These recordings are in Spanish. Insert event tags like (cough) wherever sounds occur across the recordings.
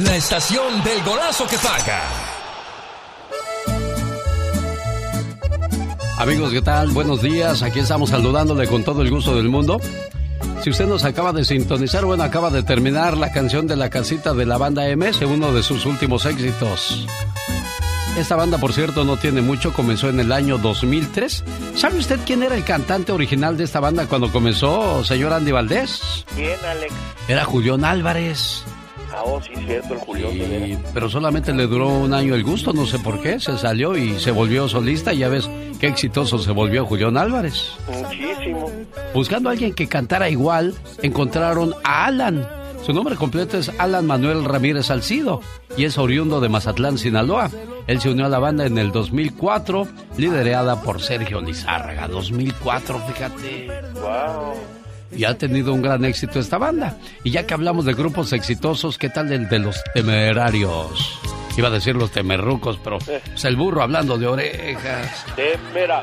la estación del golazo que paga. Amigos, ¿qué tal? Buenos días. Aquí estamos saludándole con todo el gusto del mundo. Si usted nos acaba de sintonizar, bueno, acaba de terminar la canción de la casita de la banda MS, uno de sus últimos éxitos. Esta banda, por cierto, no tiene mucho, comenzó en el año 2003. ¿Sabe usted quién era el cantante original de esta banda cuando comenzó, señor Andy Valdés? ¿Quién, Alex? Era Julián Álvarez. Ah, oh, sí, cierto, el Julián. pero solamente le duró un año el gusto, no sé por qué, se salió y se volvió solista y ya ves qué exitoso se volvió Julián Álvarez. Muchísimo. Buscando a alguien que cantara igual, encontraron a Alan. Su nombre completo es Alan Manuel Ramírez Salcido y es oriundo de Mazatlán, Sinaloa. Él se unió a la banda en el 2004, liderada por Sergio Lizárraga. 2004, fíjate. Wow. Y ha tenido un gran éxito esta banda. Y ya que hablamos de grupos exitosos, ¿qué tal el de los temerarios? Iba a decir los temerrucos, pero es el burro hablando de orejas. Temera.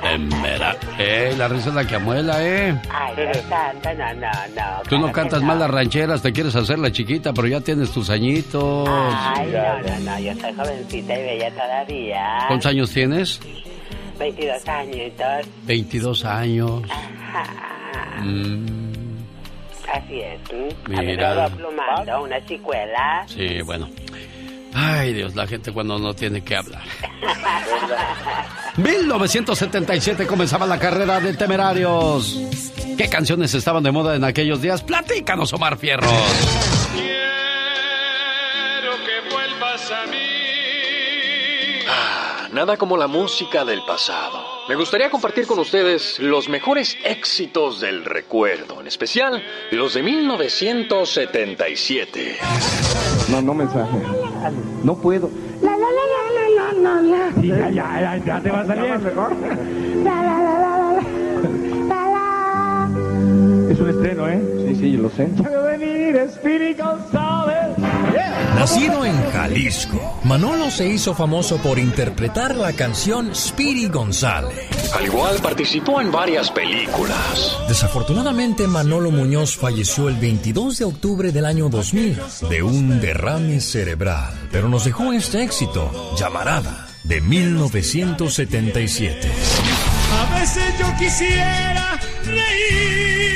Temera. Eh, la risa es la que amuela, ¿eh? Ay, no, no, no, no. Tú no cantas mal las rancheras, te quieres hacer la chiquita, pero ya tienes tus añitos. Ay, no, no, no, yo soy jovencita y bella todavía. ¿Cuántos años tienes? 22 añitos. 22 años. Ajá. Mm. Así es. Mira. plumando una chicuela. Sí, bueno. Ay, Dios, la gente cuando no tiene que hablar. (laughs) 1977 comenzaba la carrera de Temerarios. ¿Qué canciones estaban de moda en aquellos días? Platícanos, Omar Fierros. Quiero que vuelvas a mí. Ah, nada como la música del pasado. Me gustaría compartir con ustedes los mejores éxitos del recuerdo, en especial los de 1977. No, no mensaje. No puedo. La la la la la la la. Sí, ya, ya, ya, ya te va a salir mejor. (laughs) La la la la la la la. Es un estreno, ¿eh? Sí, sí, yo lo sé. venir, Espíritu González. Nacido en Jalisco, Manolo se hizo famoso por interpretar la canción Speedy González. Al igual participó en varias películas. Desafortunadamente, Manolo Muñoz falleció el 22 de octubre del año 2000 de un derrame cerebral, pero nos dejó este éxito, Llamarada, de 1977. A veces yo quisiera reír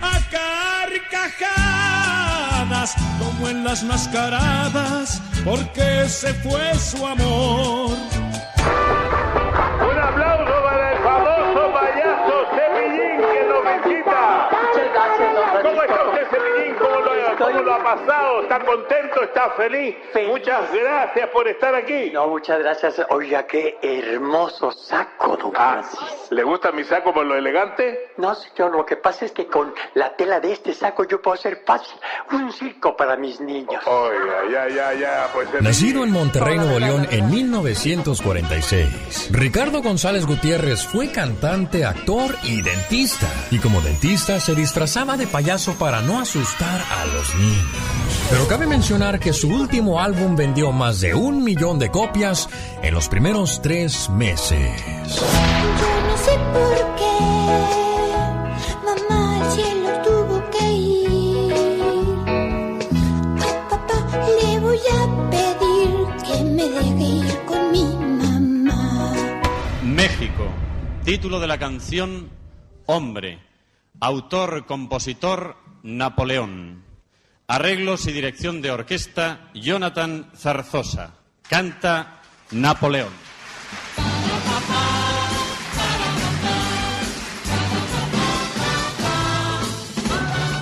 a carcajadas como en las mascaradas, porque se fue su amor. Ha pasado? ¿Está contento? ¿Está feliz? Muchas gracias por estar aquí. No, muchas gracias. Oiga, qué hermoso saco, don Ah, Francis. ¿Le gusta mi saco por lo elegante? No, señor, lo que pasa es que con la tela de este saco yo puedo hacer fácil un circo para mis niños. Oiga, ya, ya, ya. Pues, Cepillín. Nacido en Monterrey, Nuevo León en 1946, Ricardo González Gutiérrez fue cantante, actor y dentista. Y como dentista se disfrazaba de payaso para no asustar a los niños. Pero cabe mencionar que su último álbum vendió más de un millón de copias en los primeros tres meses. Yo no sé por qué mamá al cielo tuvo que ir. A papá le voy a pedir que me deje ir con mi mamá. México. Título de la canción Hombre. Autor, compositor Napoleón. Arreglos y dirección de orquesta Jonathan Zarzosa. Canta Napoleón.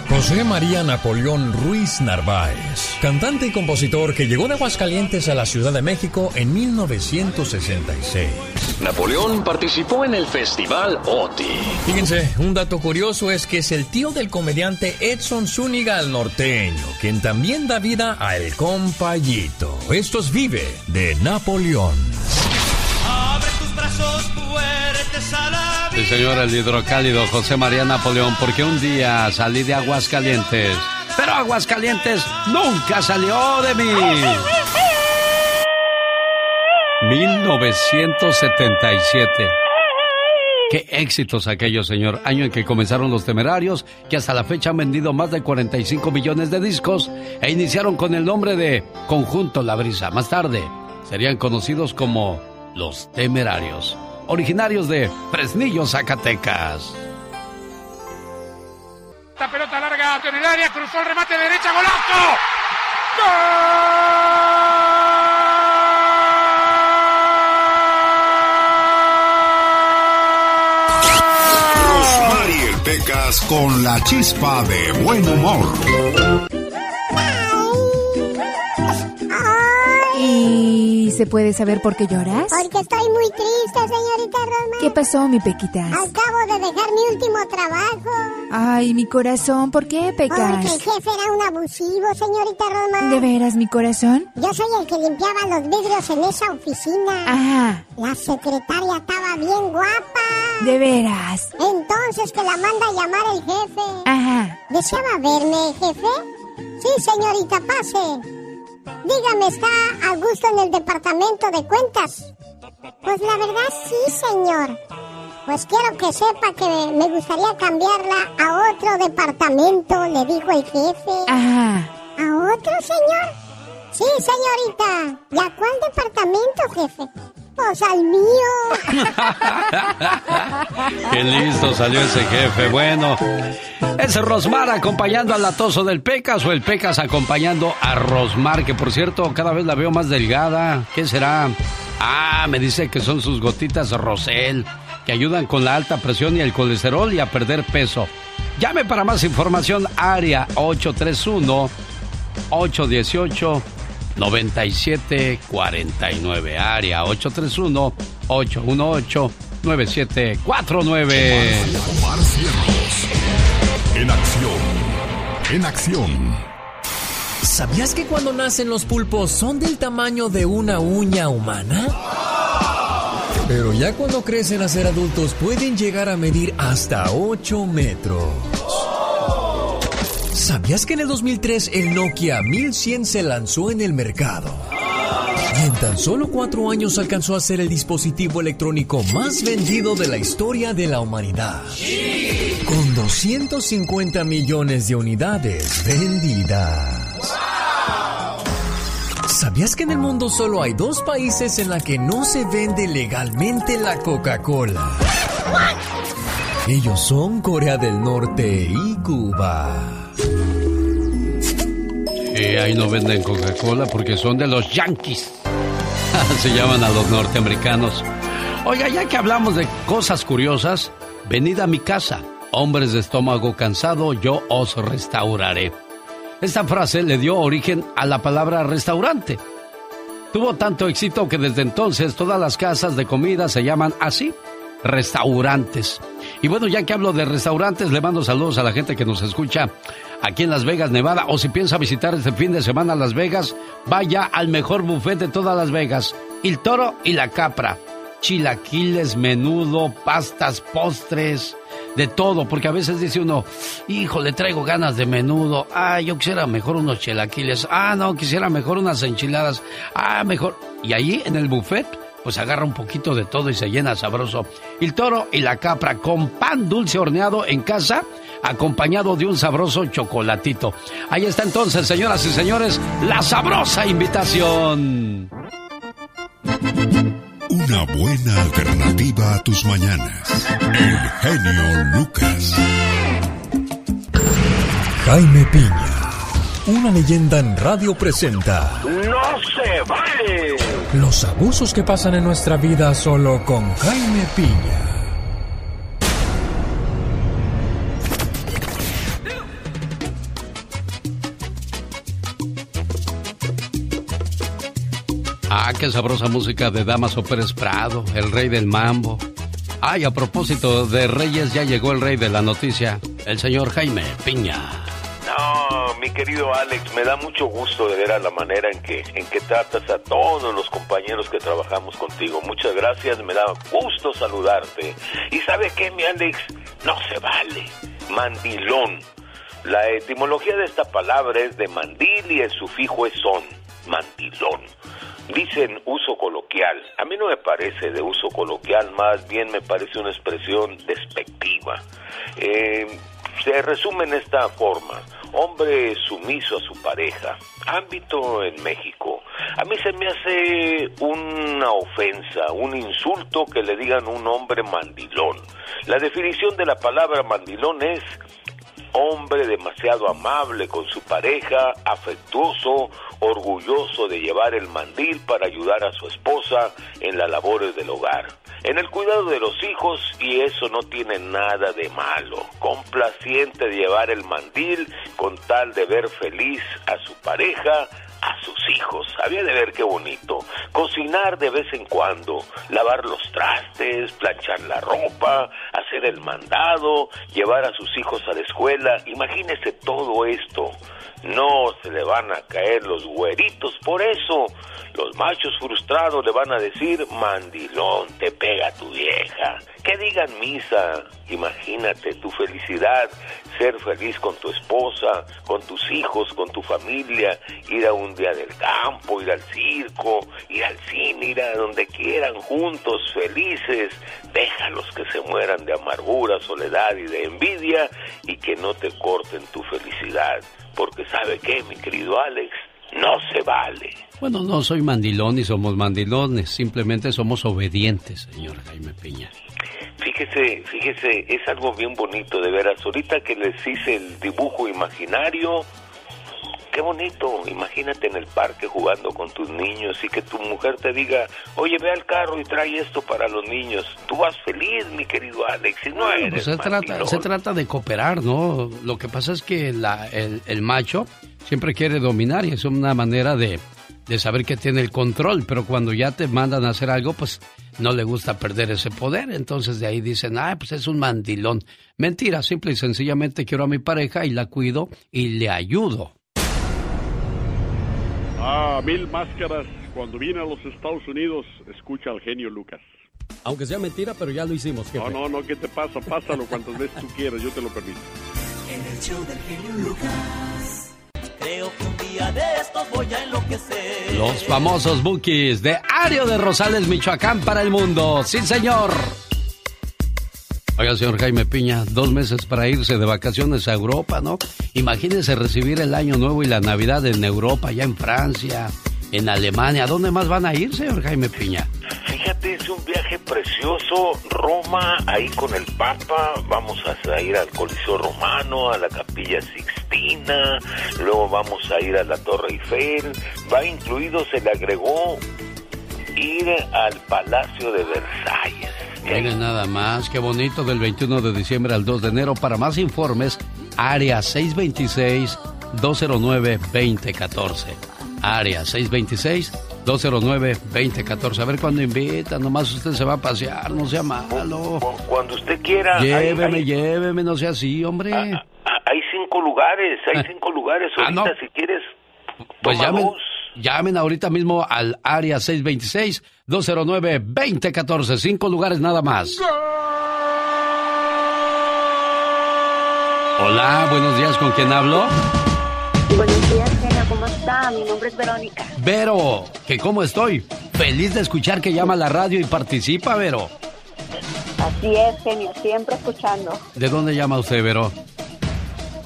José María Napoleón Ruiz Narváez, cantante y compositor que llegó de Aguascalientes a la Ciudad de México en 1966. Napoleón participó en el Festival OTI. Fíjense, un dato curioso es que es el tío del comediante Edson Zúñiga el norteño, quien también da vida a El Compayito. Esto es Vive de Napoleón. Abre tus brazos fuertes a la Sí, señor, el hidrocálido José María Napoleón, porque un día salí de Aguascalientes, pero Aguascalientes nunca salió de mí. 1977. Qué éxitos aquellos, señor. Año en que comenzaron los temerarios, que hasta la fecha han vendido más de 45 millones de discos e iniciaron con el nombre de Conjunto La Brisa. Más tarde serían conocidos como Los Temerarios, originarios de Fresnillo, Zacatecas. Esta pelota larga en el cruzó el remate derecha, golazo. ¡Gol! Con la chispa de buen humor. ¿Y se puede saber por qué lloras? Porque estoy muy triste, señorita Roma. ¿Qué pasó, mi Pequitas? Acabo de dejar mi último trabajo. Ay, mi corazón, ¿por qué, Pecas? Porque el jefe era un abusivo, señorita Roma. ¿De veras, mi corazón? Yo soy el que limpiaba los vidrios en esa oficina. Ajá. La secretaria estaba bien guapa. ¿De veras? Entonces que la manda a llamar el jefe. Ajá. ¿Deseaba verme, jefe? Sí, señorita, pase. Dígame, ¿está a gusto en el departamento de cuentas? Pues la verdad sí, señor. Pues quiero que sepa que me gustaría cambiarla a otro departamento, le dijo el jefe. Ajá. ¿A otro, señor? Sí, señorita. ¿Y a cuál departamento, jefe? Pues al mío. (laughs) Qué listo salió ese jefe. Bueno, es Rosmar acompañando al latoso del Pecas o el Pecas acompañando a Rosmar, que por cierto cada vez la veo más delgada. ¿Qué será? Ah, me dice que son sus gotitas Rosel, que ayudan con la alta presión y el colesterol y a perder peso. Llame para más información, área 831 818 9749 área 831 818 9749 En acción. En acción. ¿Sabías que cuando nacen los pulpos son del tamaño de una uña humana? Pero ya cuando crecen a ser adultos pueden llegar a medir hasta 8 metros. ¿Sabías que en el 2003 el Nokia 1100 se lanzó en el mercado? Y en tan solo cuatro años alcanzó a ser el dispositivo electrónico más vendido de la historia de la humanidad. Con 250 millones de unidades vendidas. ¿Sabías que en el mundo solo hay dos países en la que no se vende legalmente la Coca-Cola? Ellos son Corea del Norte y Cuba. Y ahí no venden Coca-Cola porque son de los Yankees. (laughs) Se llaman a los norteamericanos. Oiga, ya que hablamos de cosas curiosas, venid a mi casa. Hombres de estómago cansado, yo os restauraré. Esta frase le dio origen a la palabra restaurante. Tuvo tanto éxito que desde entonces todas las casas de comida se llaman así, restaurantes. Y bueno, ya que hablo de restaurantes, le mando saludos a la gente que nos escucha aquí en Las Vegas, Nevada, o si piensa visitar este fin de semana Las Vegas, vaya al mejor buffet de todas Las Vegas, El Toro y la Capra. Chilaquiles, menudo, pastas, postres, de todo, porque a veces dice uno, hijo, le traigo ganas de menudo, ah, yo quisiera mejor unos chilaquiles, ah, no, quisiera mejor unas enchiladas, ah, mejor. Y ahí en el buffet, pues agarra un poquito de todo y se llena sabroso. El toro y la capra con pan dulce horneado en casa acompañado de un sabroso chocolatito. Ahí está entonces, señoras y señores, la sabrosa invitación. Una buena alternativa a tus mañanas. El genio Lucas. Jaime Piña. Una leyenda en radio presenta. ¡No se vale! Los abusos que pasan en nuestra vida solo con Jaime Piña. Ah, qué sabrosa música de Damaso Pérez Prado, el rey del mambo. Ay, a propósito de Reyes, ya llegó el rey de la noticia, el señor Jaime Piña. No, mi querido Alex, me da mucho gusto de ver a la manera en que, en que tratas a todos los compañeros que trabajamos contigo. Muchas gracias, me da gusto saludarte. Y sabe qué, mi Alex, no se vale. Mandilón. La etimología de esta palabra es de mandil y el sufijo es son. Mandilón. Dicen uso coloquial. A mí no me parece de uso coloquial, más bien me parece una expresión despectiva. Eh, se resume en esta forma. Hombre sumiso a su pareja. Ámbito en México. A mí se me hace una ofensa, un insulto que le digan un hombre mandilón. La definición de la palabra mandilón es hombre demasiado amable con su pareja, afectuoso, orgulloso de llevar el mandil para ayudar a su esposa en las labores del hogar, en el cuidado de los hijos y eso no tiene nada de malo, complaciente de llevar el mandil con tal de ver feliz a su pareja, a sus hijos. Había de ver qué bonito. Cocinar de vez en cuando, lavar los trastes, planchar la ropa, hacer el mandado, llevar a sus hijos a la escuela. Imagínese todo esto. No se le van a caer los güeritos por eso. Los machos frustrados le van a decir, mandilón, te pega tu vieja. Que digan misa. Imagínate tu felicidad, ser feliz con tu esposa, con tus hijos, con tu familia, ir a un día del campo, ir al circo, ir al cine, ir a donde quieran juntos, felices. Déjalos que se mueran de amargura, soledad y de envidia y que no te corten tu felicidad. Porque sabe qué, mi querido Alex, no se vale. Bueno, no soy mandilón y somos mandilones, simplemente somos obedientes, señor Jaime Piña. Fíjese, fíjese, es algo bien bonito de veras. Ahorita que les hice el dibujo imaginario, qué bonito. Imagínate en el parque jugando con tus niños y que tu mujer te diga, oye, ve al carro y trae esto para los niños. Tú vas feliz, mi querido Alex, y no eres Pues se trata, se trata de cooperar, ¿no? Lo que pasa es que la, el, el macho siempre quiere dominar y es una manera de, de saber que tiene el control, pero cuando ya te mandan a hacer algo, pues no le gusta perder ese poder. Entonces de ahí dicen, ah, pues es un mandilón. Mentira, simple y sencillamente quiero a mi pareja y la cuido y le ayudo. Ah, mil máscaras. Cuando viene a los Estados Unidos, escucha al genio Lucas. Aunque sea mentira, pero ya lo hicimos, jefe. No, no, no, ¿qué te pasa? Pásalo cuantas veces tú quieras, yo te lo permito. En el show del genio Lucas. Creo que un día de estos voy a enloquecer. Los famosos bookies de Ario de Rosales, Michoacán para el mundo. Sí, señor. Oiga, señor Jaime Piña, dos meses para irse de vacaciones a Europa, ¿no? Imagínese recibir el Año Nuevo y la Navidad en Europa, ya en Francia, en Alemania. ¿A dónde más van a ir, señor Jaime Piña? Fíjate, es un viaje precioso. Roma, ahí con el Papa. Vamos a ir al Coliseo Romano, a la Capilla Sixtina. Luego vamos a ir a la Torre Eiffel. Va incluido, se le agregó ir al Palacio de Versalles. Miren nada más, qué bonito, del 21 de diciembre al 2 de enero. Para más informes, área 626-209-2014. Área 626-209-2014. A ver cuándo invita, nomás usted se va a pasear, no sea malo. Cuando usted quiera. Lléveme, hay, lléveme, no sea así, hombre. Ah, ah, hay cinco lugares, hay cinco lugares. Ah, Ahorita, no. si quieres, Pues llamen, dos. llamen ahorita mismo al área 626-209-2014. Cinco lugares nada más. Hola, buenos días, ¿con quién hablo? Buenos días, genio, ¿cómo está? Mi nombre es Verónica. Vero, que cómo estoy. Feliz de escuchar que llama a la radio y participa, Vero. Así es, genio, siempre escuchando. ¿De dónde llama usted, Vero?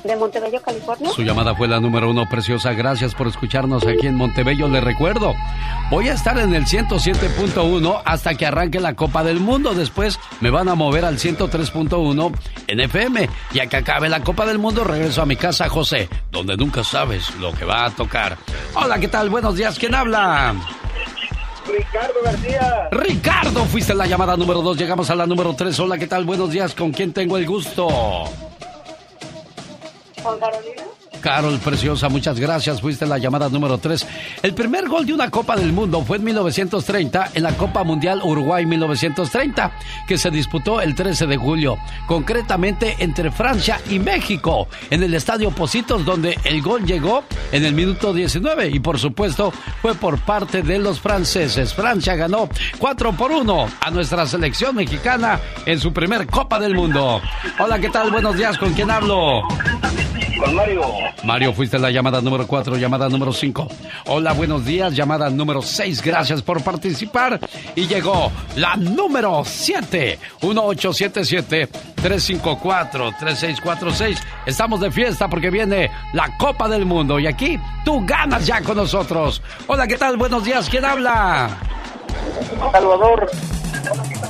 ¿De Montebello, California? Su llamada fue la número uno, preciosa. Gracias por escucharnos aquí en Montebello. Le recuerdo, voy a estar en el 107.1 hasta que arranque la Copa del Mundo. Después me van a mover al 103.1 en FM. Y a que acabe la Copa del Mundo, regreso a mi casa, José, donde nunca sabes lo que va a tocar. Hola, ¿qué tal? Buenos días. ¿Quién habla? Ricardo García. Ricardo, fuiste la llamada número dos. Llegamos a la número tres. Hola, ¿qué tal? Buenos días. ¿Con quién tengo el gusto? ¿Con Carolina? Carol, preciosa, muchas gracias. Fuiste la llamada número 3. El primer gol de una Copa del Mundo fue en 1930 en la Copa Mundial Uruguay 1930, que se disputó el 13 de julio, concretamente entre Francia y México, en el Estadio Positos, donde el gol llegó en el minuto 19 y por supuesto fue por parte de los franceses. Francia ganó 4 por 1 a nuestra selección mexicana en su primer Copa del Mundo. Hola, ¿qué tal? Buenos días, ¿con quién hablo? Con Mario. Mario, fuiste la llamada número 4, llamada número 5. Hola, buenos días, llamada número 6. Gracias por participar. Y llegó la número 7, 1877-354-3646. Estamos de fiesta porque viene la Copa del Mundo y aquí tú ganas ya con nosotros. Hola, ¿qué tal? Buenos días, ¿quién habla? Salvador.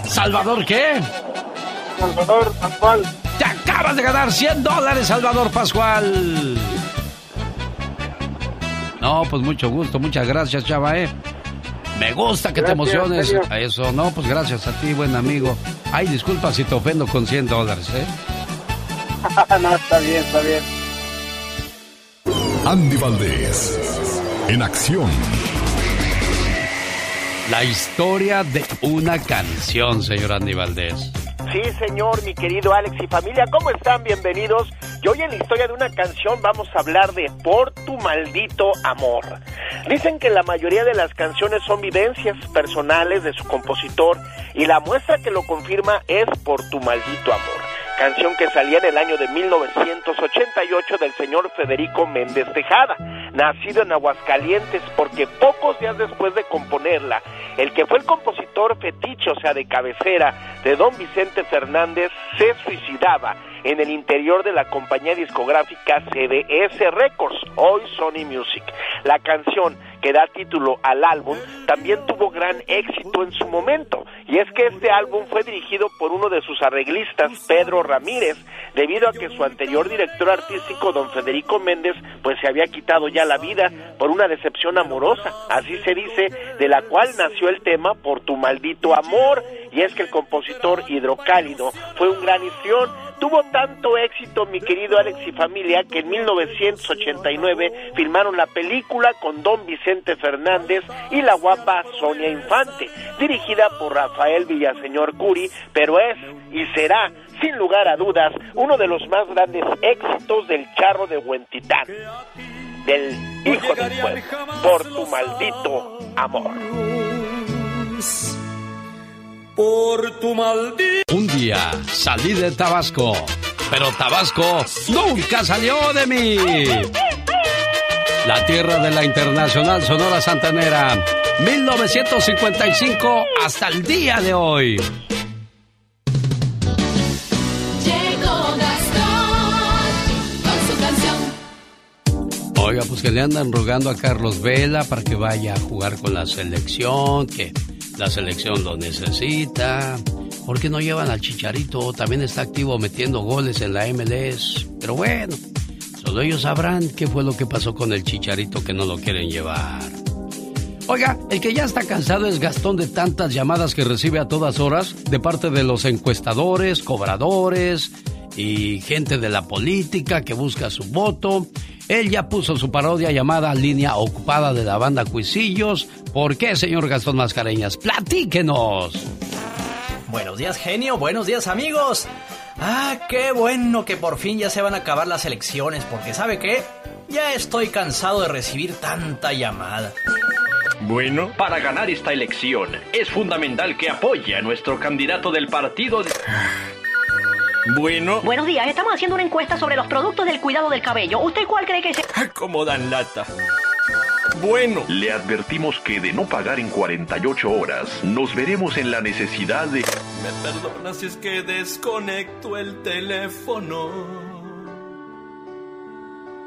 ¿Salvador qué? Salvador Pascual. Te acabas de ganar 100 dólares, Salvador Pascual. No, pues mucho gusto, muchas gracias, chava, ¿eh? Me gusta que te emociones. A eso, no, pues gracias a ti, buen amigo. Ay, disculpa si te ofendo con 100 dólares, ¿eh? (laughs) no, está bien, está bien. Andy Valdés, en acción. La historia de una canción, señor Andy Valdés. Sí, señor, mi querido Alex y familia, ¿cómo están? Bienvenidos. Y hoy en la historia de una canción vamos a hablar de Por tu maldito amor. Dicen que la mayoría de las canciones son vivencias personales de su compositor y la muestra que lo confirma es Por tu maldito amor. Canción que salía en el año de 1988 del señor Federico Méndez Tejada, nacido en Aguascalientes porque pocos días después de componerla, el que fue el compositor fetiche, o sea, de cabecera de don Vicente Fernández, se suicidaba en el interior de la compañía discográfica CBS Records, hoy Sony Music. La canción que da título al álbum también tuvo gran éxito en su momento, y es que este álbum fue dirigido por uno de sus arreglistas, Pedro Ramírez, debido a que su anterior director artístico, don Federico Méndez, pues se había quitado ya la vida por una decepción amorosa, así se dice, de la cual nació el tema Por tu maldito amor, y es que el compositor Hidrocálido fue un gran histrión, tuvo tanto éxito, mi querido Alex y familia, que en 1989 filmaron la película con Don Vicente Fernández y la guapa Sonia Infante, dirigida por Rafael Villaseñor Curi, pero es y será, sin lugar a dudas, uno de los más grandes éxitos del charro de Huentitán, del hijo del pueblo, por tu maldito amor. Por tu maldito. Un día salí de Tabasco, pero Tabasco nunca salió de mí. La tierra de la Internacional Sonora Santanera, 1955 hasta el día de hoy. Llegó Gastón con su canción. Oiga, pues que le andan rogando a Carlos Vela para que vaya a jugar con la selección, que la selección lo necesita. ¿Por qué no llevan al Chicharito? También está activo metiendo goles en la MLS. Pero bueno, solo ellos sabrán qué fue lo que pasó con el Chicharito que no lo quieren llevar. Oiga, el que ya está cansado es Gastón de tantas llamadas que recibe a todas horas de parte de los encuestadores, cobradores y gente de la política que busca su voto. Él ya puso su parodia llamada Línea Ocupada de la banda Cuisillos. ¿Por qué, señor Gastón Mascareñas? Platíquenos. Buenos días, genio. Buenos días, amigos. Ah, qué bueno que por fin ya se van a acabar las elecciones, porque ¿sabe qué? Ya estoy cansado de recibir tanta llamada. Bueno, para ganar esta elección es fundamental que apoye a nuestro candidato del partido. de- Bueno, Buenos días, estamos haciendo una encuesta sobre los productos del cuidado del cabello. ¿Usted cuál cree que es? ¿cómo dan lata? Bueno, Le advertimos que de no pagar en 48 horas, nos veremos en la necesidad de... Me perdona si es que desconecto el teléfono.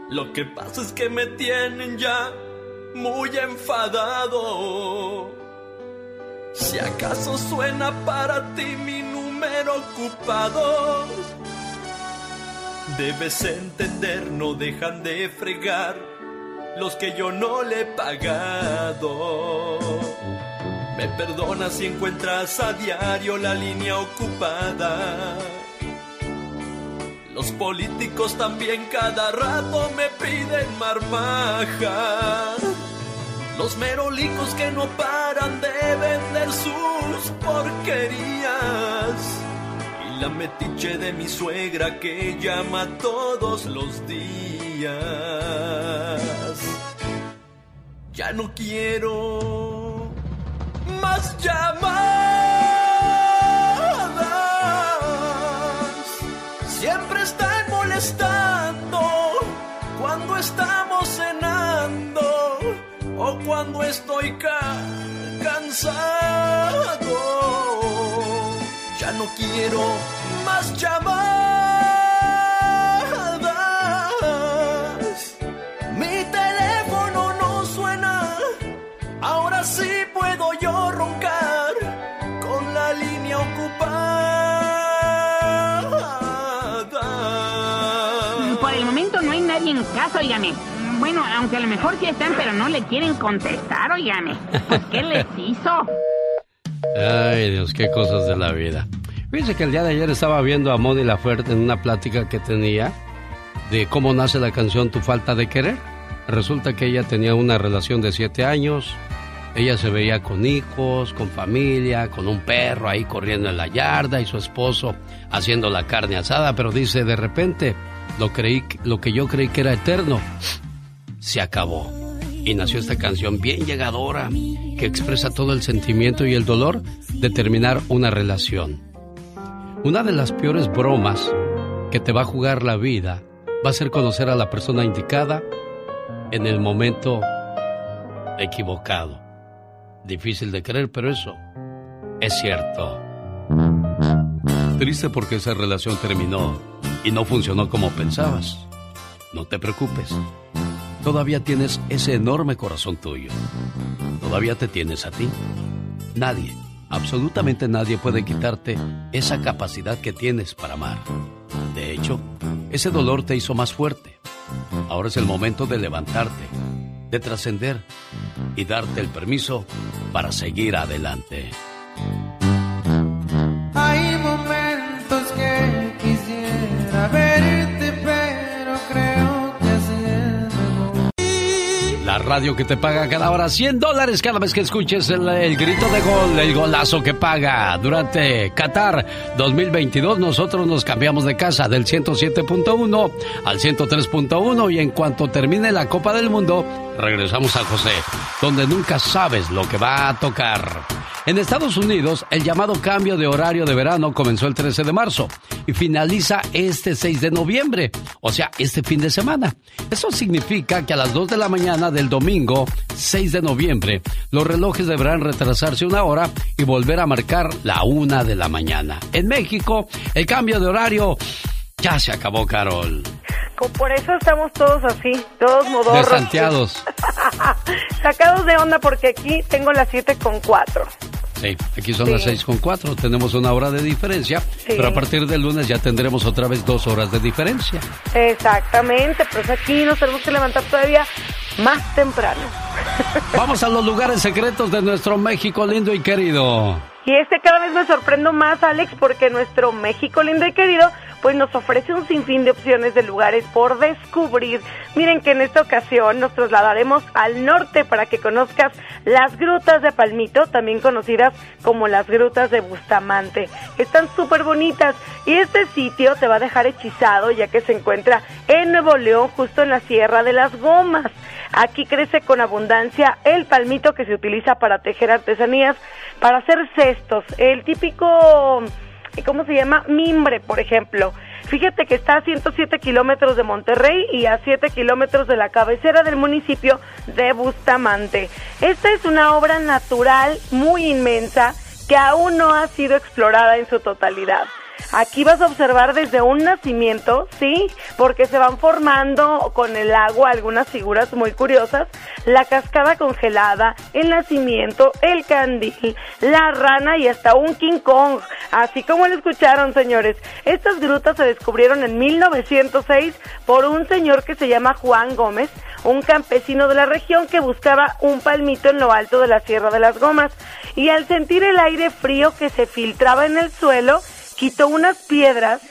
Lo que pasa es que me tienen ya muy enfadado. Si acaso suena para ti mi número ocupado, debes entender, no dejan de fregar los que yo no le he pagado. Me perdonas si encuentras a diario la línea ocupada. Los políticos también cada rato me piden marmaja. Los merolicos que no paran de vender sus porquerías. Y la metiche de mi suegra que llama todos los días. Ya no quiero más llamadas. Cuando estoy ca- cansado. Ya no quiero más llamadas. Mi teléfono no suena. Ahora sí puedo yo roncar con la línea ocupada. Por el momento no hay nadie en casa, oígame. Bueno, aunque a lo mejor sí están, pero no le quieren contestar, oígame. Pues, ¿qué les hizo? Ay, Dios, qué cosas de la vida. Fíjense que el día de ayer estaba viendo a Moni Laferte en una plática que tenía de cómo nace la canción Tu falta de querer. Resulta que ella tenía una relación de siete años. Ella se veía con hijos, con familia, con un perro ahí corriendo en la yarda y su esposo haciendo la carne asada, pero dice de repente lo creí, lo que yo creí que era eterno se acabó. Y nació esta canción bien llegadora que expresa todo el sentimiento y el dolor de terminar una relación. Una de las peores bromas que te va a jugar la vida va a ser conocer a la persona indicada en el momento equivocado. Difícil de creer, pero eso es cierto. Triste porque esa relación terminó y no funcionó como pensabas. No te preocupes. Todavía tienes ese enorme corazón tuyo. Todavía te tienes a ti. Nadie, absolutamente nadie puede quitarte esa capacidad que tienes para amar. De hecho, ese dolor te hizo más fuerte. Ahora es el momento de levantarte, de trascender y darte el permiso para seguir adelante. Radio que te paga cada hora 100 dólares cada vez que escuches el, el grito de gol, el golazo que paga. Durante Qatar 2022 nosotros nos cambiamos de casa del 107.1 al 103.1 y en cuanto termine la Copa del Mundo regresamos a José, donde nunca sabes lo que va a tocar. En Estados Unidos, el llamado cambio de horario de verano comenzó el 13 de marzo y finaliza este 6 de noviembre, o sea, este fin de semana. Eso significa que a las 2 de la mañana del domingo 6 de noviembre, los relojes deberán retrasarse una hora y volver a marcar la 1 de la mañana. En México, el cambio de horario ya se acabó, Carol. Por eso estamos todos así, todos modorros. Desanteados. (laughs) Sacados de onda porque aquí tengo las 7 con 4. Sí, aquí son Sí. las seis con cuatro, tenemos una hora de diferencia, pero a partir del lunes ya tendremos otra vez dos horas de diferencia. Exactamente, pues aquí nos tenemos que levantar todavía más temprano. (laughs) Vamos a los lugares secretos de nuestro México lindo y querido. Y este cada vez me sorprendo más, Alex, porque nuestro México lindo y querido, pues nos ofrece un sinfín de opciones de lugares por descubrir. Miren que en esta ocasión nos trasladaremos al norte para que conozcas las grutas de Palmito, también conocidas como las grutas de Bustamante. Están súper bonitas y este sitio te va a dejar hechizado ya que se encuentra en Nuevo León, justo en la Sierra de las Gomas. Aquí crece con abundancia el palmito que se utiliza para tejer artesanías, para hacer cestos. El típico, ¿cómo se llama? Mimbre, por ejemplo. Fíjate que está a 107 kilómetros de Monterrey y a 7 kilómetros de la cabecera del municipio de Bustamante. Esta es una obra natural muy inmensa que aún no ha sido explorada en su totalidad. Aquí vas a observar desde un nacimiento, ¿sí? Porque se van formando con el agua algunas figuras muy curiosas. La cascada congelada, el nacimiento, el candil, la rana y hasta un King Kong. Así como lo escucharon, señores. Estas grutas se descubrieron en 1906 por un señor que se llama Juan Gómez, un campesino de la región que buscaba un palmito en lo alto de la Sierra de las Gomas. Y al sentir el aire frío que se filtraba en el suelo, quitó unas piedras,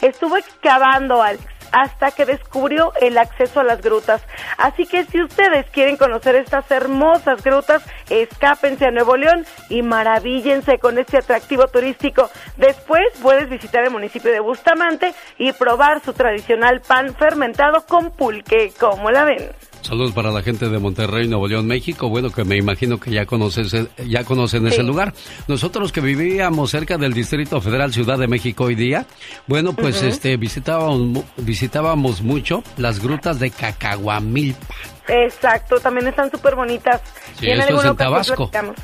estuvo excavando Alex, hasta que descubrió el acceso a las grutas. Así que si ustedes quieren conocer estas hermosas grutas, escápense a Nuevo León y maravíllense con este atractivo turístico. Después puedes visitar el municipio de Bustamante y probar su tradicional pan fermentado con pulque. ¿Cómo la ven? Saludos para la gente de Monterrey, Nuevo León, México. Bueno, que me imagino que ya conoces, ya conocen ese lugar. Nosotros que vivíamos cerca del Distrito Federal Ciudad de México hoy día, bueno, pues este visitábamos visitábamos mucho las grutas de Cacahuamilpa. Exacto, también están súper bonitas. Sí, Y en eso es en Tabasco. platicamos.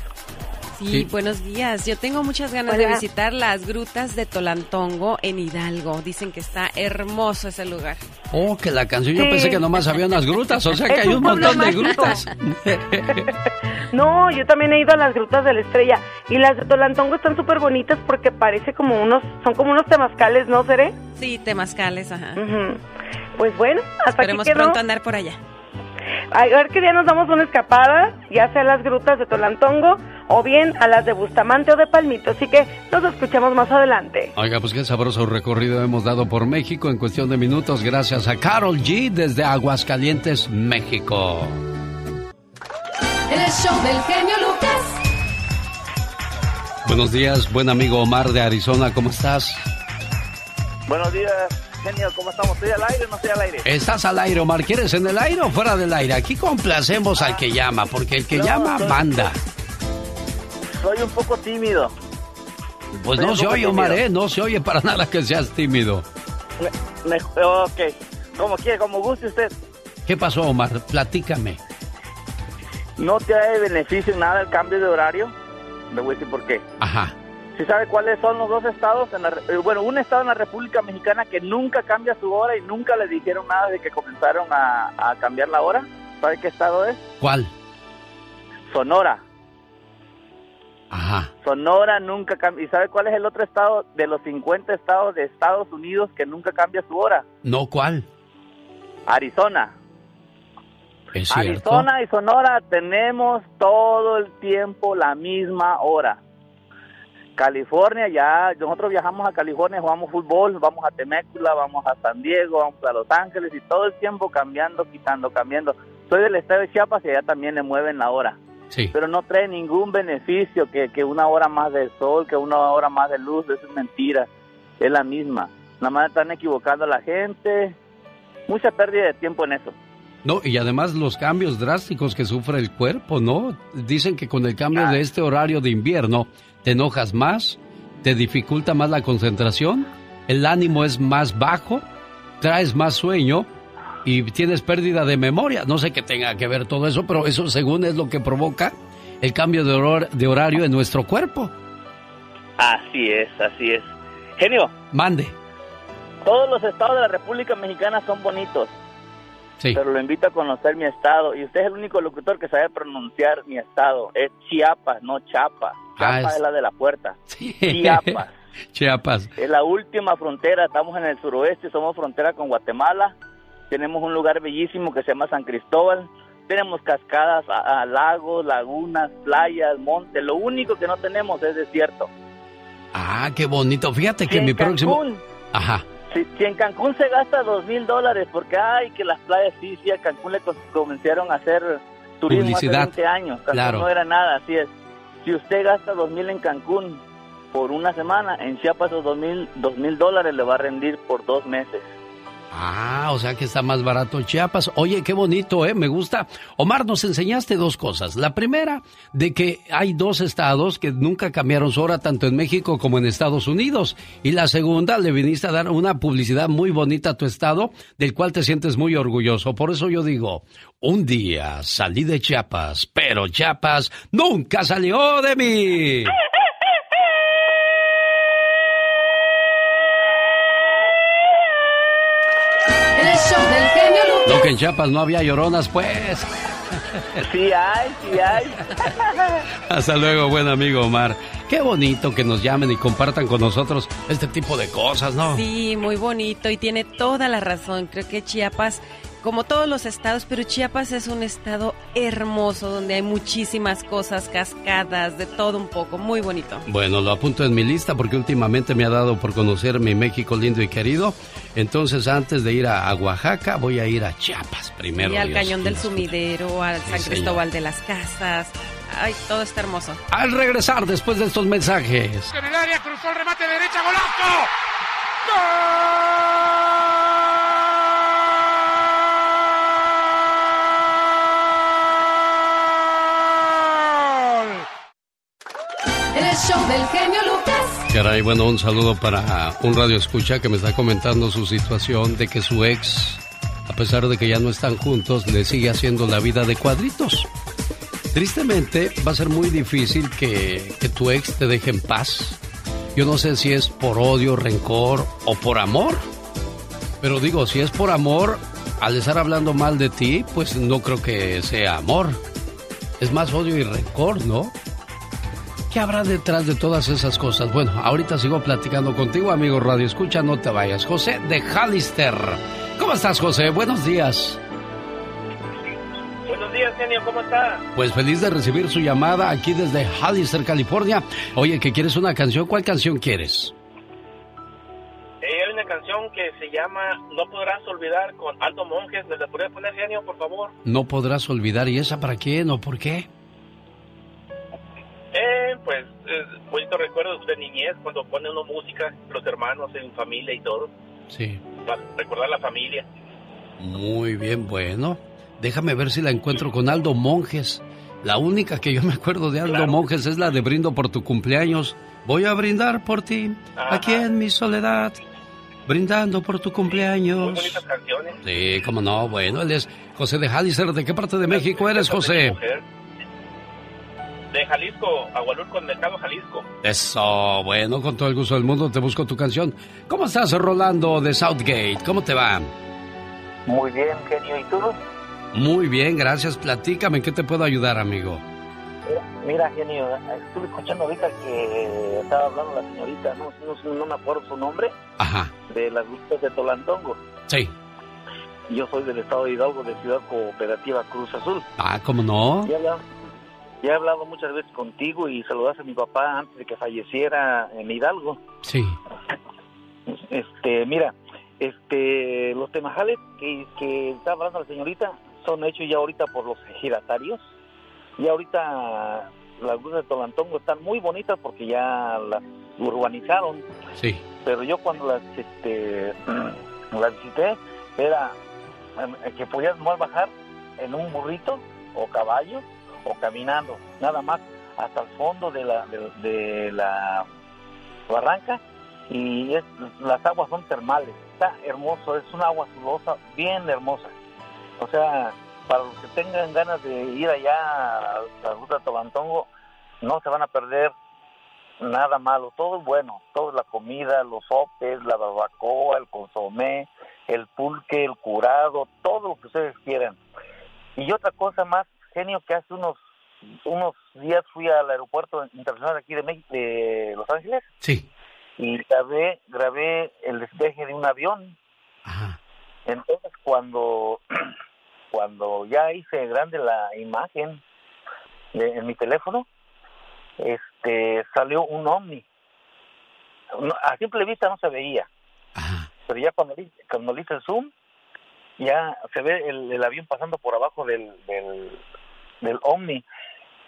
Sí, Sí. buenos días. Yo tengo muchas ganas Hola. de visitar las grutas de Tolantongo en Hidalgo. Dicen que está hermoso ese lugar. Oh, que la canción yo Sí. pensé que nomás había unas grutas, o sea que Es hay un montón de grutas. (laughs) No, yo también he ido a las grutas de la estrella y las de Tolantongo están súper bonitas porque parece como unos, son como unos temazcales, ¿no, Seré? Sí, temazcales, ajá. Pues bueno, hasta Esperemos aquí quedó. pronto andar por allá. A ver qué día nos damos una escapada, ya sea a las grutas de Tolantongo o bien a las de Bustamante o de Palmito. Así que nos escuchamos más adelante. Oiga, pues qué sabroso recorrido hemos dado por México en cuestión de minutos gracias a Carol G desde Aguascalientes, México. El show del genio Lucas. Buenos días, buen amigo Omar de Arizona, ¿cómo estás? Buenos días, genio, ¿cómo estamos? ¿Estoy al aire o no estoy al aire? ¿Estás al aire, Omar? ¿Quieres en el aire o fuera del aire? Aquí complacemos al que llama, porque el que No, llama manda. Soy un poco tímido. Pues Soy no se oye, Omar. ¿eh? No se oye para (laughs) nada que seas tímido. Me- me- ok, como quiera, como guste usted. ¿Qué pasó, Omar? Platícame. ¿No te da de beneficio en nada el cambio de horario? Le voy a decir por qué. Ajá. ¿Sí sabe cuáles son los dos estados? En la eh, bueno, un estado en la República Mexicana que nunca cambia su hora y nunca le dijeron nada de que comenzaron a, a cambiar la hora. ¿Sabe qué estado es? ¿Cuál? Sonora. Ajá. Sonora nunca cambia. ¿Y sabe cuál es el otro estado de los 50 estados de Estados Unidos que nunca cambia su hora? No, ¿cuál? Arizona. Es. Arizona y Sonora tenemos todo el tiempo la misma hora. California ya, nosotros viajamos a California, jugamos fútbol, vamos a Temecula, vamos a San Diego, vamos a Los Ángeles y todo el tiempo cambiando, quitando, cambiando. Soy del estado de Chiapas y allá también le mueven la hora. Sí. Pero no trae ningún beneficio que, que una hora más de sol, que una hora más de luz, eso es mentira. Es la misma. Nada más están equivocando a la gente. Mucha pérdida de tiempo en eso. No, y además los cambios drásticos que sufre el cuerpo, ¿no? Dicen que con el cambio de este horario de invierno te enojas más, te dificulta más la concentración, el ánimo es más bajo, traes más sueño y tienes pérdida de memoria. No sé qué tenga que ver todo eso, pero eso según es lo que provoca el cambio de, hor- de horario en nuestro cuerpo. Así es, así es. Genio, Mande. todos los estados de la República Mexicana son bonitos. Sí. Pero lo invito a conocer mi estado. Y usted es el único locutor que sabe pronunciar mi estado. Es Chiapas, no Chapa. Ah, Chiapas es- es la de la puerta. (laughs) Chiapas. Chiapas. Es la última frontera, estamos en el suroeste, somos frontera con Guatemala. Tenemos un lugar bellísimo que se llama San Cristóbal. Tenemos cascadas, a- a lagos, lagunas, playas, montes. Lo único que no tenemos es desierto. Ah, qué bonito. Fíjate que en mi próximo... Cancún. Ajá. Si, si en Cancún se gasta dos mil dólares, porque ay, que las playas, sí, sí, a Cancún le co- comenzaron a hacer turismo Publicidad. hace 20 años. Cancún Claro. no era nada, así es. Si usted gasta dos mil en Cancún por una semana, en Chiapas esos dos mil, dos mil dólares le va a rendir por dos meses. Ah, o sea que está más barato Chiapas. Oye, qué bonito, ¿eh? Me gusta. Omar, nos enseñaste dos cosas. La primera, de que hay dos estados que nunca cambiaron su hora, tanto en México como en Estados Unidos. Y la segunda, le viniste a dar una publicidad muy bonita a tu estado, del cual te sientes muy orgulloso. Por eso yo digo, un día salí de Chiapas, pero Chiapas nunca salió de mí. Del genio Lucas. No que en Chiapas no había lloronas, pues. Sí hay, sí hay. (laughs) Hasta luego, buen amigo Omar. Qué bonito que nos llamen y compartan con nosotros este tipo de cosas, ¿no? Sí, muy bonito y tiene toda la razón. Creo que Chiapas, como todos los estados, pero Chiapas es un estado hermoso donde hay muchísimas cosas, cascadas, de todo un poco. Muy bonito. Bueno, lo apunto en mi lista porque últimamente me ha dado por conocer mi México lindo y querido. Entonces, antes de ir a, a Oaxaca, voy a ir a Chiapas primero. y al Dios. Cañón del Sumidero, al San. Cristóbal de las Casas. Ay, todo está hermoso. Al regresar después de estos mensajes. En el área cruzó el remate derecha, golazo. Show del genio Lucas. Caray, bueno, un saludo para un radio escucha que me está comentando su situación de que su ex, a pesar de que ya no están juntos, le sigue haciendo la vida de cuadritos. Tristemente, va a ser muy difícil que, que tu ex te deje en paz. Yo no sé si es por odio, rencor o por amor. Pero digo, si es por amor, al estar hablando mal de ti, pues no creo que sea amor. Es más odio y rencor, ¿no? ¿Qué habrá detrás de todas esas cosas? Bueno, ahorita sigo platicando contigo, amigo Radio Escucha, no te vayas. José de Hallister. ¿Cómo estás, José? Buenos días. Buenos días, genio, ¿cómo está? Pues feliz de recibir su llamada aquí desde Hallister, California. Oye, ¿que quieres una canción? ¿Cuál canción quieres? Eh, hay una canción que se llama No podrás olvidar con Aldo Monjes. ¿Me la poner, genio, por favor? No podrás olvidar. ¿Y esa para quién o por qué? Eh, pues, eh, bonito recuerdo de niñez, cuando pone uno música, los hermanos en familia y todo, Sí. para recordar la familia. Muy bien, bueno. Déjame ver si la encuentro con Aldo Monjes. La única que yo me acuerdo de Aldo Monjes es la de Brindo por tu cumpleaños. Voy a brindar por ti, aquí en mi soledad. Brindando por tu Muy cumpleaños. bonitas canciones. Sí, cómo no. Bueno, él es José de Hallister. ¿De qué parte de México eres, José? Mujer. De Jalisco, Agualulco, Mercado, Jalisco. Eso, bueno, con todo el gusto del mundo te busco tu canción. ¿Cómo estás, Rolando de Southgate? ¿Cómo te va? Muy bien, genio. ¿Y tú? Muy bien, gracias. Platícame, ¿en qué te puedo ayudar, amigo? Mira, genio, estuve escuchando ahorita que estaba hablando la señorita, no, no, no me acuerdo su nombre, Ajá, de las luchas de Tolantongo. sí. Yo soy del estado de Hidalgo, de Ciudad Cooperativa Cruz Azul. Ah, ¿cómo no? Ya he hablado, ya he hablado muchas veces contigo y saludaste a mi papá antes de que falleciera en Hidalgo. Sí. Este, mira, este, los temajales que, que está hablando la señorita son hechos ya ahorita por los ejidatarios. Y ahorita las luces de Tolantongo están muy bonitas porque ya las urbanizaron. Sí. Pero yo cuando las, este, (clears throat) las visité, era eh, que podías bajar en un burrito o caballo o caminando, nada más hasta el fondo de la, de, la barranca y es- las aguas son termales. Está hermoso, es una agua azulosa bien hermosa. O sea, para los que tengan ganas de ir allá a la ruta de Tolantongo, no se van a perder nada malo, todo es bueno, toda la comida, los sopes, la barbacoa, el consomé, el pulque, el curado, todo lo que ustedes quieran. Y otra cosa más, genio, que hace unos unos días fui al aeropuerto internacional aquí de, México, de Los Ángeles Sí. y grabé, grabé el despeje de un avión. Entonces cuando, (clears throat) cuando ya hice grande la imagen de- en mi teléfono, este salió un ovni. A simple vista no se veía. Pero ya cuando, cuando hice el zoom, ya se ve el, el avión pasando por abajo del, del, del ovni.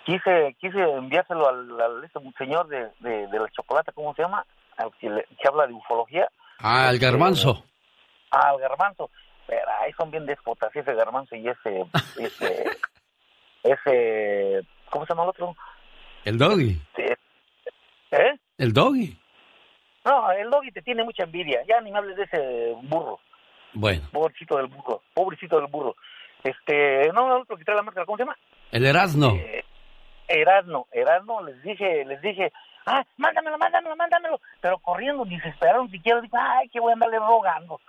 Quise quise enviárselo al, al este señor de, de, de la chocolate, ¿cómo se llama? Al que, le- que habla de ufología. Ah, el garbanzo. Ah, al garbanzo. Pero ahí son bien déspotas, ese garbanzo y ese, (laughs) ese, ese, ¿cómo se llama el otro? El doggy. ¿Eh? El doggy. No, el doggy te tiene mucha envidia. Ya ni me hables de ese burro. Bueno, Pobrecito del burro. Pobrecito del burro. Este, no, el otro que trae la máscara, ¿cómo se llama? el Erasno. Erasno, Erasno, les dije, les dije, ah, mándamelo, mándamelo, mándamelo, pero corriendo, ni se esperaron siquiera, digo, ay, que voy a andarle rogando.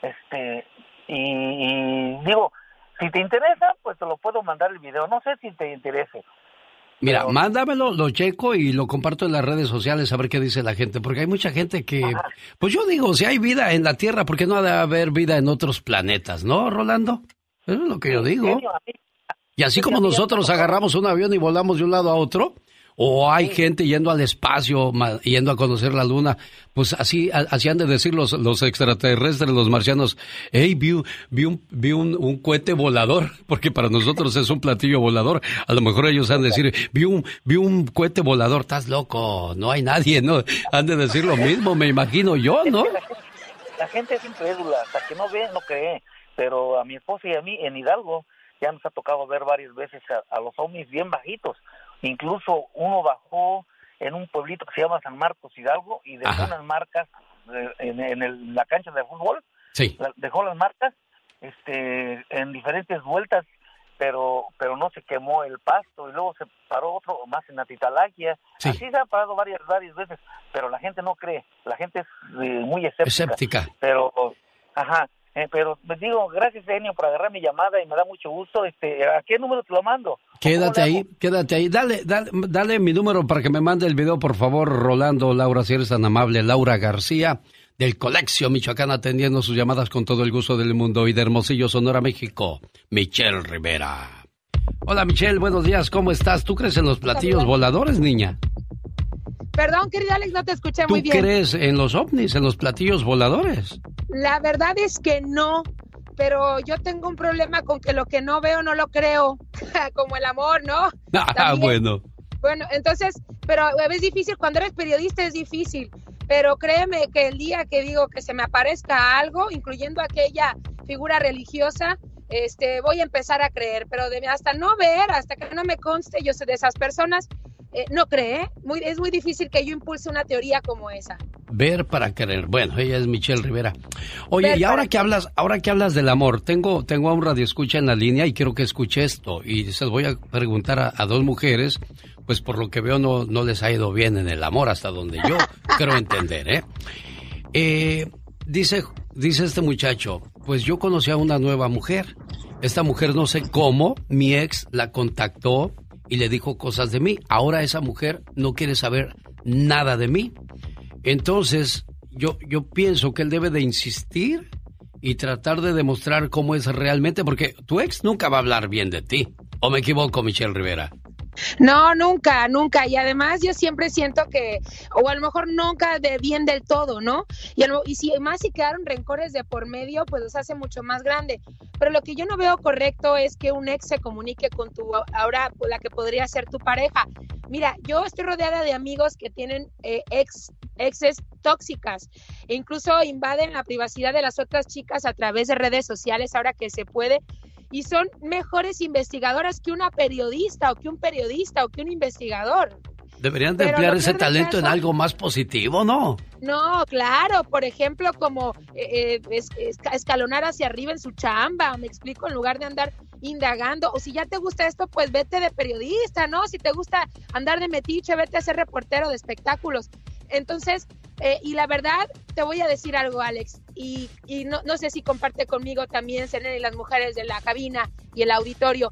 Este, y, y digo, si te interesa, pues te lo puedo mandar el video, no sé si te interese. Mira, mándamelo, lo checo y lo comparto en las redes sociales a ver qué dice la gente, porque hay mucha gente que, pues yo digo, si hay vida en la Tierra, ¿por qué no ha de haber vida en otros planetas, no, Rolando? Eso es lo que yo digo. Y así como nosotros agarramos un avión y volamos de un lado a otro, o hay gente yendo al espacio, yendo a conocer la luna, pues así, así han de decir los, los extraterrestres, los marcianos, hey, vi, un- vi, un, vi un, un cohete volador, (laughs) porque para nosotros es un platillo volador, a lo mejor ellos han de decir, vi un, vi un cohete volador, estás loco, no hay nadie, ¿no? Han de decir lo mismo, me imagino yo, ¿no? La gente, la gente es incrédula, hasta que no ve, no cree. Pero a mi esposa y a mí en Hidalgo ya nos ha tocado ver varias veces a, a los ovnis bien bajitos. Incluso uno bajó en un pueblito que se llama San Marcos Hidalgo y dejó Ajá. unas marcas eh, en, en el- la cancha de fútbol. Sí. La- dejó las marcas este, en diferentes vueltas, pero pero no se quemó el pasto y luego se paró otro más en Atitalaquia. Sí. Así se ha parado varias varias veces, pero la gente no cree, la gente es eh, muy escéptica. Escéptica. Pero, ajá, eh, pero les digo, gracias Genio por agarrar mi llamada y me da mucho gusto. Este, ¿A qué número te lo mando? Quédate ahí, quédate ahí. Dale, dale, dale mi número para que me mande el video, por favor, Rolando, Laura, si eres tan amable. Laura García, del Coleccio Michoacán, atendiendo sus llamadas con todo el gusto del mundo. Y de Hermosillo, Sonora, México, Michelle Rivera. Hola, Michelle, buenos días, ¿cómo estás? ¿Tú crees en los platillos voladores, niña? Perdón, querido Alex, no te escuché ¿Tú muy bien. crees en los ovnis, en los platillos voladores? La verdad es que no, pero yo tengo un problema con que lo que no veo no lo creo, (laughs) como el amor, ¿no? (laughs) Ah, También. bueno. Bueno, entonces, pero es difícil, cuando eres periodista es difícil, pero créeme que el día que digo que se me aparezca algo, incluyendo aquella figura religiosa, este, voy a empezar a creer, pero de, hasta no ver, hasta que no me conste, yo soy de esas personas, eh, no cree, muy, es muy difícil que yo impulse una teoría como esa. Ver para querer. Bueno, ella es Michelle Rivera. Oye, Ver y ahora que hablas, ahora que hablas del amor, tengo, tengo a un radio escucha en la línea y quiero que escuche esto. Y se voy a preguntar a, a dos mujeres, pues por lo que veo no, no les ha ido bien en el amor hasta donde yo (laughs) creo entender, ¿eh? Eh, dice, dice este muchacho, pues yo conocí a una nueva mujer. Esta mujer no sé cómo, mi ex la contactó y le dijo cosas de mí. Ahora esa mujer no quiere saber nada de mí. Entonces, yo, yo pienso que él debe de insistir y tratar de demostrar cómo es realmente, porque tu ex nunca va a hablar bien de ti. ¿O me equivoco, Michelle Rivera? No, nunca, nunca. Y además yo siempre siento que, o a lo mejor nunca de bien del todo, ¿no? Y, lo- si más si quedaron rencores de por medio, pues los hace mucho más grande. Pero lo que yo no veo correcto es que un ex se comunique con tu, ahora la que podría ser tu pareja. Mira, yo estoy rodeada de amigos que tienen eh, ex, exes tóxicas e incluso invaden la privacidad de las otras chicas a través de redes sociales ahora que se puede y son mejores investigadoras que una periodista o que un periodista o que un investigador. Deberían de Pero emplear ese talento en algo más positivo, ¿no? No, claro, por ejemplo, como eh, eh, es- es- escalonar hacia arriba en su chamba, me explico, en lugar de andar indagando, o si ya te gusta esto, pues vete de periodista, ¿no? Si te gusta andar de metiche, vete a ser reportero de espectáculos. Entonces, eh, y la verdad, te voy a decir algo, Alex, y, no, sé si comparte conmigo también, Selena, y las mujeres de la cabina y el auditorio.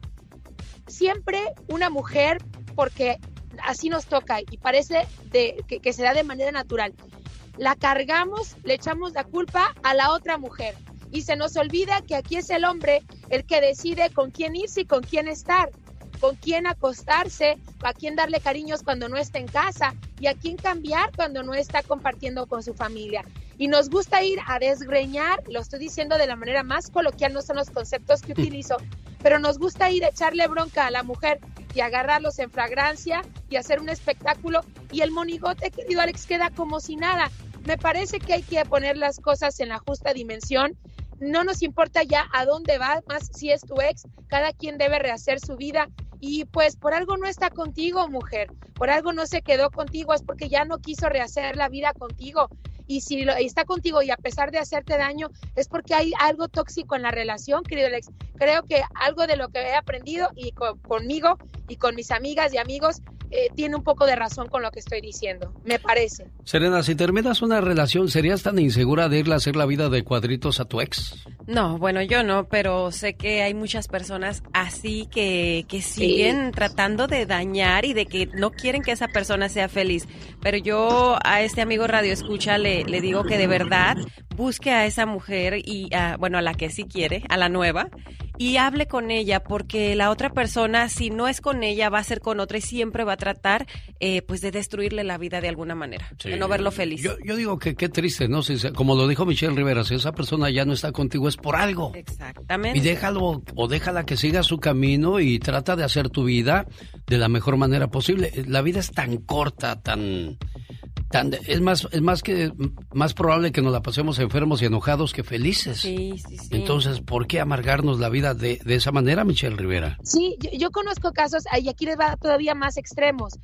Siempre una mujer, porque así nos toca y parece que, que se da de manera natural, la cargamos, le echamos la culpa a la otra mujer. Y se nos olvida que aquí es el hombre el que decide con quién irse y con quién estar, con quién acostarse, a quién darle cariños cuando no está en casa y a quién cambiar cuando no está compartiendo con su familia. Y nos gusta ir a desgreñar, lo estoy diciendo de la manera más coloquial, no son los conceptos que utilizo, pero nos gusta ir a echarle bronca a la mujer y agarrarlos en fragancia y hacer un espectáculo y el monigote, querido Alex, queda como si nada. Me parece que hay que poner las cosas en la justa dimensión. No nos importa ya a dónde va, más si es tu ex, cada quien debe rehacer su vida y pues por algo no está contigo, mujer, por algo no se quedó contigo, es porque ya no quiso rehacer la vida contigo. Y si lo- está contigo y a pesar de hacerte daño, es porque hay algo tóxico en la relación, querido Alex. Creo que algo de lo que he aprendido y co- conmigo y con mis amigas y amigos eh, tiene un poco de razón con lo que estoy diciendo, me parece. Serena, si terminas una relación, ¿serías tan insegura de irle a hacer la vida de cuadritos a tu ex? No, bueno, yo no, pero sé que hay muchas personas así que, que siguen tratando de dañar y de que no quieren que esa persona sea feliz. Pero yo a este amigo Radio Escucha le, le digo que de verdad busque a esa mujer y, a, bueno, a la que sí quiere, a la nueva, y hable con ella, porque la otra persona, si no es con ella, va a ser con otra y siempre va a tratar, eh, pues, de destruirle la vida de alguna manera, de no verlo feliz. Yo, yo digo que qué triste, ¿no? Si como lo dijo Michelle Rivera, si esa persona ya no está contigo es por algo. Exactamente. Y déjalo o déjala que siga su camino y trata de hacer tu vida de la mejor manera posible. La vida es tan corta, tan tan es más es más que más probable que nos la pasemos enfermos y enojados que felices. Sí, sí, sí. Entonces, ¿por qué amargarnos la vida de, de esa manera, Michelle Rivera? Sí, yo, yo conozco casos, y aquí les va todavía más extremos.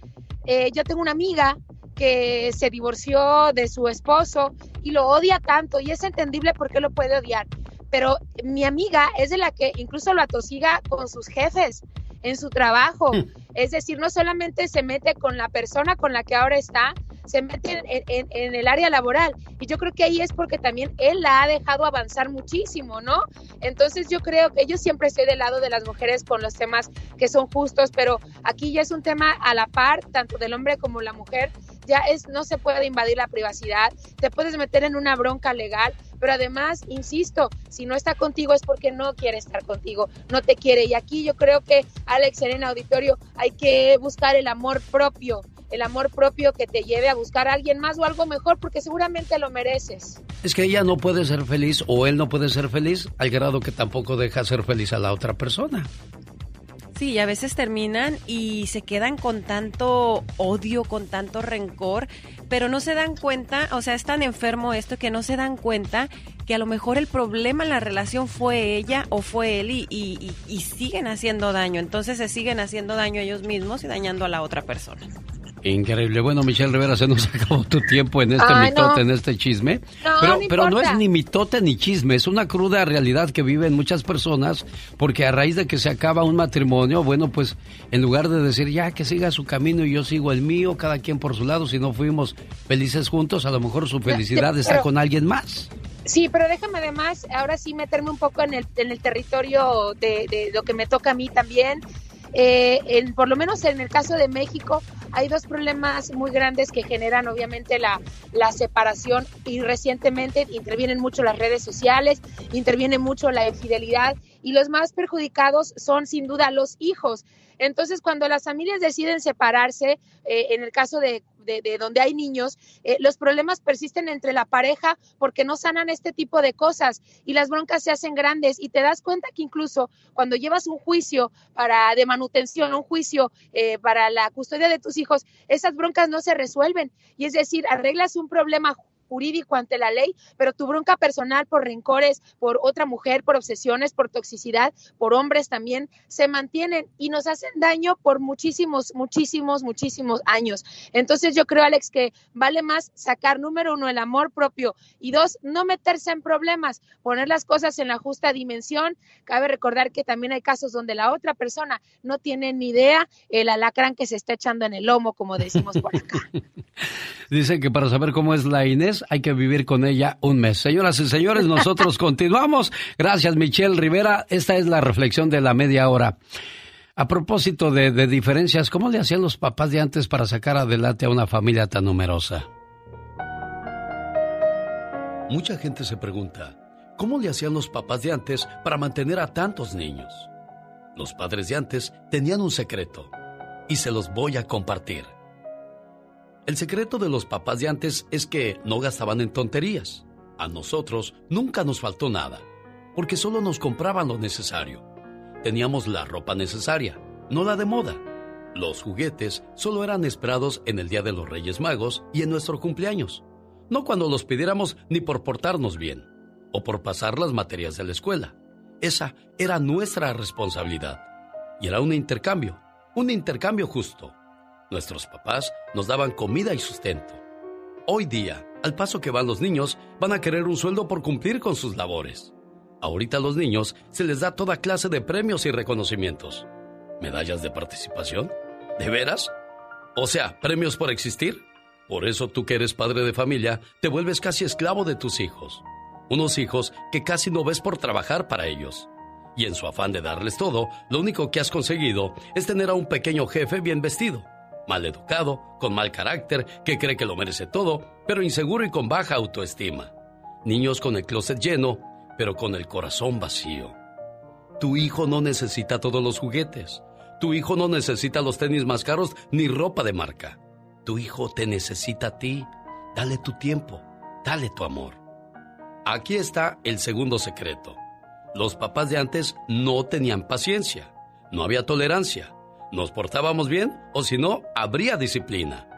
eh, yo tengo una amiga que se divorció de su esposo y lo odia tanto y es entendible por qué lo puede odiar. Pero mi amiga es de la que incluso lo atosiga con sus jefes en su trabajo. Es decir, no solamente se mete con la persona con la que ahora está, se mete en, en, el área laboral. Y yo creo que ahí es porque también él la ha dejado avanzar muchísimo, ¿no? Entonces yo creo que yo siempre estoy del lado de las mujeres con los temas que son justos, pero aquí ya es un tema a la par, tanto del hombre como la mujer. Ya es, no se puede invadir la privacidad, te puedes meter en una bronca legal, pero además, insisto, si no está contigo es porque no quiere estar contigo, no te quiere. Y aquí yo creo que, Alex, en el auditorio, hay que buscar el amor propio, el amor propio que te lleve a buscar a alguien más o algo mejor, porque seguramente lo mereces. Es que ella no puede ser feliz o él no puede ser feliz al grado que tampoco deja ser feliz a la otra persona. Sí, a veces terminan y se quedan con tanto odio, con tanto rencor, pero no se dan cuenta, o sea, es tan enfermo esto que no se dan cuenta que a lo mejor el problema en la relación fue ella o fue él y, y, y siguen haciendo daño. Entonces se siguen haciendo daño ellos mismos y dañando a la otra persona. Increíble. Bueno, Michelle Rivera, se nos (laughs) acabó tu tiempo en este mitote, en este chisme. pero no, pero no es ni mitote ni chisme, es una cruda realidad que viven muchas personas porque a raíz de que se acaba un matrimonio, bueno, pues en lugar de decir ya que siga su camino y yo sigo el mío, cada quien por su lado, si no fuimos felices juntos, a lo mejor su felicidad está con alguien más. Sí, pero déjame además ahora sí meterme un poco en el, en el territorio de, de lo que me toca a mí también. Eh, por lo menos en el caso de México, hay dos problemas muy grandes que generan obviamente la, la separación y recientemente intervienen mucho las redes sociales, interviene mucho la infidelidad y los más perjudicados son sin duda los hijos. Entonces, cuando las familias deciden separarse, eh, en el caso de, de, donde hay niños, eh, los problemas persisten entre la pareja porque no sanan este tipo de cosas y las broncas se hacen grandes y te das cuenta que incluso cuando llevas un juicio para de manutención, un juicio eh, para la custodia de tus hijos, esas broncas no se resuelven. Y es decir, arreglas un problema jurídico ante la ley, pero tu bronca personal por rencores, por otra mujer, por obsesiones, por toxicidad, por hombres también, se mantienen y nos hacen daño por muchísimos, muchísimos, muchísimos años. Entonces yo creo, Alex, que vale más sacar, número uno, el amor propio y dos, no meterse en problemas, poner las cosas en la justa dimensión. Cabe recordar que también hay casos donde la otra persona no tiene ni idea el alacrán que se está echando en el lomo, como decimos por acá. (laughs) Dicen que para saber cómo es la Inés hay que vivir con ella un mes. Señoras y señores, nosotros (laughs) continuamos. Gracias, Michelle Rivera. Esta es la reflexión de la media hora. A propósito de, de diferencias, ¿cómo le hacían los papás de antes para sacar adelante a una familia tan numerosa? Mucha gente se pregunta, ¿cómo le hacían los papás de antes para mantener a tantos niños? Los padres de antes tenían un secreto y se los voy a compartir. El secreto de los papás de antes es que no gastaban en tonterías. A nosotros nunca nos faltó nada, porque solo nos compraban lo necesario. Teníamos la ropa necesaria, no la de moda. Los juguetes solo eran esperados en el Día de los Reyes Magos y en nuestro cumpleaños, no cuando los pidiéramos ni por portarnos bien o por pasar las materias de la escuela. Esa era nuestra responsabilidad. Y era un intercambio, un intercambio justo. Nuestros papás nos daban comida y sustento. Hoy día, al paso que van los niños, van a querer un sueldo por cumplir con sus labores. Ahorita a los niños se les da toda clase de premios y reconocimientos. ¿Medallas de participación? ¿De veras? O sea, premios por existir. Por eso tú que eres padre de familia, te vuelves casi esclavo de tus hijos. Unos hijos que casi no ves por trabajar para ellos. Y en su afán de darles todo, lo único que has conseguido es tener a un pequeño jefe bien vestido mal educado, con mal carácter, que cree que lo merece todo, pero inseguro y con baja autoestima. Niños con el closet lleno, pero con el corazón vacío. Tu hijo no necesita todos los juguetes. Tu hijo no necesita los tenis más caros ni ropa de marca. Tu hijo te necesita a ti. Dale tu tiempo, dale tu amor. Aquí está el segundo secreto. Los papás de antes no tenían paciencia, no había tolerancia, nos portábamos bien o si no, habría disciplina.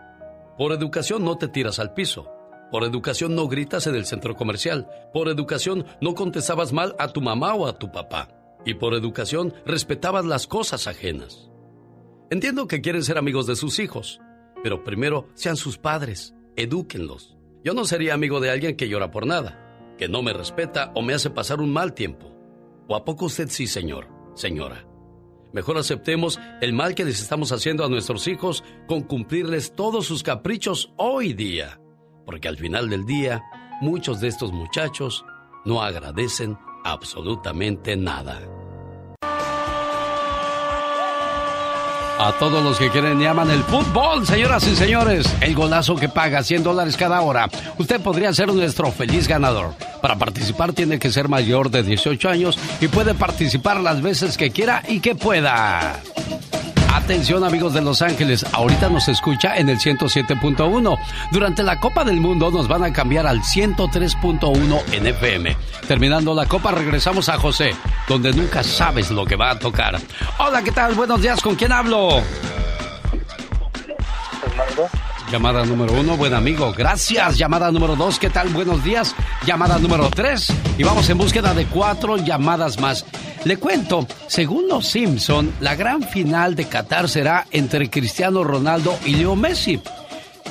Por educación no te tiras al piso. Por educación no gritas en el centro comercial. Por educación no contestabas mal a tu mamá o a tu papá. Y por educación respetabas las cosas ajenas. Entiendo que quieren ser amigos de sus hijos, pero primero sean sus padres, edúquenlos. Yo no sería amigo de alguien que llora por nada, que no me respeta o me hace pasar un mal tiempo. ¿O a poco usted sí, señor, señora? Mejor aceptemos el mal que les estamos haciendo a nuestros hijos con cumplirles todos sus caprichos hoy día. Porque al final del día, muchos de estos muchachos no agradecen absolutamente nada. A todos los que quieren y aman el fútbol, señoras y señores, el golazo que paga 100 dólares cada hora. Usted podría ser nuestro feliz ganador. Para participar tiene que ser mayor de 18 años y puede participar las veces que quiera y que pueda. Atención amigos de Los Ángeles, ahorita nos escucha en el 107.1. Durante la Copa del Mundo nos van a cambiar al 103.1 en FM. Terminando la Copa regresamos a José, donde nunca sabes lo que va a tocar. Hola, ¿qué tal? Buenos días, ¿con quién hablo? Llamada número uno, buen amigo. Gracias. Llamada número dos, ¿qué tal? Buenos días. Llamada número tres. Y vamos en búsqueda de cuatro llamadas más. Le cuento, según los Simpson, la gran final de Qatar será entre Cristiano Ronaldo y Leo Messi.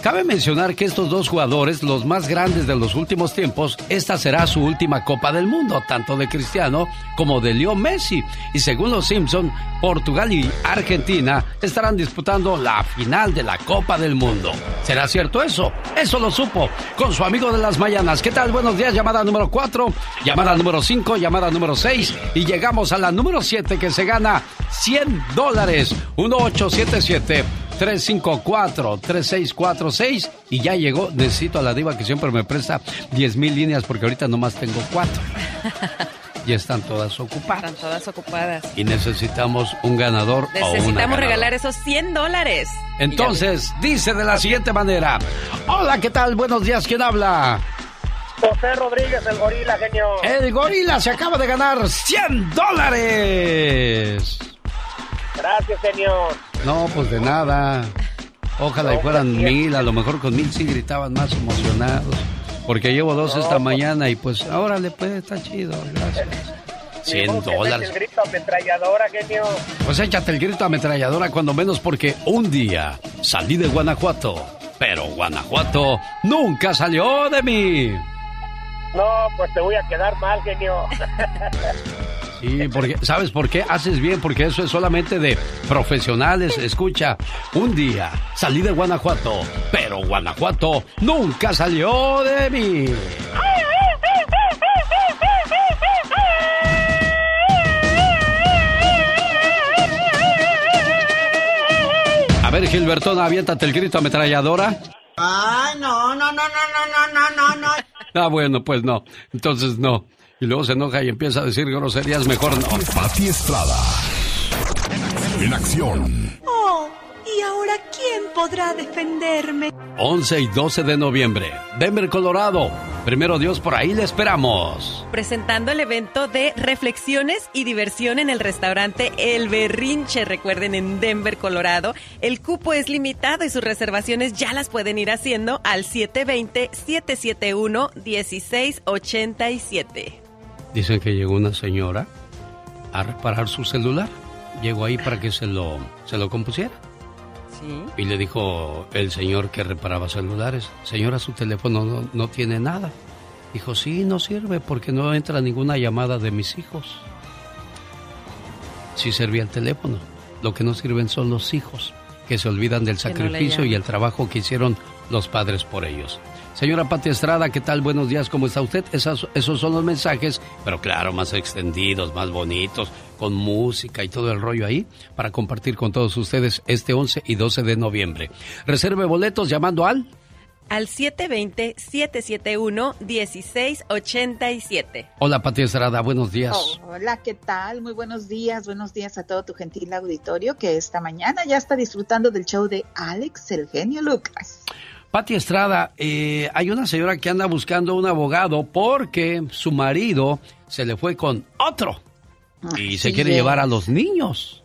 Cabe mencionar que estos dos jugadores, los más grandes de los últimos tiempos, esta será su última Copa del Mundo, tanto de Cristiano como de Leo Messi. Y según los Simpson, Portugal y Argentina estarán disputando la final de la Copa del Mundo. ¿Será cierto eso? Eso lo supo con su amigo de las mañanas. ¿Qué tal? Buenos días, llamada número 4, llamada número 5, llamada número 6 y llegamos a la número 7 que se gana 100 dólares. 1877 354-3646 y ya llegó. Necesito a la diva que siempre me presta 10 mil líneas porque ahorita nomás tengo cuatro. ya están todas ocupadas. Están todas ocupadas. Y necesitamos un ganador Necesitamos regalar esos 100 dólares. Entonces, dice de la siguiente manera. Hola, ¿qué tal? Buenos días, ¿quién habla? José Rodríguez, el gorila, genio. El gorila se acaba de ganar 100 dólares. Gracias, señor. No, pues de nada. Ojalá y fueran mil, a lo mejor con mil sí gritaban más emocionados. Porque llevo dos esta pues- mañana y pues ahora le puede estar chido, gracias. 100 dólares. el grito ametralladora, genio. Pues échate el grito ametralladora cuando menos porque un día salí de Guanajuato, pero Guanajuato nunca salió de mí. No, pues te voy a quedar mal, genio. (laughs) Sí, porque, ¿sabes por qué? Haces bien, porque eso es solamente de profesionales. Escucha, un día salí de Guanajuato, pero Guanajuato nunca salió de mí. A ver, Gilbertón, aviéntate el grito ametralladora. Ay, no, no, no, no, no, no, no, no. Ah, bueno, pues no. Entonces no y luego se enoja y empieza a decir groserías, mejor no. Pati Estrada. En acción. Oh, ¿y ahora quién podrá defenderme? 11 y 12 de noviembre, Denver, Colorado. Primero Dios, por ahí le esperamos. Presentando el evento de reflexiones y diversión en el restaurante El Berrinche, recuerden, en Denver, Colorado. El cupo es limitado y sus reservaciones ya las pueden ir haciendo al 720-771-1687. Dicen que llegó una señora a reparar su celular. Llegó ahí para que se lo, se lo compusiera. Sí. Y le dijo el señor que reparaba celulares, señora, su teléfono no, no tiene nada. Dijo, sí, no sirve porque no entra ninguna llamada de mis hijos. Sí servía el teléfono. Lo que no sirven son los hijos, que se olvidan del Que no le sacrificio y el trabajo que hicieron los padres por ellos. Señora Pati Estrada, ¿qué tal? Buenos días, ¿cómo está usted? Esas- esos son los mensajes, pero claro, más extendidos, más bonitos, con música y todo el rollo ahí, para compartir con todos ustedes este 11 y 12 de noviembre. Reserve boletos llamando al... Al 720-771-1687. Hola Pati Estrada, buenos días. Hola, ¿qué tal? Muy buenos días, buenos días a todo tu gentil auditorio que esta mañana ya está disfrutando del show de Alex, el genio Lucas. Pati Estrada, eh, hay una señora que anda buscando un abogado porque su marido se le fue con otro y se quiere llevar a los niños.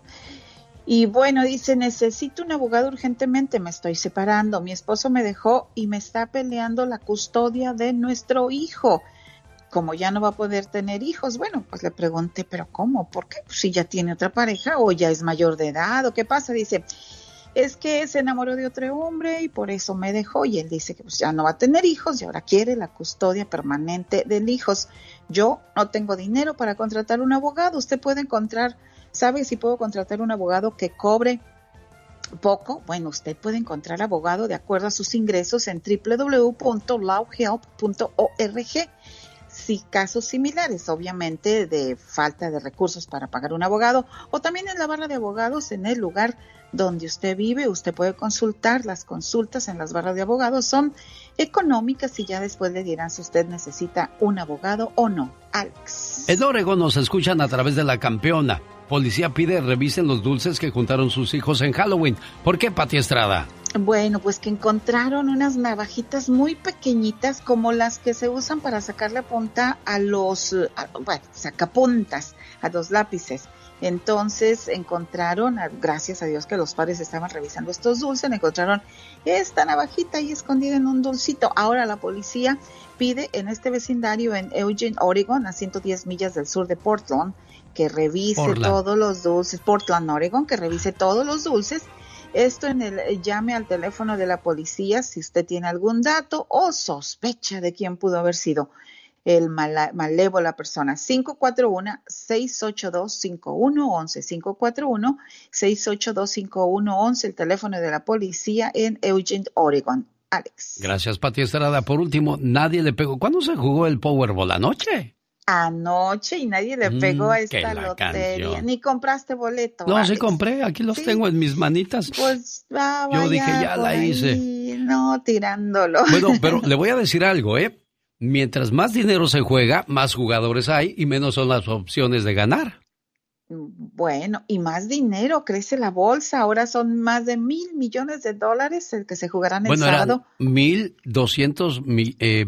Y bueno, dice, necesito un abogado urgentemente, me estoy separando, mi esposo me dejó y me está peleando la custodia de nuestro hijo. Como ya no va a poder tener hijos, bueno, pues le pregunté, pero ¿cómo? ¿Por qué? Pues si ya tiene otra pareja o ya es mayor de edad o qué pasa, dice, es que se enamoró de otro hombre y por eso me dejó y él dice que pues ya no va a tener hijos y ahora quiere la custodia permanente del hijos. Yo no tengo dinero para contratar un abogado. Usted puede encontrar, ¿sabe si puedo contratar un abogado que cobre poco? Bueno, usted puede encontrar abogado de acuerdo a sus ingresos en www.lawhelp.org si casos similares, obviamente de falta de recursos para pagar un abogado o también en la barra de abogados en el lugar donde usted vive, usted puede consultar. Las consultas en las barras de abogados son económicas y ya después le dirán si usted necesita un abogado o no. Alex. En Oregon nos escuchan a través de la campeona. Policía pide revisen los dulces que juntaron sus hijos en Halloween. ¿Por qué, Pati Estrada? Bueno, pues que encontraron unas navajitas muy pequeñitas como las que se usan para sacarle punta a los, a, bueno, sacapuntas, a los lápices. Entonces encontraron, gracias a Dios que los padres estaban revisando estos dulces, encontraron esta navajita ahí escondida en un dulcito. Ahora la policía pide en este vecindario en Eugene, Oregon, a 110 millas del sur de Portland, que revise todos los dulces, Portland, Oregon, que revise todos los dulces esto en el llame al teléfono de la policía si usted tiene algún dato o sospecha de quién pudo haber sido el malévola persona. 541-682-5111. 541-682-5111, el teléfono de la policía en Eugene, Oregon. Alex. Gracias, Pati Estrada. Por último, nadie le pegó. ¿Cuándo se jugó el Powerball? ¿Anoche? Anoche y nadie le pegó a mm, esta lotería. Ni compraste boleto. No, sí compré, aquí los tengo en mis manitas. Pues va, Yo dije, ya la hice. No, tirándolo. Bueno, pero (laughs) le voy a decir algo, ¿eh? Mientras más dinero se juega, más jugadores hay y menos son las opciones de ganar. Bueno, y más dinero, crece la bolsa. Ahora son más de mil millones de dólares el que se jugarán el bueno, sábado. Mil doscientos eh,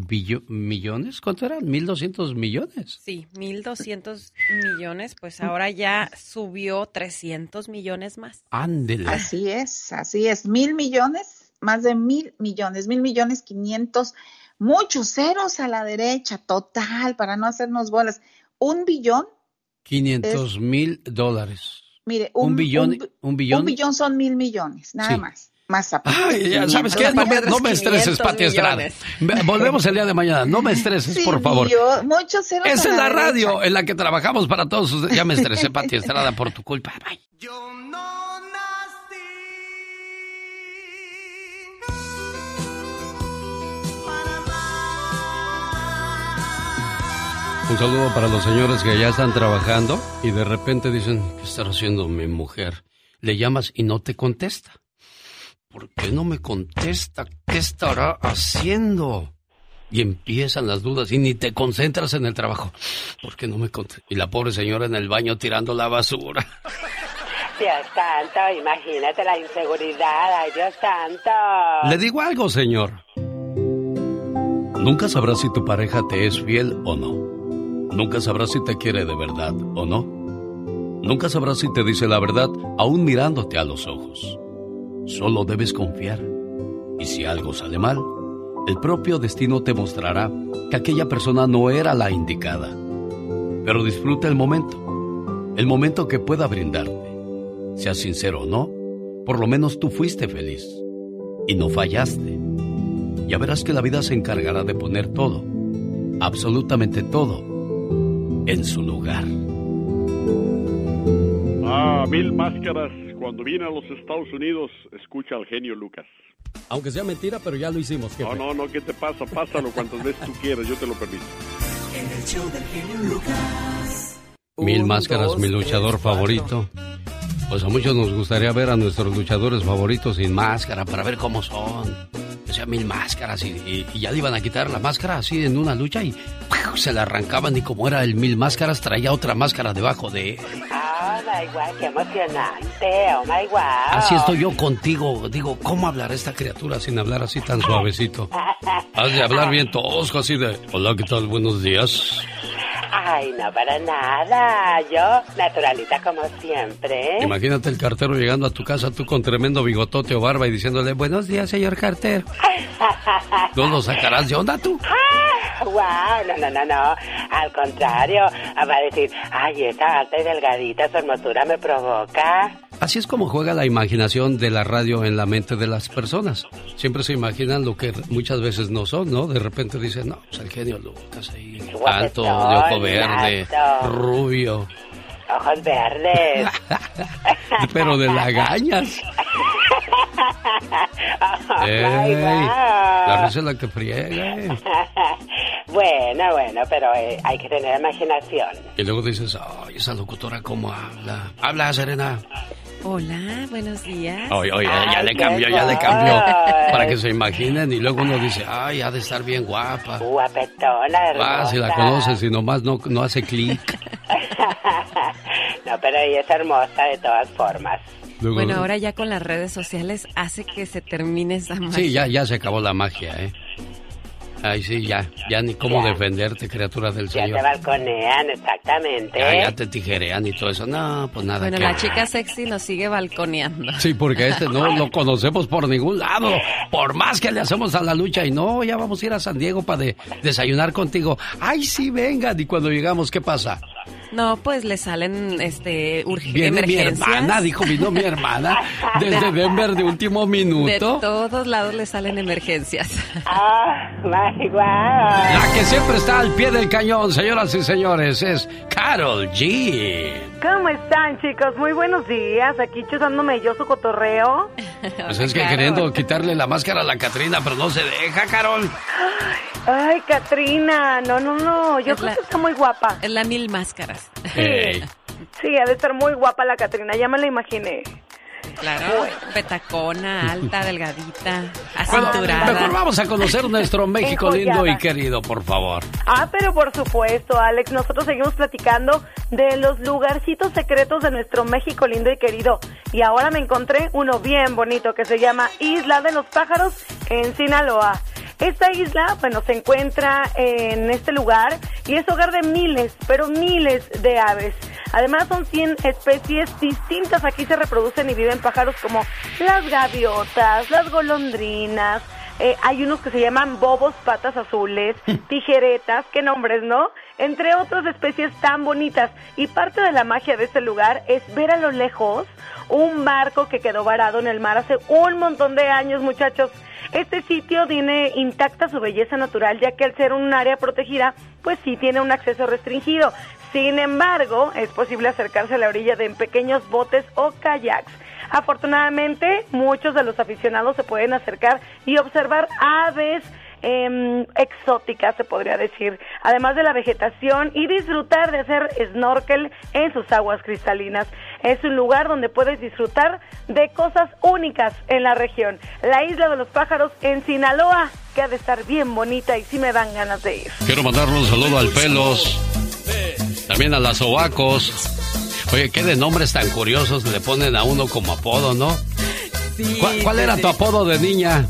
millones, ¿cuánto eran? Mil doscientos millones. Sí, mil doscientos millones, pues ahora ya subió trescientos millones más. Ándele. Así es, así es, mil millones, más de mil millones, mil millones quinientos, muchos ceros a la derecha, total, para no hacernos bolas. Un billón 500 mil dólares. Mire, un, billón, un, billón. Un billón son mil millones, nada más. Más Ay, ya sabes qué, no, me, estreses, Pati Estrada. Volvemos el día de mañana. No me estreses, por favor. Muchos Esa es la, radio en la que trabajamos para todos ustedes. Ya me estresé, Pati Estrada, por tu culpa. Bye. Yo Un saludo para los señores que ya están trabajando y de repente dicen, ¿qué estará haciendo mi mujer? Le llamas y no te contesta. ¿Por qué no me contesta? ¿Qué estará haciendo? Y empiezan las dudas y ni te concentras en el trabajo. ¿Por qué no me contesta? Y la pobre señora en el baño tirando la basura. (laughs) Dios santo, imagínate la inseguridad, ay Dios santo. Le digo algo, señor. Nunca sabrás si tu pareja te es fiel o no. Nunca sabrás si te quiere de verdad o no. Nunca sabrás si te dice la verdad aún mirándote a los ojos. Solo debes confiar. Y si algo sale mal, el propio destino te mostrará que aquella persona no era la indicada. Pero disfruta el momento, el momento que pueda brindarte. Sea sincero o no, por lo menos tú fuiste feliz y no fallaste. Ya verás que la vida se encargará de poner todo, absolutamente todo, en su lugar. Ah, mil máscaras. Cuando viene a los Estados Unidos, escucha al genio Lucas. Aunque sea mentira, pero ya lo hicimos. No, no, no, ¿qué te pasa? Pásalo cuantas veces tú quieras, yo te lo permito. En el show del genio Lucas. Mil máscaras, mi luchador favorito. Pues a muchos nos gustaría ver a nuestros luchadores favoritos sin máscara para ver cómo son o sea, mil máscaras y, ya le iban a quitar la máscara así en una lucha y se la arrancaban y como era el mil máscaras traía otra máscara debajo de Oh my God, qué emocionante, oh my God. Así estoy yo contigo. Digo, ¿cómo hablará esta criatura sin hablar así tan suavecito? Has de hablar bien tosco, así de, hola, ¿qué tal? Buenos días. Ay, no para nada. Yo, naturalita como siempre. Imagínate el cartero llegando a tu casa, tú con tremendo bigotote o barba y diciéndole, buenos días, señor cartero. (laughs) ¿No lo sacarás de onda tú? wow, ah, no, no, no, no. Al contrario, va a decir, ay, esa alta y delgadita, su hermosura me provoca. Así es como juega la imaginación de la radio en la mente de las personas. Siempre se imaginan lo que muchas veces no son, ¿no? De repente dicen, no, pues el genio Lucas ahí, alto, de ojo verde, rubio. Ojos verdes. (laughs) Pero de lagañas. (laughs) Ey, la risa es la que friega. eh. (laughs) bueno, bueno, pero eh, hay que tener imaginación. Y luego dices, ay, esa locutora cómo habla. Habla, Serena. Hola, buenos días. Oye, oye, ya Ay, le cambió, ya le cambió. Para que se imaginen. Y luego uno dice, ay, ha de estar bien guapa. Guapetona, hermosa. Ah, si la conoces y nomás no, no hace clic. (laughs) No, pero ella es hermosa de todas formas. Luego- Bueno, ahora ya con las redes sociales hace que se termine esa magia. Sí, ya, ya se acabó la magia, ¿eh? Ay, sí, ya. Ya ni cómo Ya. defenderte, criatura del Ya Señor. te balconean, exactamente. Ya, ya te tijerean y todo eso. No, pues nada. Bueno, que- la chica sexy nos sigue balconeando. Sí, porque a este no lo (laughs) conocemos por ningún lado. Por más que le hacemos a la lucha y no, ya vamos a ir a San Diego para de- desayunar contigo. Ay, sí, vengan. Y cuando llegamos, ¿qué pasa? No, pues le salen este urg- Viene mi hermana, dijo, vino mi hermana desde (laughs) Denver de último De minuto. todos lados le salen emergencias. Ah, my wow. La que siempre está al pie del cañón, señoras y señores, es Carol G. ¿Cómo están, chicos? Muy buenos días. Aquí chuzándome yo su cotorreo. Pues es que queriendo quitarle la máscara a la Catrina, pero no se deja, Carol. Ay, Katrina. No, no, no. Yo Es creo la- que está muy guapa. Es la mil máscaras. Ey. (laughs) Sí, ha de estar muy guapa la Katrina. Ya me la imaginé. Claro, petacona, alta, delgadita, Bueno, acinturada. mejor vamos a conocer nuestro (laughs) México lindo y querido, por favor. Ah, pero por supuesto, Alex, nosotros seguimos platicando de los lugarcitos secretos de nuestro México lindo y querido. Y ahora me encontré uno bien bonito que se llama Isla de los Pájaros en Sinaloa. Esta isla, bueno, se encuentra en este lugar y es hogar de miles, pero miles de aves. Además son 100 especies distintas. Aquí se reproducen y viven pájaros como las gaviotas, las golondrinas, eh, hay unos que se llaman bobos patas azules, (laughs) tijeretas, qué nombres, ¿no? Entre otras especies tan bonitas. Y parte de la magia de este lugar es ver a lo lejos un barco que quedó varado en el mar hace un montón de años, muchachos. Este sitio tiene intacta su belleza natural, ya que al ser un área protegida, pues sí tiene un acceso restringido. Sin embargo, es posible acercarse a la orilla de en pequeños botes o kayaks. Afortunadamente, muchos de los aficionados se pueden acercar y observar aves em, exóticas, se podría decir, además de la vegetación y disfrutar de hacer snorkel en sus aguas cristalinas. Es un lugar donde puedes disfrutar de cosas únicas en la región. La isla de los pájaros en Sinaloa, que ha de estar bien bonita y sí me dan ganas de ir. Quiero mandarle un saludo al Pelos, también a las Ovacos. Oye, qué de nombres tan curiosos le ponen a uno como apodo, ¿no? Sí, ¿Cuál, cuál sí, era sí. tu apodo de niña?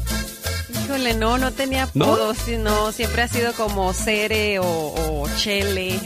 Híjole, no, no tenía ¿No? apodo, sino siempre ha sido como Cere o, o Chele.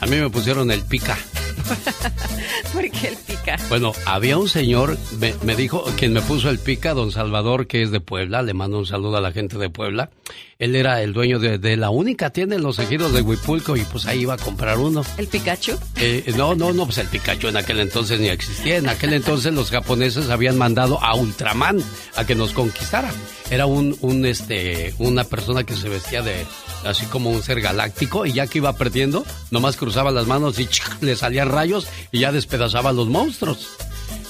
A mí me pusieron el pica. (laughs) Porque el pica. Bueno, había un señor, me, me dijo, quien me puso el pica, don Salvador, que es de Puebla, le mando un saludo a la gente de Puebla. Él era el dueño de, de la única tienda en los ejidos de Huipulco y pues ahí iba a comprar uno. ¿El Pikachu? Eh, no, no, no, pues el Pikachu en aquel entonces ni existía. En aquel entonces los japoneses habían mandado a Ultraman a que nos conquistara. Era un, un, este, una persona que se vestía de, así como un ser galáctico y ya que iba perdiendo, nomás cruzaba las manos y ¡chic! le salían rayos y ya despedazaba a los monstruos.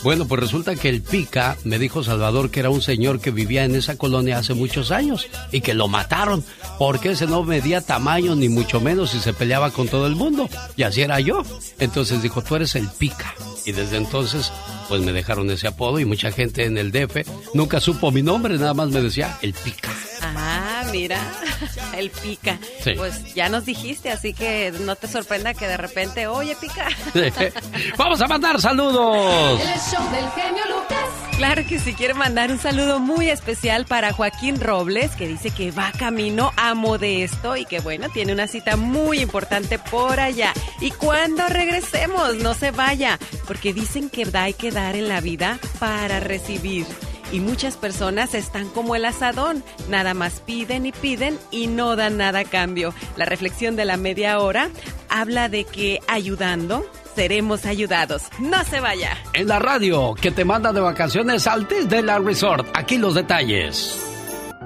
Bueno, pues resulta que el Pica me dijo Salvador que era un señor que vivía en esa colonia hace muchos años y que lo mataron porque ese no medía tamaño ni mucho menos y se peleaba con todo el mundo. Y así era yo. Entonces dijo, tú eres el Pica. Y desde entonces, pues me dejaron ese apodo y mucha gente en el DF nunca supo mi nombre, nada más me decía el Pica. Ah, mira, (laughs) el pica. Sí. Pues ya nos dijiste, así que no te sorprenda que de repente, oye, pica. (laughs) Vamos a mandar saludos. El show del genio Lucas. Claro que si quiere mandar un saludo muy especial para Joaquín Robles, que dice que va camino a Modesto y que bueno, tiene una cita muy importante por allá. Y cuando regresemos, no se vaya, porque dicen que hay que dar en la vida para recibir. Y muchas personas están como el asadón, nada más piden y piden y no dan nada a cambio. La reflexión de la media hora habla de que ayudando seremos ayudados. No se vaya. En la radio que te manda de vacaciones al de la Resort. Aquí los detalles.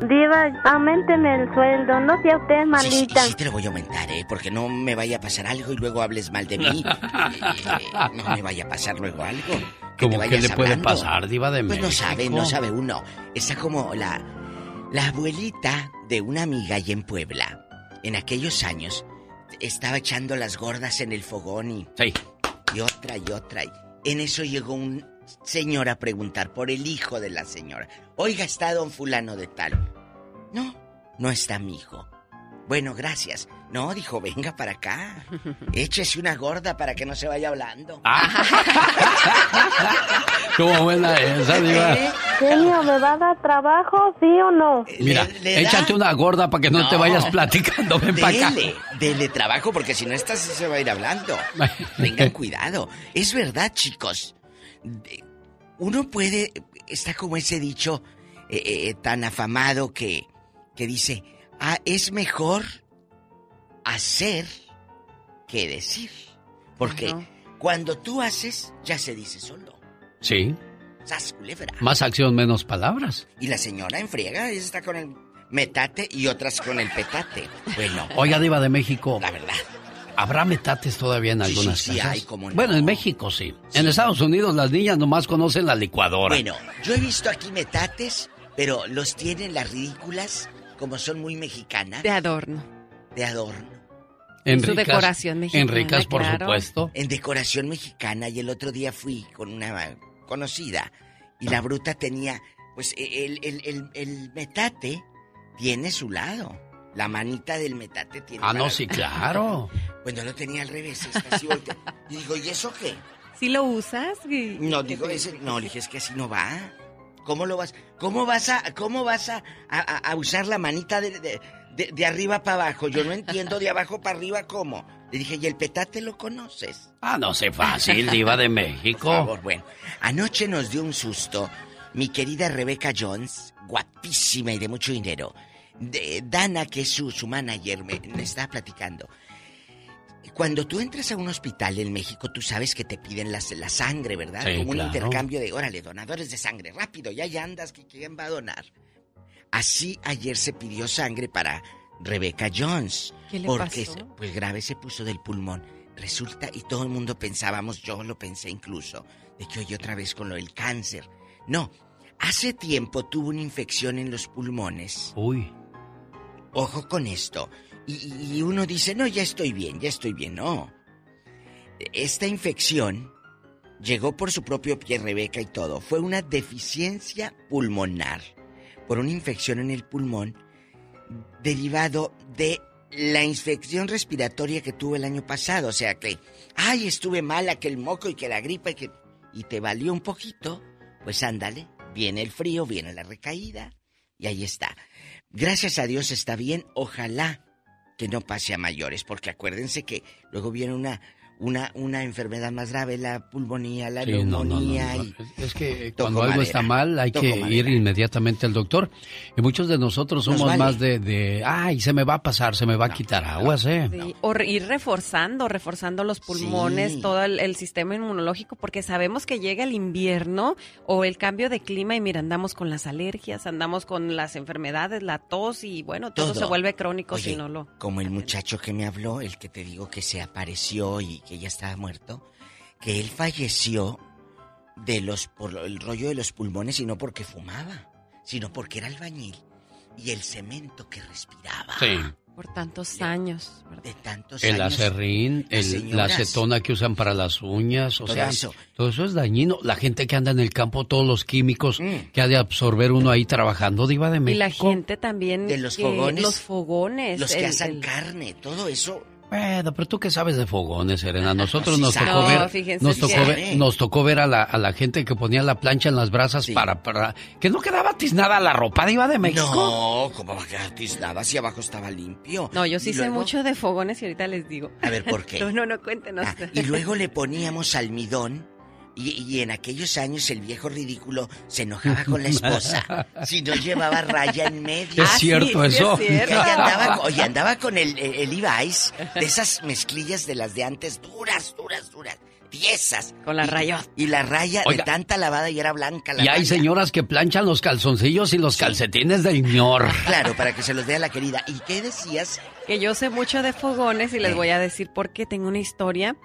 Diva, aumenteme el sueldo, no sea usted malita. Sí, sí, te lo voy a aumentar, ¿eh? Porque no me vaya a pasar algo y luego hables mal de mí. (laughs) Eh, no me vaya a pasar luego algo. Que ¿Cómo te que le puede pasar, Diva de Pues no sabe, no sabe uno. Está como la, la abuelita de una amiga allá en Puebla. En aquellos años estaba echando las gordas en el fogón y, Sí. y otra y otra. En eso llegó un señor a preguntar por el hijo de la señora. Oiga, está don fulano de tal. No, no está mi hijo. Bueno, gracias. No, dijo, venga para acá. (laughs) Échese una gorda para que no se vaya hablando. (laughs) ¿Cómo buena esa, Diva? Genio, ¿me va a dar trabajo, sí o no? Mira, le échate una gorda para que no, te vayas platicando. Ven para acá. Dele, dele trabajo porque si no estás se va a ir hablando. (laughs) Tengan cuidado. Es verdad, chicos. Uno puede, está como ese dicho eh, eh, tan afamado que, que dice, ah, es mejor hacer que decir. Porque Ajá. cuando tú haces, ya se dice solo. Sí. Sas, culebra. Más acción, menos palabras. Y la señora en friega ella está con el metate y otras con el petate. Bueno. (laughs) Oiga, Diva de México. La verdad. ¿Habrá metates todavía en Sí, algunas sí, sí casas? hay, cómo no. Bueno, en México sí. En Estados Unidos las niñas nomás conocen la licuadora. Bueno, yo he visto aquí metates, pero los tienen las ridículas, como son muy mexicanas. De adorno. De adorno. En su ricas- decoración mexicana, En ricas, por claro. supuesto. En decoración mexicana. Y el otro día fui con una conocida. Y la bruta tenía, pues, el, el, el, el metate tiene su lado. La manita del metate tiene Ah, no, sí, (laughs) claro. Bueno, lo tenía al revés, está así voltea. Y digo, ¿y eso qué? ¿Sí lo usas? Y- No, digo, ese, no, le dije, es que así no va. ¿Cómo lo vas? ¿Cómo vas a, cómo vas a, a- a usar la manita de, de, de- de arriba para abajo? Yo no entiendo de abajo para arriba cómo. Le dije, ¿y el petate lo conoces? Ah, no sé fácil, Diva de México. Por favor, bueno. Anoche nos dio un susto mi querida Rebecca Jones, guapísima y de mucho dinero. De Dana, que es su, su manager, me, me estaba platicando. Cuando tú entras a un hospital en México, tú sabes que te piden la, la sangre, ¿verdad? Sí, Como un intercambio de, órale, donadores de sangre, rápido, ya ya andas, que quién va a donar. Así ayer se pidió sangre para Rebecca Jones. ¿Qué le porque pasó? pues grave se puso del pulmón. Resulta, y todo el mundo pensábamos, yo lo pensé incluso, de que hoy otra vez con lo del cáncer. No, hace tiempo tuvo una infección en los pulmones. Uy. Ojo con esto. Y, y uno dice, no, ya estoy bien, ya estoy bien. No. Esta infección llegó por su propio pie, Rebeca y todo. Fue una deficiencia pulmonar por una infección en el pulmón derivado de la infección respiratoria que tuve el año pasado. O sea que, ay, estuve mala, que el moco y que la gripa y que... Y te valió un poquito. Pues ándale, viene el frío, viene la recaída. Y ahí está. Gracias a Dios está bien. Ojalá que no pase a mayores, porque acuérdense que luego viene una, una, una enfermedad más grave, la pulmonía, la Sí, no, no, no, neumonía no. y... Es que Toco cuando algo madera, está mal hay toco que ir inmediatamente al doctor. Y muchos de nosotros Nos somos vale. más de, de, ay, se me va a pasar, se me va a quitar aguas, ¿eh? Sí, O re- ir reforzando, reforzando los pulmones, Sí. todo el, el sistema inmunológico, porque sabemos que llega el invierno o el cambio de clima y mira, andamos con las alergias, andamos con las enfermedades, la tos y bueno, todo, Todo. se vuelve crónico Oye, si no lo... Como el muchacho que me habló, el que te digo que se apareció y que ya estaba muerto, que él falleció de los por el rollo de los pulmones y no porque fumaba, sino porque era albañil y el cemento que respiraba. Sí. Por tantos años. De tantos El años. acerrín, el- la señoras. acetona que usan para las uñas, o Todo sea, eso. todo eso es dañino. La gente que anda en el campo, todos los químicos Mm. que ha de absorber uno ahí trabajando, diva de Y México. la gente también... De los fogones. Los fogones. Los que el- el- carne, todo eso. Bueno, pero tú qué sabes de fogones, Serena. Nosotros Sí nos tocó No, ver, fíjense nos tocó ver, nos tocó ver a la, a la gente que ponía la plancha en las brasas para, para que no quedaba tiznada la ropa diva de México. No, como va a quedar tiznada si abajo estaba limpio. No, yo sí sé luego- mucho de fogones y ahorita les digo. A ver, ¿por (laughs) qué? No, no, no, cuéntenos. Ah, y luego le poníamos almidón. Y, y en aquellos años el viejo ridículo se enojaba con la esposa (laughs) si no llevaba raya en medio. Es Ah, cierto sí, sí eso. es cierto. (laughs) ella andaba, oye, andaba con el, el, el Levi's de esas mezclillas de las de antes, duras, duras, duras. tiesas. Con la Y- raya. Y, la raya Oiga. de tanta lavada y era blanca la Y hay raya. señoras que planchan los calzoncillos y los calcetines del ñor. (laughs) Claro, para que se los vea la querida. ¿Y qué decías? Que yo sé mucho de fogones y les Eh. voy a decir por qué tengo una historia.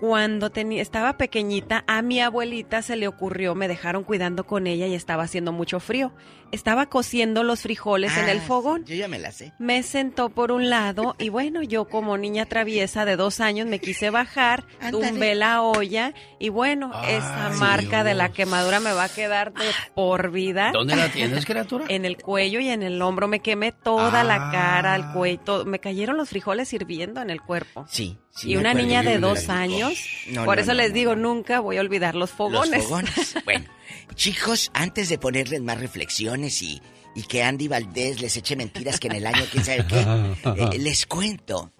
Cuando tenía, estaba pequeñita, a mi abuelita se le ocurrió, me dejaron cuidando con ella y estaba haciendo mucho frío. Estaba cociendo los frijoles en el Ah, fogón. Yo ya me la sé. Me sentó por un lado y bueno, yo como niña traviesa de dos años me quise bajar, tumbé la olla y bueno, esa marca de la quemadura me va a quedar de por vida. ¿Dónde la tienes, criatura? En el cuello y en el hombro me quemé toda la Ah. cara, el cuello, todo. me cayeron los frijoles hirviendo en el cuerpo. Sí. sí y una niña de dos años, No, por no, eso no, les no, digo, no. nunca voy a olvidar los fogones. Los fogones. (laughs) Bueno, chicos, antes de ponerles más reflexiones y, y que Andy Valdés les eche mentiras que en el año quién sabe qué, eh, (laughs) les cuento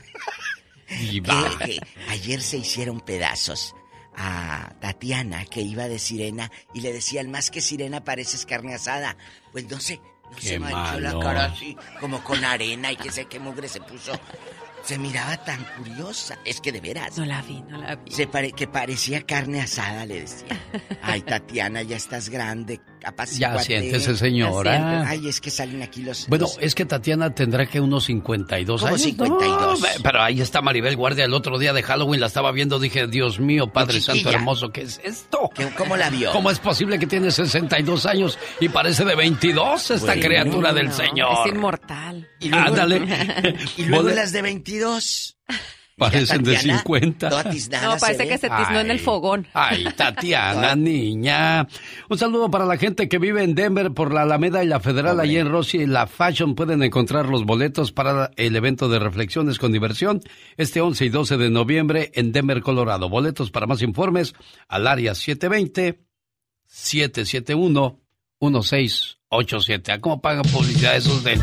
que, que ayer se hicieron pedazos a Tatiana que iba de sirena y le decían más que sirena pareces carne asada. Pues no sé, no Qué se manchó la malo. cara así como con arena y que sé qué mugre se puso. Se miraba tan curiosa. Es que de veras. No la vi, no la vi. Se pare- que parecía carne asada, le decía. (laughs) Ay, Tatiana, ya estás grande. Ya siéntese, señora. Ay, es que salen aquí los... Bueno, los- es que Tatiana tendrá que unos 52 Como años. 52. No, pero ahí está Maribel Guardia. El otro día de Halloween la estaba viendo. Dije, Dios mío, Padre. Santo hermoso, ¿qué es esto? ¿Qué- ¿Cómo la vio? ¿Cómo es posible que tiene 62 años y parece de 22 esta Bueno, criatura del No, Señor? Es inmortal. Y luego, Ándale. (laughs) y luego las de 22. Parecen de Tatiana, 50. toda tiznada No, parece que se tiznó en el fogón. Ay, Tatiana, (laughs) niña. Un saludo para la gente que vive en Denver por la Alameda y la Federal. Allí en Rossi, la Fashion, pueden encontrar los boletos para el evento de reflexiones con diversión este 11 y 12 de noviembre en Denver, Colorado. Boletos para más informes al área 720-771-1687. ¿A cómo pagan publicidad esos de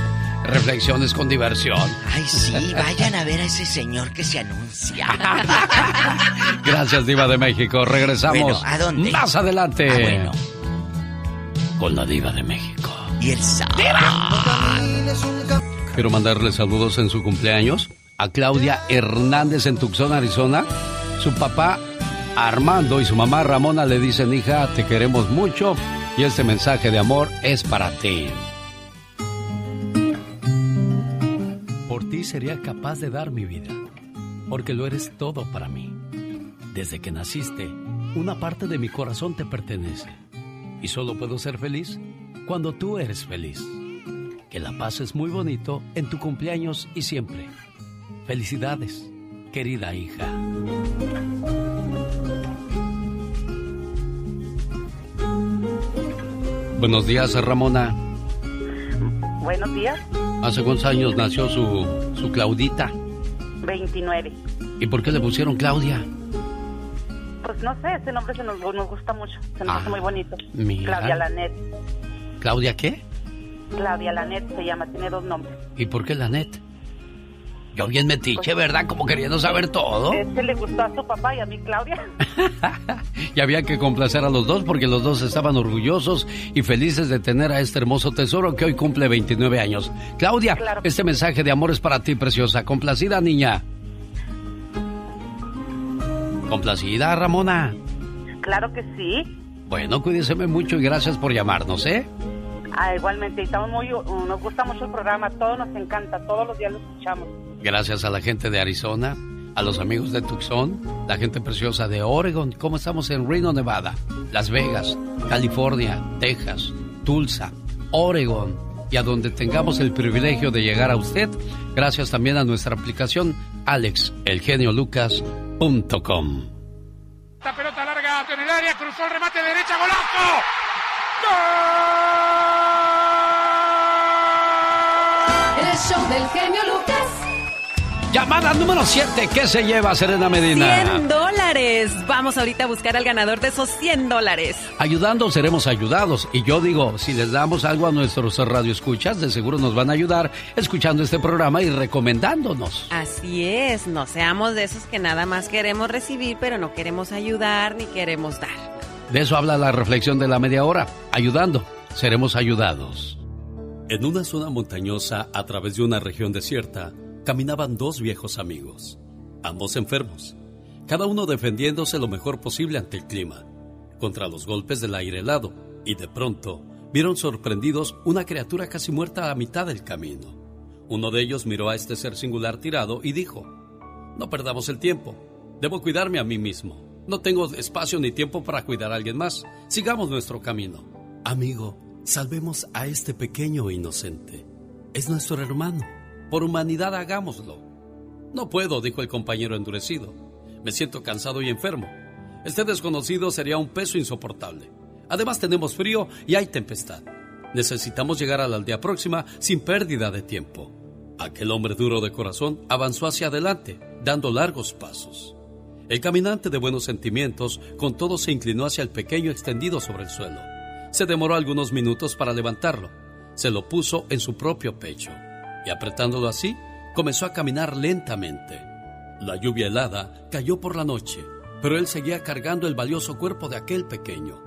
reflexiones con diversión? Ay, sí, vayan a ver a ese señor que se anuncia. (laughs) Gracias, Diva de México. Regresamos Bueno, ¿a dónde? más adelante. Ah, bueno. Con la Diva de México. Y el sábado. Quiero mandarle saludos en su cumpleaños a Claudia Hernández en Tucson, Arizona. Su papá Armando y su mamá Ramona le dicen, hija, te queremos mucho y este mensaje de amor es para ti. Por ti sería capaz de dar mi vida, porque lo eres todo para mí. Desde que naciste, una parte de mi corazón te pertenece y solo puedo ser feliz cuando tú eres feliz. Que la pases muy bonito en tu cumpleaños y siempre. Felicidades, querida hija. Buenos días, Ramona. Buenos días, ¿Hace cuántos años nació su, su Claudita? 29. ¿Y por qué le pusieron Claudia? Pues no sé, ese nombre se nos, nos gusta mucho, se nos Ah, hace muy bonito. mira. Claudia Lanet. ¿Claudia qué? Claudia Lanet se llama, tiene dos nombres. ¿Y por qué la net? Yo bien metiche, ¿verdad? Como queriendo saber todo. Este le gustó a su papá y a mí Claudia. (laughs) Y había que complacer a los dos porque los dos estaban orgullosos y felices de tener a este hermoso tesoro que hoy cumple 29 años. Claudia, Claro. este mensaje de amor es para ti, preciosa. Complacida, niña. Complacida, Ramona. Claro que sí. Bueno, cuídeseme mucho y gracias por llamarnos, ¿eh? Ah, igualmente, estamos muy, nos gusta mucho el programa, todo nos encanta, todos los días lo escuchamos. Gracias a la gente de Arizona, a los amigos de Tucson, la gente preciosa de Oregon, como estamos en Reno, Nevada, Las Vegas, California, Texas, Tulsa, Oregon y a donde tengamos el privilegio de llegar a usted, gracias también a nuestra aplicación alexelgeniolucas.com. La pelota larga en el área, cruzó el remate derecha, golazo. El show del genio Lucas. Llamada número 7, ¿qué se lleva Serena Medina? 100 dólares. Vamos ahorita a buscar al ganador de esos 100 dólares. Ayudando seremos ayudados. Y yo digo, si les damos algo a nuestros radioescuchas, de seguro nos van a ayudar escuchando este programa y recomendándonos. Así es, no seamos de esos que nada más queremos recibir, pero no queremos ayudar ni queremos dar. De eso habla la reflexión de la media hora. Ayudando, seremos ayudados. En una zona montañosa, a través de una región desierta, caminaban dos viejos amigos, ambos enfermos. cada uno defendiéndose lo mejor posible ante el clima, contra los golpes del aire helado, y de pronto vieron sorprendidos una criatura casi muerta a mitad del camino. Uno de ellos miró a este ser singular tirado y dijo, No perdamos el tiempo, debo cuidarme a mí mismo. No tengo espacio ni tiempo para cuidar a alguien más. Sigamos nuestro camino. Amigo, salvemos a este pequeño inocente. Es nuestro hermano. Por humanidad hagámoslo. No puedo, dijo el compañero endurecido. Me siento cansado y enfermo. Este desconocido sería un peso insoportable. Además tenemos frío y hay tempestad. Necesitamos llegar a la aldea próxima sin pérdida de tiempo. Aquel hombre duro de corazón avanzó hacia adelante, dando largos pasos. El caminante de buenos sentimientos con todo se inclinó hacia el pequeño extendido sobre el suelo. Se demoró algunos minutos para levantarlo. Se lo puso en su propio pecho y apretándolo así, comenzó a caminar lentamente. La lluvia helada cayó por la noche, pero él seguía cargando el valioso cuerpo de aquel pequeño.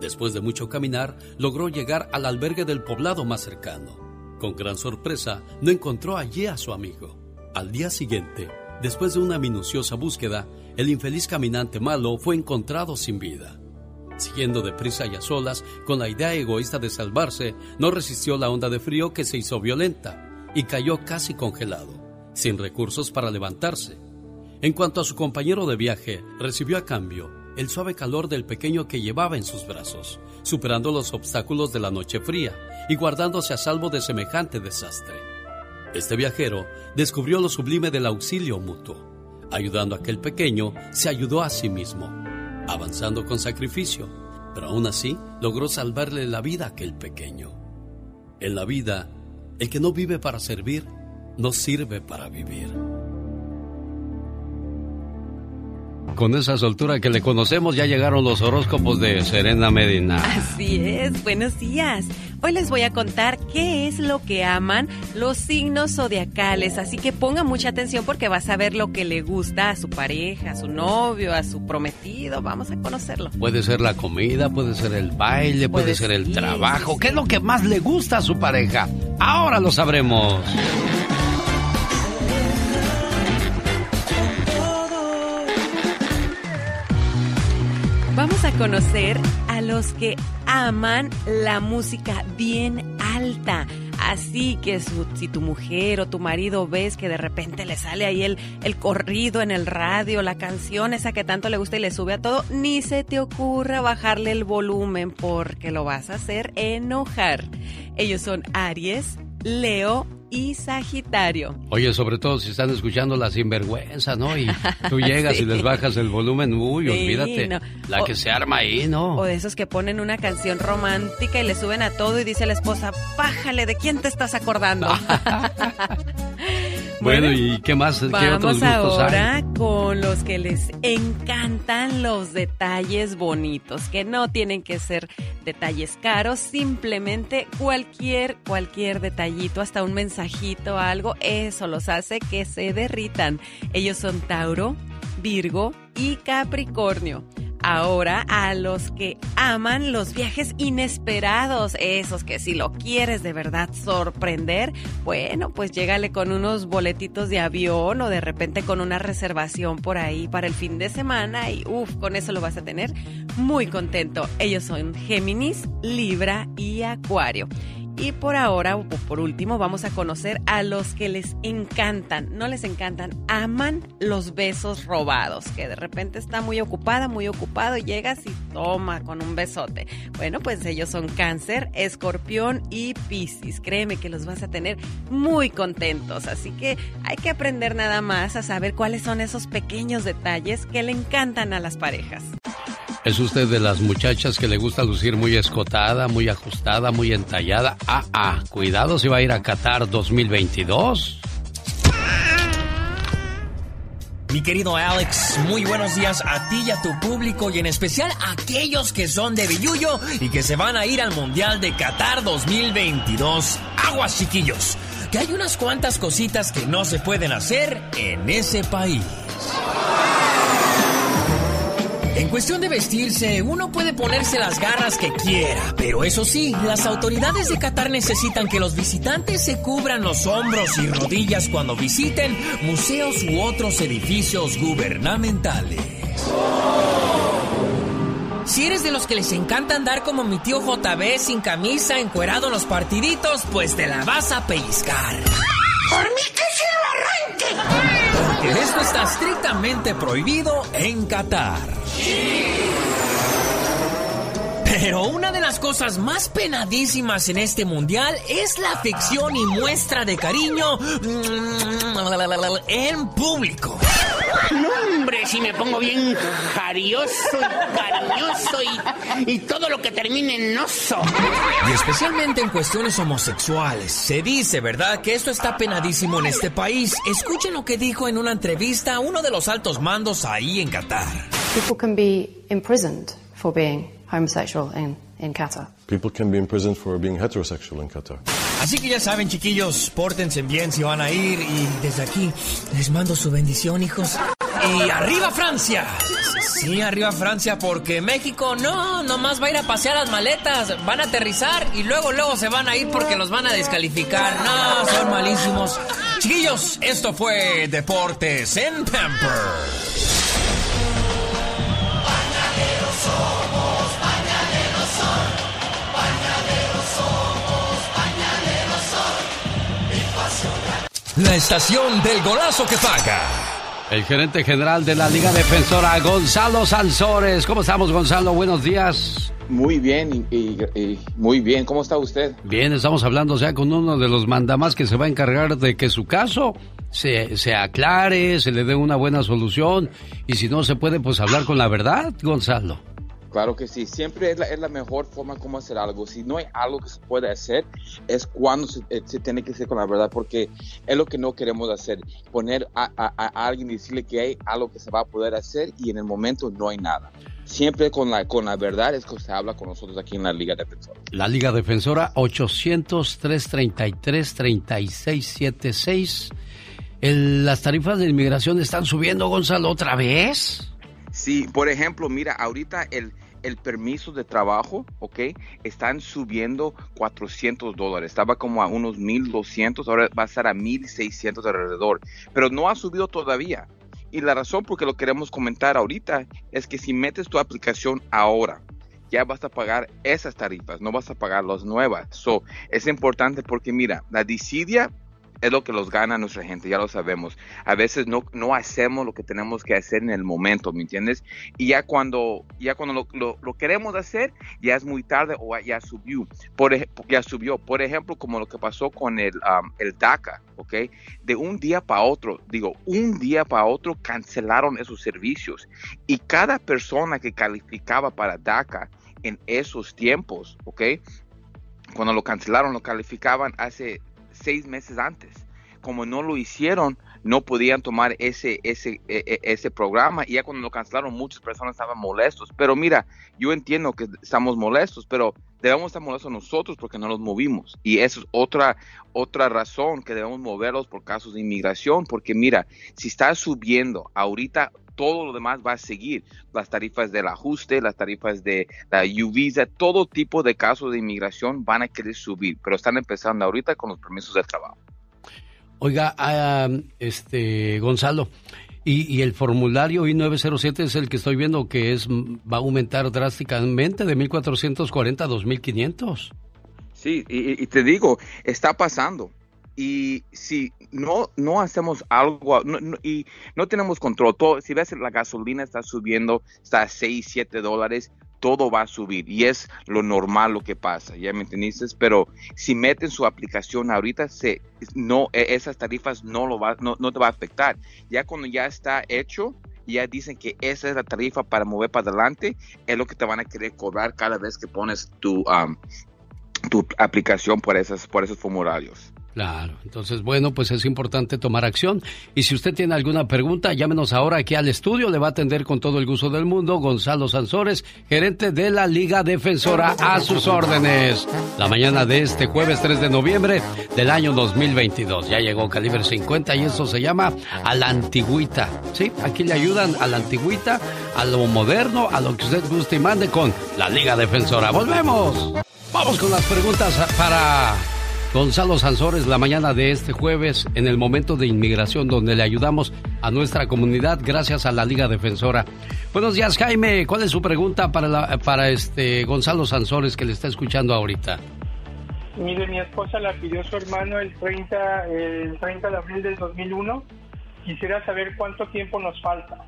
Después de mucho caminar, logró llegar al albergue del poblado más cercano. Con gran sorpresa, no encontró allí a su amigo. Al día siguiente, después de una minuciosa búsqueda, el infeliz caminante malo fue encontrado sin vida. Siguiendo deprisa y a solas, con la idea egoísta de salvarse, no resistió la onda de frío que se hizo violenta y cayó casi congelado, sin recursos para levantarse. En cuanto a su compañero de viaje, recibió a cambio el suave calor del pequeño que llevaba en sus brazos, superando los obstáculos de la noche fría y guardándose a salvo de semejante desastre. Este viajero descubrió lo sublime del auxilio mutuo. Ayudando a aquel pequeño, se ayudó a sí mismo, avanzando con sacrificio, pero aún así logró salvarle la vida a aquel pequeño. En la vida, el que no vive para servir, no sirve para vivir. Con esa soltura que le conocemos ya llegaron los horóscopos de Serena Medina. Así es, buenos días. Hoy les voy a contar qué es lo que aman los signos zodiacales, así que ponga mucha atención porque vas a ver lo que le gusta a su pareja, a su novio, a su prometido, vamos a conocerlo. Puede ser la comida, puede ser el baile, puede, ser el trabajo. ¿Qué es lo que más le gusta a su pareja? Ahora lo sabremos. Conocer a los que aman la música bien alta. Así que si tu mujer o tu marido ves que de repente le sale ahí el, el corrido en el radio, la canción esa que tanto le gusta y le sube a todo, ni se te ocurra bajarle el volumen porque lo vas a hacer enojar. Ellos son Aries, Leo y Sagitario. Oye, sobre todo si están escuchando la sinvergüenza, ¿no? Y (laughs) tú llegas y les bajas el volumen, uy, olvídate. La que se arma ahí, ¿no? O de esos que ponen una canción romántica y le suben a todo y dice la esposa, bájale, ¿de quién te estás acordando? (laughs) Bueno, ¿y qué más? ¿Qué vamos ahora con los que les encantan los detalles bonitos, que no tienen que ser detalles caros, simplemente cualquier, cualquier detallito, hasta un mensajito, algo, eso los hace que se derritan. Ellos son Tauro, Virgo y Capricornio. Ahora a los que aman los viajes inesperados, esos que si lo quieres de verdad sorprender, bueno, pues llégale con unos boletitos de avión o de repente con una reservación por ahí para el fin de semana y uff, con eso lo vas a tener muy contento. Ellos son Géminis, Libra y Acuario. Y por ahora, o por último, vamos a conocer a los que les encantan, no les encantan, aman los besos robados, que de repente está muy ocupada, muy ocupado y llegas y toma con un besote. Bueno, pues ellos son cáncer, escorpión y piscis. Créeme que los vas a tener muy contentos, así que hay que aprender nada más a saber cuáles son esos pequeños detalles que le encantan a las parejas. ¿Es usted de las muchachas que le gusta lucir muy escotada, muy ajustada, muy entallada? Ah, ah, cuidado si va a ir a Qatar 2022. Mi querido Alex, muy buenos días a ti y a tu público y en especial a aquellos que son de Billuyo y que se van a ir al Mundial de Qatar 2022. Aguas chiquillos, que hay unas cuantas cositas que no se pueden hacer en ese país. En cuestión de vestirse, uno puede ponerse las garras que quiera, pero eso sí, las autoridades de Qatar necesitan que los visitantes se cubran los hombros y rodillas cuando visiten museos u otros edificios gubernamentales. Si eres de los que les encanta andar como mi tío JB sin camisa, encuerado en los partiditos, pues te la vas a pellizcar. ¡Por mí! Esto está estrictamente prohibido en Qatar. Pero una de las cosas más penadísimas en este mundial es la afección y muestra de cariño en público. No, hombre, si me pongo bien jarioso y cariñoso y, y todo lo que termine en oso. Y especialmente en cuestiones homosexuales. Se dice, ¿verdad?, que esto está penadísimo en este país. Escuchen lo que dijo en una entrevista uno de los altos mandos ahí en Qatar. People can be imprisoned for being homosexual in, in Qatar. People can be imprisoned for being heterosexual in Qatar. Así que ya saben, chiquillos, pórtense bien si van a ir y desde aquí les mando su bendición, hijos. Y arriba Francia. Sí, arriba Francia porque México no, nomás va a ir a pasear las maletas, van a aterrizar y luego luego se van a ir porque los van a descalificar. No, son malísimos. Chiquillos, esto fue Deportes en Pampers. La estación del golazo que paga. El gerente general de la Liga Defensora, Gonzalo Sansores. ¿Cómo estamos, Gonzalo? Buenos días. Muy bien, y, y- y muy bien. ¿Cómo está usted? Bien, estamos hablando ya con uno de los mandamás que se va a encargar de que su caso se, se aclare, se le dé una buena solución. Y si no se puede, pues hablar con la verdad, Gonzalo. Claro que sí. Siempre es la, es la mejor forma como hacer algo. Si no hay algo que se puede hacer, es cuando se, eh, se tiene que hacer con la verdad, porque es lo que no queremos hacer. Poner a, a- a alguien y decirle que hay algo que se va a poder hacer y en el momento no hay nada. Siempre con la, con la verdad es que se habla con nosotros aquí en la Liga Defensora. La Liga Defensora 800-333-3676. El- Las tarifas de inmigración están subiendo, Gonzalo, otra vez. Sí, por ejemplo, mira, ahorita el, el permiso de trabajo, ¿ok? Están subiendo 400 dólares. Estaba como a unos 1200, ahora va a estar a 1600 alrededor. Pero no ha subido todavía. Y la razón por que lo queremos comentar ahorita es que si metes tu aplicación ahora, ya vas a pagar esas tarifas, no vas a pagar las nuevas. So, es importante porque mira, la disidia es lo que los gana nuestra gente, ya lo sabemos. A veces no, no hacemos lo que tenemos que hacer en el momento, ¿me entiendes? Y ya cuando, ya cuando lo, lo- lo queremos hacer, ya es muy tarde o ya subió. Por, ya subió. Por ejemplo, como lo que pasó con el, um, el DACA, ¿ok? De un día para otro, digo, un día para otro cancelaron esos servicios. Y cada persona que calificaba para DACA en esos tiempos, ¿ok? Cuando lo cancelaron, lo calificaban hace seis meses antes. Como no lo hicieron, no podían tomar ese, ese, e- e- ese programa y ya cuando lo cancelaron muchas personas estaban molestos. Pero mira, yo entiendo que estamos molestos, pero debemos estar molestos nosotros porque no los movimos. Y eso es otra, otra razón que debemos moverlos por casos de inmigración, porque mira, si está subiendo ahorita, todo lo demás va a seguir. Las tarifas del ajuste, las tarifas de la U-Visa, todo tipo de casos de inmigración van a querer subir, pero están empezando ahorita con los permisos de trabajo. Oiga, ah, este Gonzalo, y, y el formulario I-907 es el que estoy viendo que es va a aumentar drásticamente de 1.440 a 2.500. Sí, y, y te digo, está pasando. Y si no, no hacemos algo y no tenemos control, todo, si ves la gasolina está subiendo, está a 6, 7 dólares, todo va a subir y es lo normal lo que pasa, ¿ya me entendiste? Pero si meten su aplicación ahorita, se, no, e- esas tarifas no, lo va, no, no te va a afectar. Ya cuando ya está hecho, ya dicen que esa es la tarifa para mover para adelante, es lo que te van a querer cobrar cada vez que pones tu, tu aplicación por, esas, por esos formularios. Claro, entonces bueno, pues es importante tomar acción. Y si usted tiene alguna pregunta, llámenos ahora aquí al estudio, le va a atender con todo el gusto del mundo Gonzalo Sansores, gerente de la Liga Defensora a sus órdenes. La mañana de este jueves 3 de noviembre del año 2022. Ya llegó calibre 50 y eso se llama a la antigüita. Sí, aquí le ayudan a la antigüita, a lo moderno, a lo que usted guste y mande con la Liga Defensora. Volvemos. Vamos con las preguntas para Gonzalo Sansores, la mañana de este jueves, en el momento de inmigración, donde le ayudamos a nuestra comunidad gracias a la Liga Defensora. Buenos días, Jaime. ¿Cuál es su pregunta para, para este Gonzalo Sansores que le está escuchando ahorita? Mire, mi esposa la pidió su hermano el 30, el 30 de abril del 2001. Quisiera saber cuánto tiempo nos falta.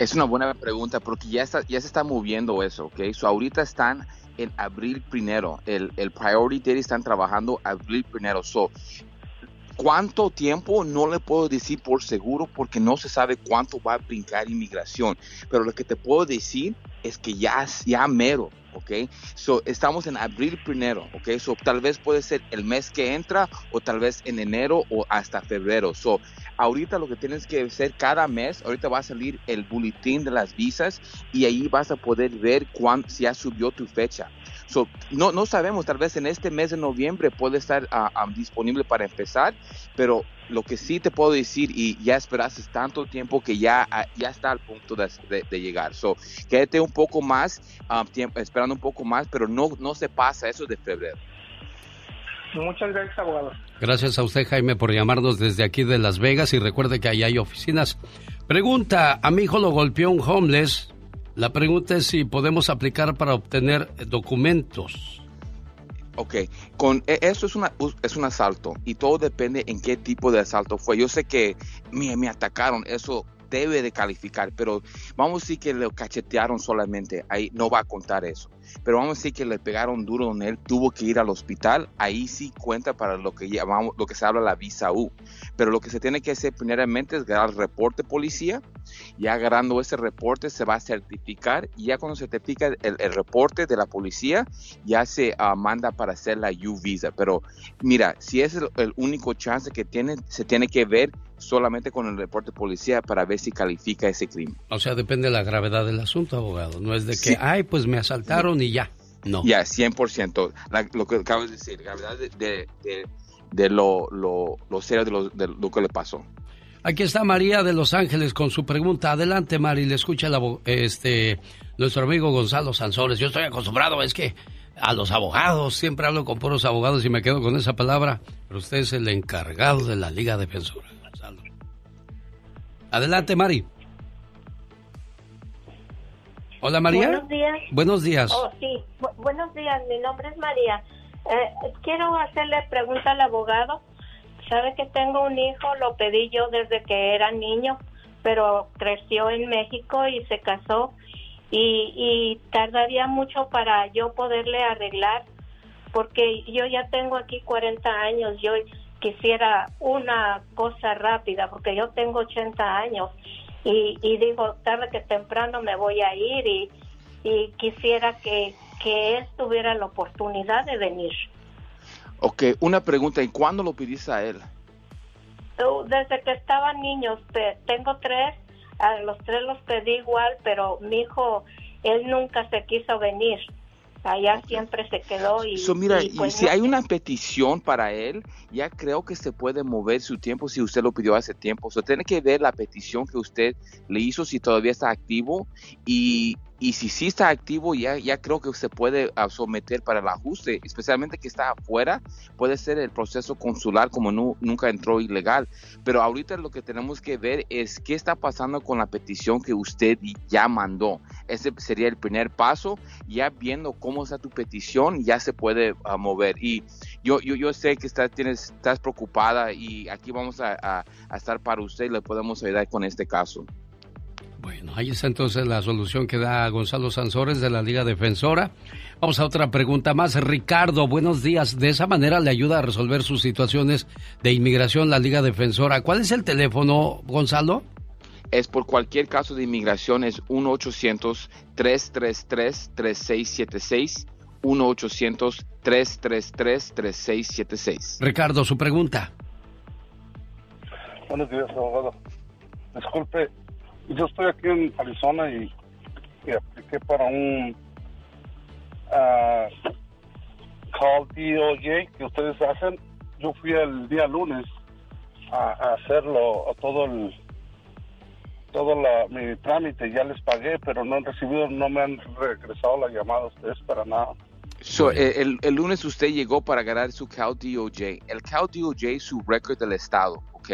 Es una buena pregunta porque ya, está, ya se está moviendo eso, ¿ok? So ahorita están en abril primero. El, el Priority Date están trabajando abril primero. So, ¿Cuánto tiempo? No le puedo decir por seguro porque no se sabe cuánto va a brincar inmigración. Pero lo que te puedo decir es que ya, ya mero, ¿ok? So, estamos en abril primero, ¿ok? So, tal vez puede ser el mes que entra o tal vez en enero o hasta febrero. So, ahorita lo que tienes que hacer cada mes, ahorita va a salir el boletín de las visas y ahí vas a poder ver cuándo, si ya subió tu fecha. So, no, no sabemos, tal vez en este mes de noviembre puede estar ah, ah, disponible para empezar, pero lo que sí te puedo decir, y ya esperaste tanto tiempo que ya, ah, ya está al punto de, llegar. So, quédate un poco más, tiempo, esperando un poco más, pero no, no se pasa eso de febrero. Muchas gracias, abogado. Gracias a usted, Jaime, por llamarnos desde aquí de Las Vegas y recuerde que ahí hay oficinas. Pregunta, a mi hijo lo golpeó un homeless la pregunta es si podemos aplicar para obtener documentos. Ok, con e, eso es, una, es un asalto y todo depende en qué tipo de asalto fue. Yo sé que me, me atacaron, eso debe de calificar, pero vamos a decir que lo cachetearon solamente, ahí no va a contar eso. Pero vamos a decir que le pegaron duro en él, tuvo que ir al hospital, ahí sí cuenta para lo que llamamos, lo que se habla la visa U. Pero lo que se tiene que hacer primeramente es ganar el reporte policía, ya agarrando ese reporte se va a certificar y ya cuando se certifica el, reporte de la policía, ya se ah, manda para hacer la U visa. Pero mira, si es el, el único chance que tiene, se tiene que ver solamente con el reporte de policía para ver si califica ese crimen. O sea, depende de la gravedad del asunto, abogado. No es de que, ay, pues me asaltaron y ya. No. Ya, 100%. lo que acabas de decir, gravedad de, de, lo, lo, lo, serio de lo, de lo que le pasó. Aquí está María de Los Ángeles con su pregunta. Adelante, Mari, le escucha la, este, nuestro amigo Gonzalo Sansores. Yo estoy acostumbrado, es que a los abogados, siempre hablo con puros abogados y me quedo con esa palabra, pero usted es el encargado de la Liga Defensora. Adelante, Mari. Hola, María. Buenos días. Buenos días. Oh, sí. buenos días. Mi nombre es María. Eh, quiero hacerle pregunta al abogado. Sabe que tengo un hijo, lo pedí yo desde que era niño, pero creció en México y se casó y, y tardaría mucho para yo poderle arreglar porque yo ya tengo aquí 40 años, yo quisiera una cosa rápida, porque yo tengo 80 años y, digo, tarde que temprano me voy a ir y, quisiera que, que él tuviera la oportunidad de venir. Ok, una pregunta, ¿y cuándo lo pediste a él? Desde que estaban niños, tengo tres, a los tres los pedí igual, pero mi hijo, él nunca se quiso venir allá siempre se quedó y, mira, pues si hay una petición para él, ya creo que se puede mover su tiempo si usted lo pidió hace tiempo. O sea, tiene que ver la petición que usted le hizo si todavía está activo y y si sí está activo, ya, ya creo que se puede ah, someter para el ajuste, especialmente que está afuera, puede ser el proceso consular como nunca entró ilegal. Pero ahorita lo que tenemos que ver es qué está pasando con la petición que usted ya mandó. Ese sería el primer paso. Ya viendo cómo está tu petición, ya se puede ah, mover. Y yo, yo, yo sé que estás, tienes, estás preocupada y aquí vamos a, a estar para usted y le podemos ayudar con este caso. Bueno, ahí está entonces la solución que da Gonzalo Sansores de la Liga Defensora. Vamos a otra pregunta más. Ricardo, buenos días. De esa manera le ayuda a resolver sus situaciones de inmigración la Liga Defensora. ¿Cuál es el teléfono, Gonzalo? Es por cualquier caso de inmigración, es 1-800-333-3676. 1-800-333-3676. Ricardo, su pregunta. Buenos días, abogado. Disculpe, yo estoy aquí en Arizona y, apliqué para un uh, call DOJ que ustedes hacen. Yo fui el día lunes a, a hacerlo, a todo el todo la, mi trámite, ya les pagué, pero no han recibido, no me han regresado la llamada a ustedes para nada. So, eh, el, el, lunes usted llegó para ganar su Cal DOJ. El Cal DOJ es su récord del Estado, ¿ok?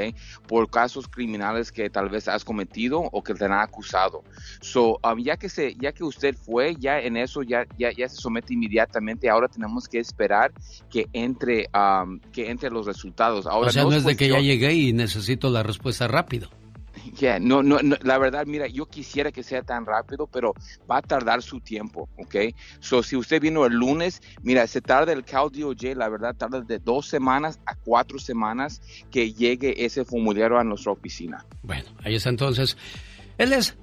Por casos criminales que tal vez has cometido o que te han acusado. So, um, ya, que se, ya que usted fue, ya en eso ya, ya, ya se somete inmediatamente. Ahora tenemos que esperar que entre, um, que entre los resultados. Ahora, o sea, no, no es de que ya llegué y necesito la respuesta rápido. Yeah, no, no, no, la verdad, mira, yo quisiera que sea tan rápido, pero va a tardar su tiempo, ¿ok? So, si usted vino el lunes, mira, se tarda el Cal DOJ, la verdad, tarda de dos semanas a cuatro semanas que llegue ese formulario a nuestra oficina. Bueno, ahí está entonces. Él es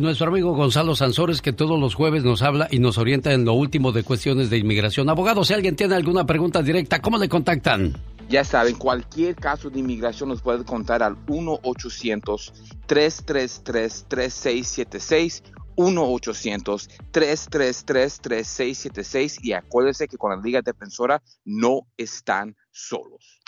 nuestro amigo Gonzalo Sansores, que todos los jueves nos habla y nos orienta en lo último de cuestiones de inmigración. Abogado, si alguien tiene alguna pregunta directa, ¿cómo le contactan? Ya saben, cualquier caso de inmigración nos puede contar al 1-800-333-3676. 1-800-333-3676 y acuérdense que con la Liga Defensora no están solos.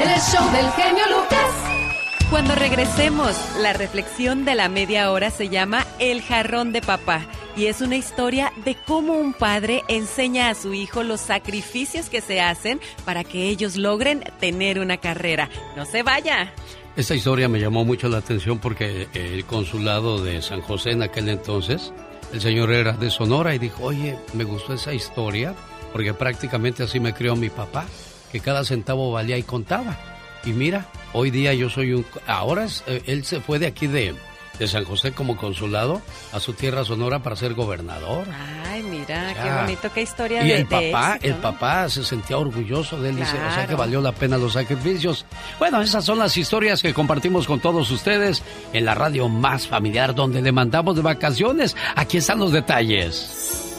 El show del genio Lucas. Cuando regresemos, la reflexión de la media hora se llama El jarrón de papá y es una historia de cómo un padre enseña a su hijo los sacrificios que se hacen para que ellos logren tener una carrera. No se vaya. Esta historia me llamó mucho la atención porque el consulado de San José en aquel entonces, el señor era de Sonora y dijo, oye, me gustó esa historia porque prácticamente así me crió mi papá, que cada centavo valía y contaba. Y mira, hoy día yo soy un... Ahora es, eh, él se fue de aquí de, de San José como consulado a su tierra sonora para ser gobernador. Ay, mira, qué bonito, qué historia y de el papá, éxito, el ¿no? papá se sentía orgulloso de él, dice, o sea Claro. que valió la pena los sacrificios. Bueno, esas son las historias que compartimos con todos ustedes en la radio más familiar donde le mandamos de vacaciones. Aquí están los detalles.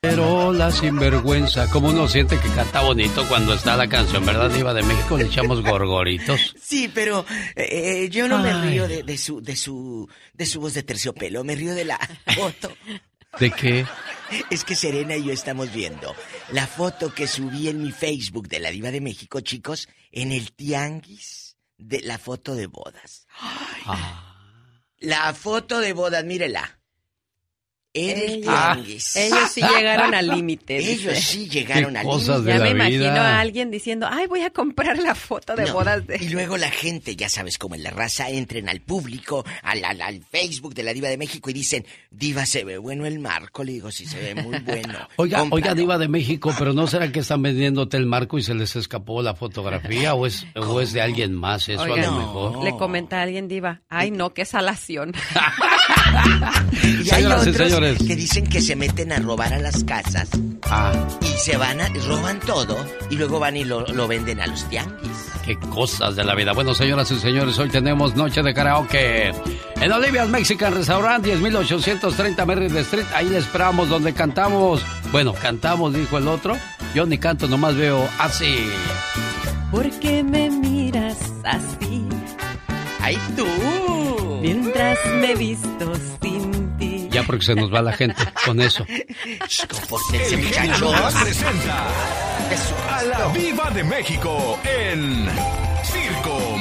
Pero la sinvergüenza, como uno siente que canta bonito cuando está la canción, ¿verdad, Diva de México? Le echamos gorgoritos. (laughs) Sí, pero eh, eh, yo no me Ay. río de, de su, de su, de su voz de terciopelo, me río de la (laughs) foto. ¿De qué? Es que Serena y yo estamos viendo la foto que subí en mi Facebook de la Diva de México, chicos, en el tianguis de la foto de bodas. La foto de bodas, mírela. En el Ellos- tianguis. ellos sí llegaron al límite, (laughs) dice. Ellos sí llegaron al cosas límite. Ya me imagino a alguien diciendo, ay, voy a comprar la foto de No, bodas de... Y luego la gente, ya sabes, como en la raza, entren al público, al, al, al Facebook de la Diva de México y dicen, Diva, se ve bueno el marco. Le digo, sí, se ve muy bueno. (laughs) Oiga, Cómpralo. oiga, Diva de México, pero ¿no será que están vendiéndote el marco y se les escapó la fotografía o es, o es de alguien más eso Oiga, a lo mejor? Le comenta a alguien, diva, ay, no, qué salación. (laughs) Y hay Señoras otros señores. que dicen que se meten a robar a las casas Ah, y se van a, roban todo y luego van y lo, lo venden a los tianguis. qué cosas de la vida. Bueno, señoras y señores, hoy tenemos noche de karaoke en Olivia's Mexican Restaurant, 10830 Merritt Street. Ahí le esperamos donde cantamos. Bueno, cantamos, dijo el otro. Yo ni canto, nomás veo así. ¿Por qué me miras así? ¡Ay, tú! Mientras me visto ti. Ya porque se nos va la gente con eso. Compórtense, muchachos. Presenta a la Viva de México en Circo,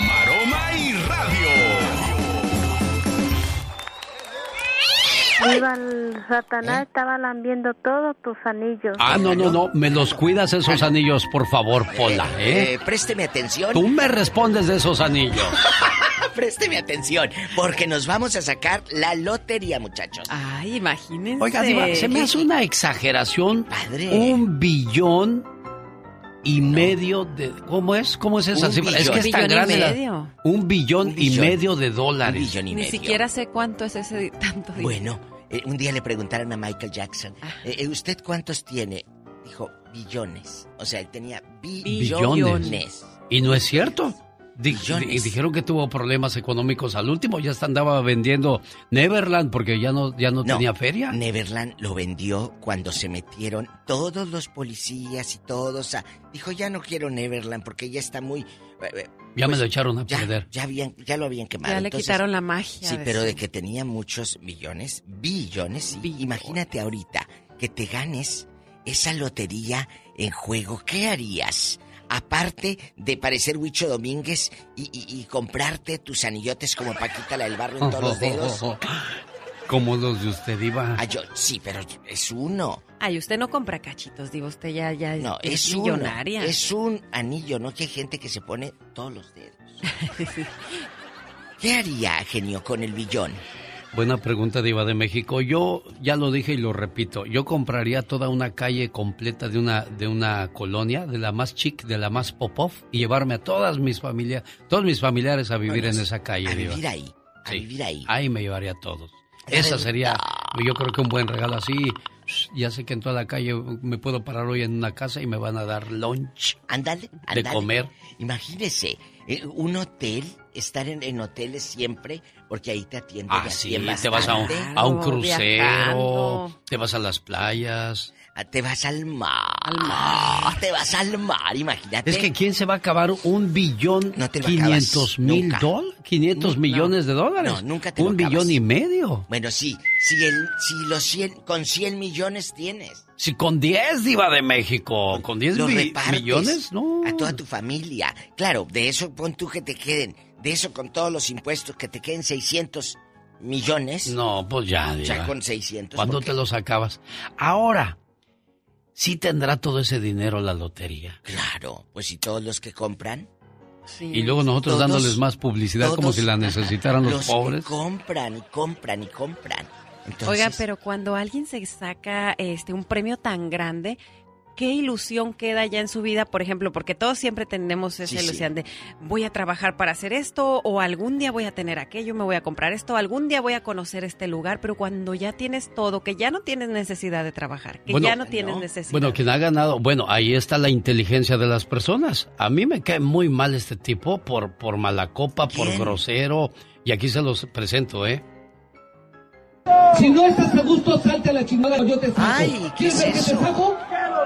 Viva el Satanás, estaba lambiendo todos tus anillos. Ah, no, no, no. Me los cuidas esos anillos, por favor, Pola, ¿eh? Eh, présteme atención. Tú me respondes de esos anillos. (laughs) Présteme atención, porque nos vamos a sacar la lotería, muchachos. Ay, imagínense. Oiga, Diva, se me hace una exageración. Un billón y medio de. ¿Cómo es? ¿Cómo es esa Un cifra? Es que es billón. tan Billón y grande. la- medio. un billón y billón. medio de dólares. Ni siquiera sé cuánto es ese tanto dinero. Bueno, eh, un día le preguntaron a Michael Jackson, Ah. eh, eh, ¿usted cuántos tiene? Dijo, billones. O sea, él tenía Billones. billones. Y no es cierto. Di- dijeron que tuvo problemas económicos al último, ya andaba vendiendo Neverland porque ya no, ya no, tenía feria. Neverland lo vendió cuando se metieron todos los policías y todos. a- dijo, ya no quiero Neverland porque ya está muy... eh, eh, Ya me pues, lo echaron a ya, perder. Ya, habían, ya lo habían quemado. Ya le Entonces, quitaron la magia. Sí, de pero de que tenía muchos millones, billones. sí. Imagínate ahorita que te ganes esa lotería en juego. ¿Qué harías? Aparte de parecer Huicho Domínguez y, y- y comprarte tus anillotes como Paquita la del barrio en todos los dedos. (laughs) Como los de usted, Iba. Ah, yo, sí, pero es uno. Ay, usted no compra cachitos, digo, usted ya, ya es, No, es es uno. millonaria. Es un anillo, ¿no? Que hay gente que se pone todos los dedos. (laughs) ¿Qué haría, genio, con el billón? Buena pregunta, Diva de México. Yo ya lo dije y lo repito. Yo compraría toda una calle completa de una, de una colonia, de la más chic, de la más pop y llevarme a todas mis familias, todos mis familiares a vivir Bueno, en esa calle, a Diva. vivir ahí, a Sí. vivir ahí. Ahí me llevaría a todos. Esa sería, yo creo que un buen regalo así. Ya sé que en toda la calle me puedo parar hoy en una casa y me van a dar lunch. Ándale, De ándale. comer. Imagínese, eh, un hotel, estar en, en hoteles siempre, porque ahí te atienden Ah, sí, te vas a un, bastante. a un crucero, Viajando. te vas a las playas. Ah, Te vas al mar. Te vas al mar, imagínate. Es que ¿quién se va a acabar un billón No te lo 500 acabas, mil dólares? 500 No, millones de dólares. No, nunca te lo Un acabas. billón y medio. Bueno, sí, si, el, si los 100, con 100 millones tienes. Si con 10 diva de México, con 10 Los mi- millones, no. A toda tu familia. Claro, de eso pon tú que te queden. De eso con todos los impuestos que te queden 600 millones. No, pues ya, Ya diva. con 600. ¿Cuándo te los acabas? Ahora, sí tendrá todo ese dinero la lotería. Claro, pues si todos los que compran. Y luego nosotros Todos- dándoles más publicidad como si la necesitaran los, los que pobres. compran y compran y compran. Entonces, Oiga, pero cuando alguien se saca este un premio tan grande, ¿qué ilusión queda ya en su vida? Por ejemplo, porque todos siempre tenemos esa Sí, sí. ilusión de voy a trabajar para hacer esto, o algún día voy a tener aquello, me voy a comprar esto, algún día voy a conocer este lugar, pero cuando ya tienes todo, que ya no tienes necesidad de trabajar, que Bueno, ya no tienes necesidad. Bueno, quien ha ganado, bueno, ahí está la inteligencia de las personas. A mí me cae muy mal este tipo por, por mala copa, por grosero. Y aquí se los presento, ¿eh? Si no estás a gusto, salte a la chingada, yo te saco. Ay, ¿qué ¿Quieres es ver que te saco?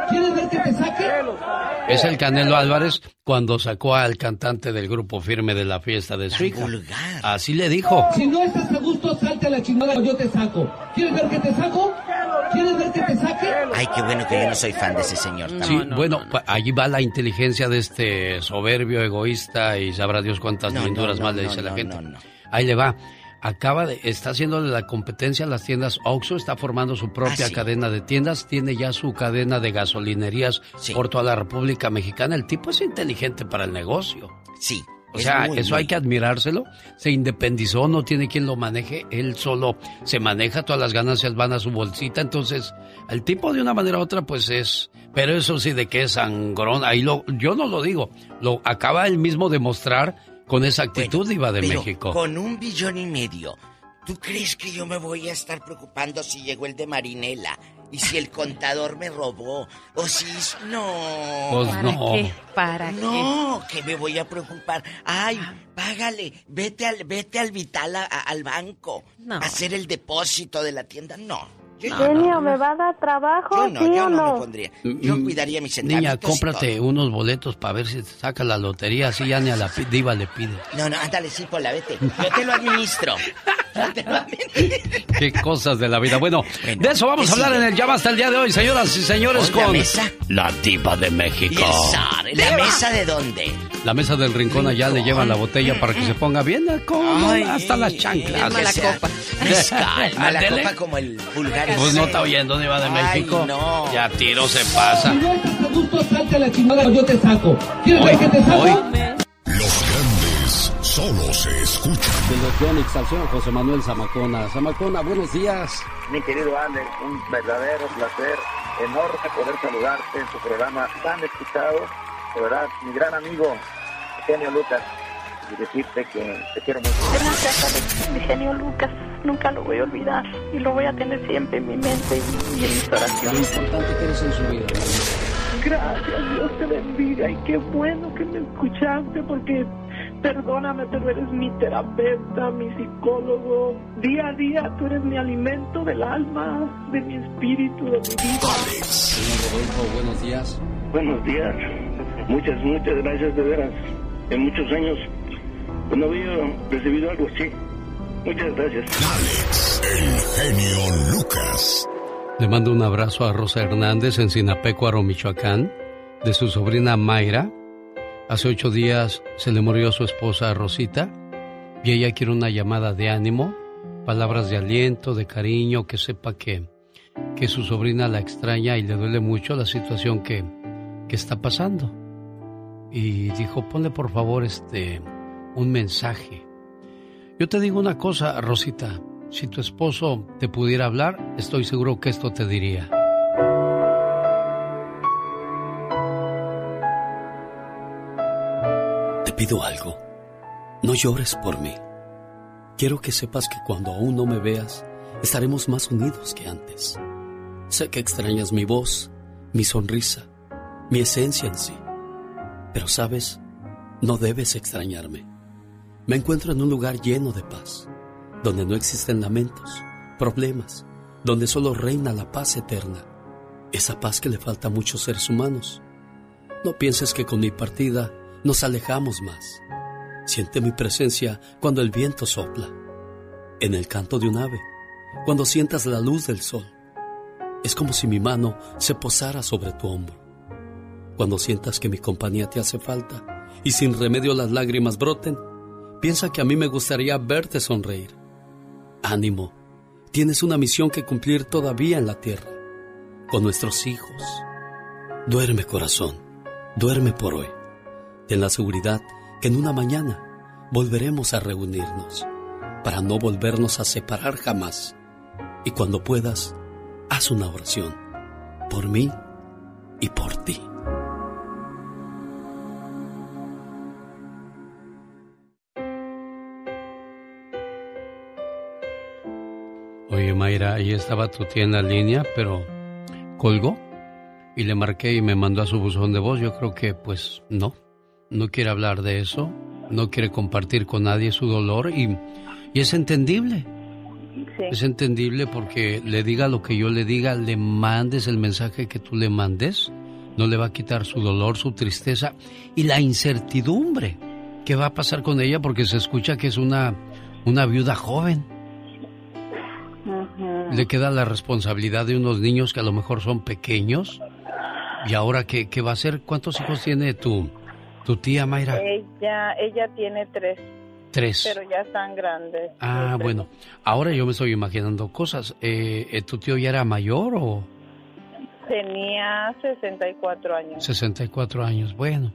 ¿Quieres ver que te saque? Es el Canelo Álvarez cuando sacó al cantante del grupo firme de la fiesta de su hija. Así le dijo. Si no estás a gusto, salte a la chingada, yo te saco. ¿Quieres ver que te saco? ¿Quieres ver que te saque? Ay, qué bueno que yo no soy fan de ese señor. Sí, bueno, allí va la inteligencia de este soberbio, egoísta y sabrá Dios cuántas No, linduras no, más no, le dice no, la no, gente. no, no. Ahí le va. Acaba de, está haciéndole la competencia a las tiendas Oxxo, está formando su propia Ah, sí. cadena de tiendas, tiene ya su cadena de gasolinerías Sí. por toda la República Mexicana. El tipo es inteligente para el negocio. Sí. O es sea, muy, eso muy- hay que admirárselo. Se independizó, no tiene quien lo maneje, él solo se maneja, todas las ganancias van a su bolsita. Entonces, el tipo de una manera u otra, pues es. Pero eso sí, de que es sangrón, ahí lo, yo no lo digo, lo acaba él mismo de mostrar con esa actitud, Iba de Pero México. Con un billón y medio, ¿tú crees que yo me voy a estar preocupando si llegó el de Marinela? Y si el contador me robó, o si... No. Pues ¿Para no. qué? ¿Para qué? No, que me voy a preocupar. Ay, págale, vete al, vete al Vital, a- a- al banco, No. a hacer el depósito de la tienda. No. Yo, Genio, ¿me va a dar trabajo? yo no, ¿Sí yo o no, no? me pondría. Yo Mm, cuidaría mis Niña, cómprate unos boletos para ver si te saca la lotería, así ya ni a la diva le pide. No, no, ándale, sí, Pola, vete. Yo te lo administro. (laughs) (laughs) Te. Qué cosas de la vida. Bueno, Bueno, de eso vamos ¿qué a hablar sigue? en el llama hasta el día de hoy, señoras y señores, Hoy la con mesa. la diva de México. ¿La mesa de dónde? La mesa del rincón allá le llevan la botella para que se ponga bien cómodo, Ay, hasta las chanclas. mala copa. Mezcal, (laughs) mala Ándele. copa como el vulgar. Pues no está oyendo, Diva de Ay, México. no. Ya tiro se pasa. Si no gusto, salte la chingada, yo te saco. ¿Quieres ver que te saco? Grandes escuchan. De Yonix al señor José Manuel Zamacona. Zamacona, buenos días. Mi querido Alex, un verdadero placer, enorme poder saludarte en tu programa tan escuchado. De verdad, mi gran amigo, Eugenio Lucas, y decirte que te quiero mucho. Gracias. Mi genio Lucas. Nunca lo voy a olvidar. Y lo voy a tener siempre en mi mente y, en mis Lo oraciones. importante que eres en su vida. Gracias, Dios te bendiga. Y qué bueno que me escuchaste porque Perdóname, pero eres mi terapeuta, mi psicólogo. Día a día tú eres mi alimento del alma, de mi espíritu, de mi vida. Señor Rodolfo, buenos días. Buenos días. Muchas, muchas gracias de veras. En muchos años no había recibido algo así. Muchas gracias. Alex, el genio Lucas. Le mando un abrazo a Rosa Hernández en Sinapecuaro, Michoacán, de su sobrina Mayra. Hace ocho días se le murió su esposa Rosita y ella quiere una llamada de ánimo, palabras de aliento, de cariño, que sepa que, que su sobrina la extraña y le duele mucho la situación que, que está pasando. Y dijo, ponle por favor este un mensaje. Yo te digo una cosa, Rosita, si tu esposo te pudiera hablar, estoy seguro que esto te diría. Pido algo. No llores por mí. Quiero que sepas que cuando aún no me veas, estaremos más unidos que antes. Sé que extrañas mi voz, mi sonrisa, mi esencia en sí. Pero sabes, no debes extrañarme. Me encuentro en un lugar lleno de paz, donde no existen lamentos, problemas, donde solo reina la paz eterna, esa paz que le falta a muchos seres humanos. No pienses que con mi partida nos alejamos más. Siente mi presencia cuando el viento sopla, en el canto de un ave, cuando sientas la luz del sol. Es como si mi mano se posara sobre tu hombro. Cuando sientas que mi compañía te hace falta y sin remedio las lágrimas broten, piensa que a mí me gustaría verte sonreír. Ánimo, tienes una misión que cumplir todavía en la tierra, con nuestros hijos. Duerme corazón, duerme por hoy. Ten la seguridad que en una mañana volveremos a reunirnos para no volvernos a separar jamás. Y cuando puedas, haz una oración por mí y por ti. Oye, Mayra, ahí estaba tu tía en la línea, pero colgó y le marqué y me mandó a su buzón de voz. Yo creo que, pues, no, no quiere hablar de eso, no quiere compartir con nadie su dolor y, y es entendible. Es entendible porque le diga lo que yo le diga, le mandes el mensaje que tú le mandes, no le va a quitar su dolor, su tristeza y la incertidumbre que va a pasar con ella porque se escucha que es una, una viuda joven. Le queda la responsabilidad de unos niños que a lo mejor son pequeños. ¿Y ahora qué, qué va a hacer? ¿Cuántos hijos tiene tu, tu tía Mayra? Ella, ella tiene tres. Tres. Pero ya están grandes. Ah, bueno. Ahora yo me estoy imaginando cosas. Eh, eh, ¿Tu tío ya era mayor o...? Tenía 64 años. 64 años, bueno.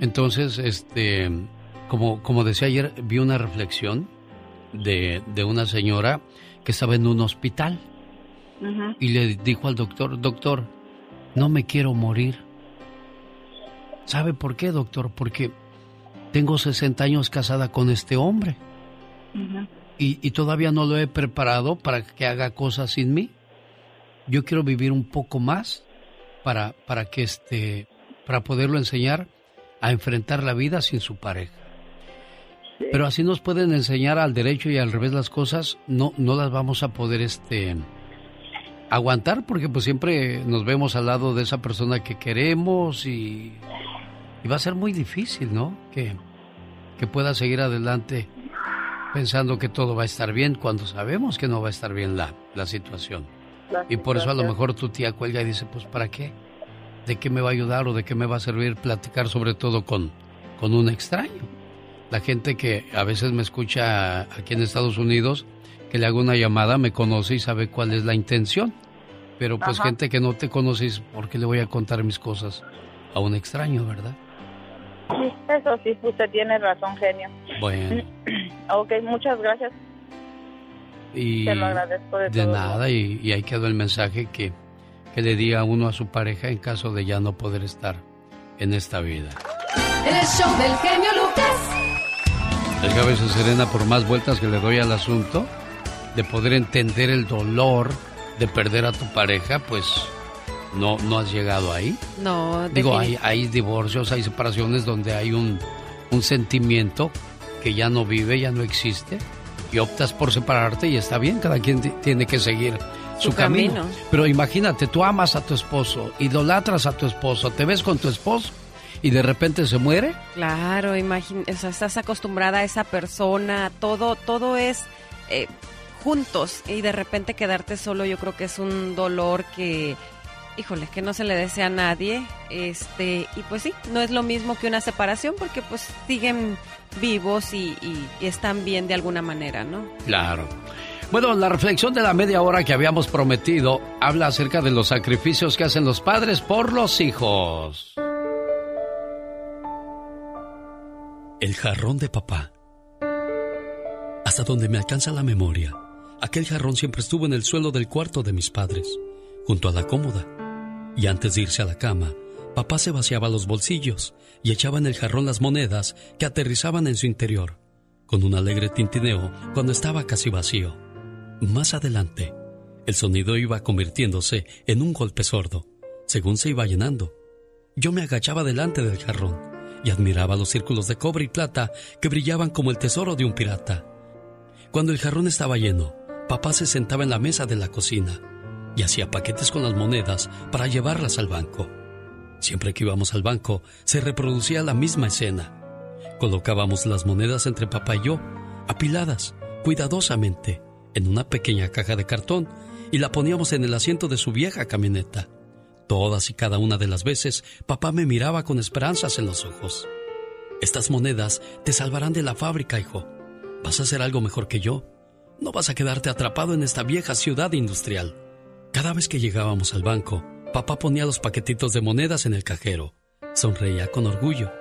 Entonces, este, como, como decía ayer, vi una reflexión de, de una señora que estaba en un hospital y le dijo al doctor, doctor, no me quiero morir. ¿Sabe por qué, doctor? Porque tengo 60 años casada con este hombre y, y todavía no lo he preparado para que haga cosas sin mí. Yo quiero vivir un poco más para, para que este, para poderlo enseñar a enfrentar la vida sin su pareja. Pero así nos pueden enseñar al derecho y al revés las cosas, no, no las vamos a poder este aguantar porque pues siempre nos vemos al lado de esa persona que queremos y, y va a ser muy difícil, ¿no? Que, que pueda seguir adelante pensando que todo va a estar bien cuando sabemos que no va a estar bien la, la situación. La Y por eso a lo mejor tu tía cuelga y dice, pues ¿para qué? ¿De qué me va a ayudar o de qué me va a servir platicar sobre todo con, con un extraño? La gente que a veces me escucha aquí en Estados Unidos, que le hago una llamada, me conoce y sabe cuál es la intención. Pero pues Ajá. gente que no te conoce, dice, ¿por qué le voy a contar mis cosas a un extraño, verdad? Sí, eso sí, usted tiene razón, genio. Bueno, (clears throat) Ok, muchas gracias. y Te lo agradezco de de todo nada, y, y ahí quedó el mensaje que, que le diga uno a su pareja en caso de ya no poder estar en esta vida. El show del genio Lucas. Es que a veces, Serena, por más vueltas que le doy al asunto, de poder entender el dolor de perder a tu pareja, pues no, no has llegado ahí. No, Digo, hay, hay divorcios, hay separaciones donde hay un, un sentimiento que ya no vive, ya no existe, y optas por separarte y está bien, cada quien tiene que seguir su, camino. Pero imagínate, tú amas a tu esposo, idolatras a tu esposo, te ves con tu esposo y de repente se muere. Claro, imagina, estás acostumbrada a esa persona, todo, todo es eh, juntos y de repente quedarte solo, yo creo que es un dolor que, híjole, que no se le desea a nadie, este, y pues sí, no es lo mismo que una separación porque pues siguen vivos y, y están bien de alguna manera, ¿no? Claro. Bueno, la reflexión de la media hora que habíamos prometido habla acerca de los sacrificios que hacen los padres por los hijos. El jarrón de papá. Hasta donde me alcanza la memoria, aquel jarrón siempre estuvo en el suelo del cuarto de mis padres, junto a la cómoda. Y antes de irse a la cama, papá se vaciaba los bolsillos y echaba en el jarrón las monedas que aterrizaban en su interior, con un alegre tintineo cuando estaba casi vacío. Más adelante, el sonido iba convirtiéndose en un golpe sordo, según se iba llenando. Yo me agachaba delante del jarrón y admiraba los círculos de cobre y plata que brillaban como el tesoro de un pirata. Cuando el jarrón estaba lleno, papá se sentaba en la mesa de la cocina y hacía paquetes con las monedas para llevarlas al banco. Siempre que íbamos al banco, se reproducía la misma escena. Colocábamos las monedas entre papá y yo, apiladas, cuidadosamente, en una pequeña caja de cartón y la poníamos en el asiento de su vieja camioneta. Todas y cada una de las veces, papá me miraba con esperanzas en los ojos. Estas monedas te salvarán de la fábrica, hijo. Vas a hacer algo mejor que yo. No vas a quedarte atrapado en esta vieja ciudad industrial. Cada vez que llegábamos al banco, papá ponía los paquetitos de monedas en el cajero. Sonreía con orgullo.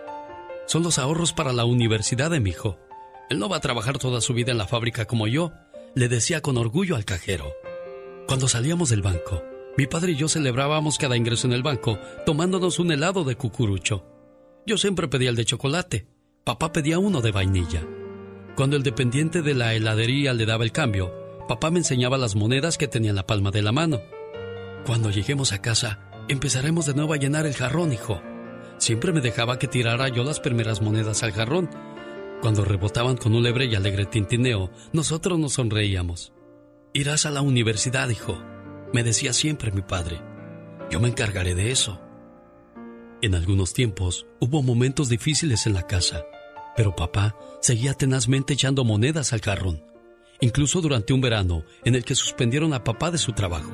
Son los ahorros para la universidad de mi hijo. Él no va a trabajar toda su vida en la fábrica como yo, le decía con orgullo al cajero. Cuando salíamos del banco, mi padre y yo celebrábamos cada ingreso en el banco tomándonos un helado de cucurucho. Yo siempre pedía el de chocolate. Papá pedía uno de vainilla. Cuando el dependiente de la heladería le daba el cambio, papá me enseñaba las monedas que tenía en la palma de la mano. Cuando lleguemos a casa, empezaremos de nuevo a llenar el jarrón, hijo. Siempre me dejaba que tirara yo las primeras monedas al jarrón. Cuando rebotaban con un lebre y alegre tintineo, nosotros nos sonreíamos. Irás a la universidad, hijo. Me decía siempre mi padre, yo me encargaré de eso. En algunos tiempos hubo momentos difíciles en la casa, pero papá seguía tenazmente echando monedas al jarrón, incluso durante un verano en el que suspendieron a papá de su trabajo.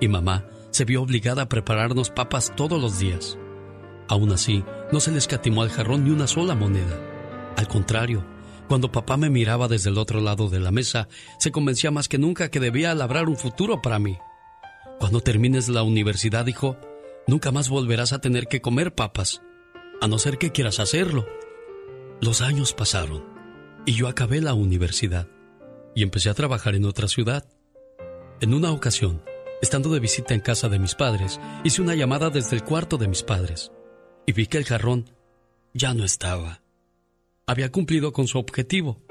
Y mamá se vio obligada a prepararnos papas todos los días. Aún así, no se le escatimó al jarrón ni una sola moneda. Al contrario, cuando papá me miraba desde el otro lado de la mesa, se convencía más que nunca que debía labrar un futuro para mí. Cuando termines la universidad, hijo, nunca más volverás a tener que comer papas, a no ser que quieras hacerlo. Los años pasaron y yo acabé la universidad y empecé a trabajar en otra ciudad. En una ocasión, estando de visita en casa de mis padres, hice una llamada desde el cuarto de mis padres y vi que el jarrón ya no estaba. Había cumplido con su objetivo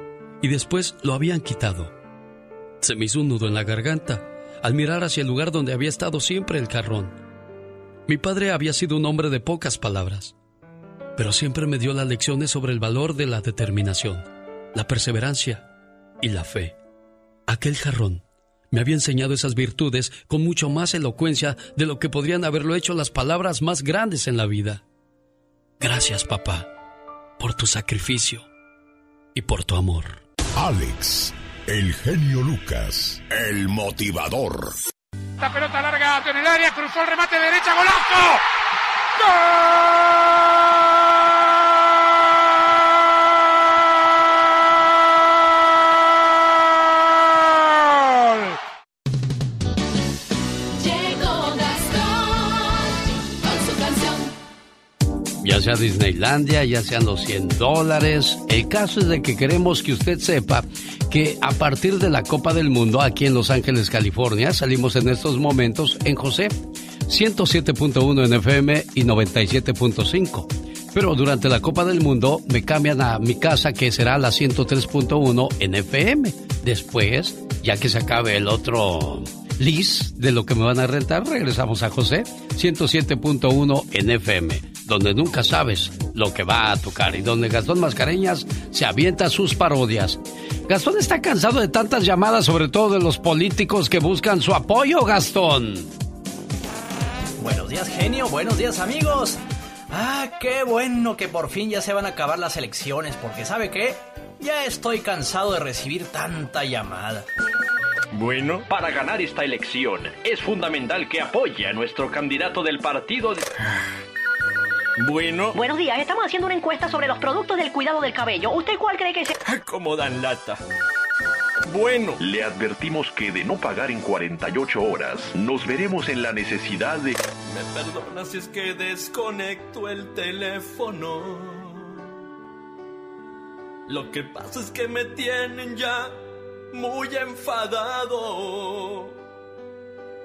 y después lo habían quitado. Se me hizo un nudo en la garganta al mirar hacia el lugar donde había estado siempre el carrón. Mi padre había sido un hombre de pocas palabras, pero siempre me dio las lecciones sobre el valor de la determinación, la perseverancia y la fe. Aquel jarrón me había enseñado esas virtudes con mucho más elocuencia de lo que podrían haberlo hecho las palabras más grandes en la vida. Gracias, papá, por tu sacrificio y por tu amor. Alex el genio Lucas, el motivador. La pelota larga en el área, cruzó el remate derecha, golazo. Ya Disneylandia, ya sean los 100 dólares. El caso es de que queremos que usted sepa que a partir de la Copa del Mundo aquí en Los Ángeles, California, salimos en estos momentos en José 107.1 en FM y 97.5. Pero durante la Copa del Mundo me cambian a mi casa que será la 103.1 en FM. Después, ya que se acabe el otro list de lo que me van a rentar, regresamos a José 107.1 en FM. Donde nunca sabes lo que va a tocar y donde Gastón Mascareñas se avienta sus parodias. Gastón está cansado de tantas llamadas, sobre todo de los políticos que buscan su apoyo, Gastón. Buenos días, genio. Buenos días, amigos. Ah, qué bueno que por fin ya se van a acabar las elecciones, porque ¿sabe qué? Ya estoy cansado de recibir tanta llamada. Bueno, para ganar esta elección es fundamental que apoye a nuestro candidato del partido. De... Bueno. Buenos días, estamos haciendo una encuesta sobre los productos del cuidado del cabello. ¿Usted cuál cree que es? ¿Cómo dan lata? Bueno. Le advertimos que de no pagar en 48 horas, nos veremos en la necesidad de... Me perdona si es que desconecto el teléfono. Lo que pasa es que me tienen ya muy enfadado.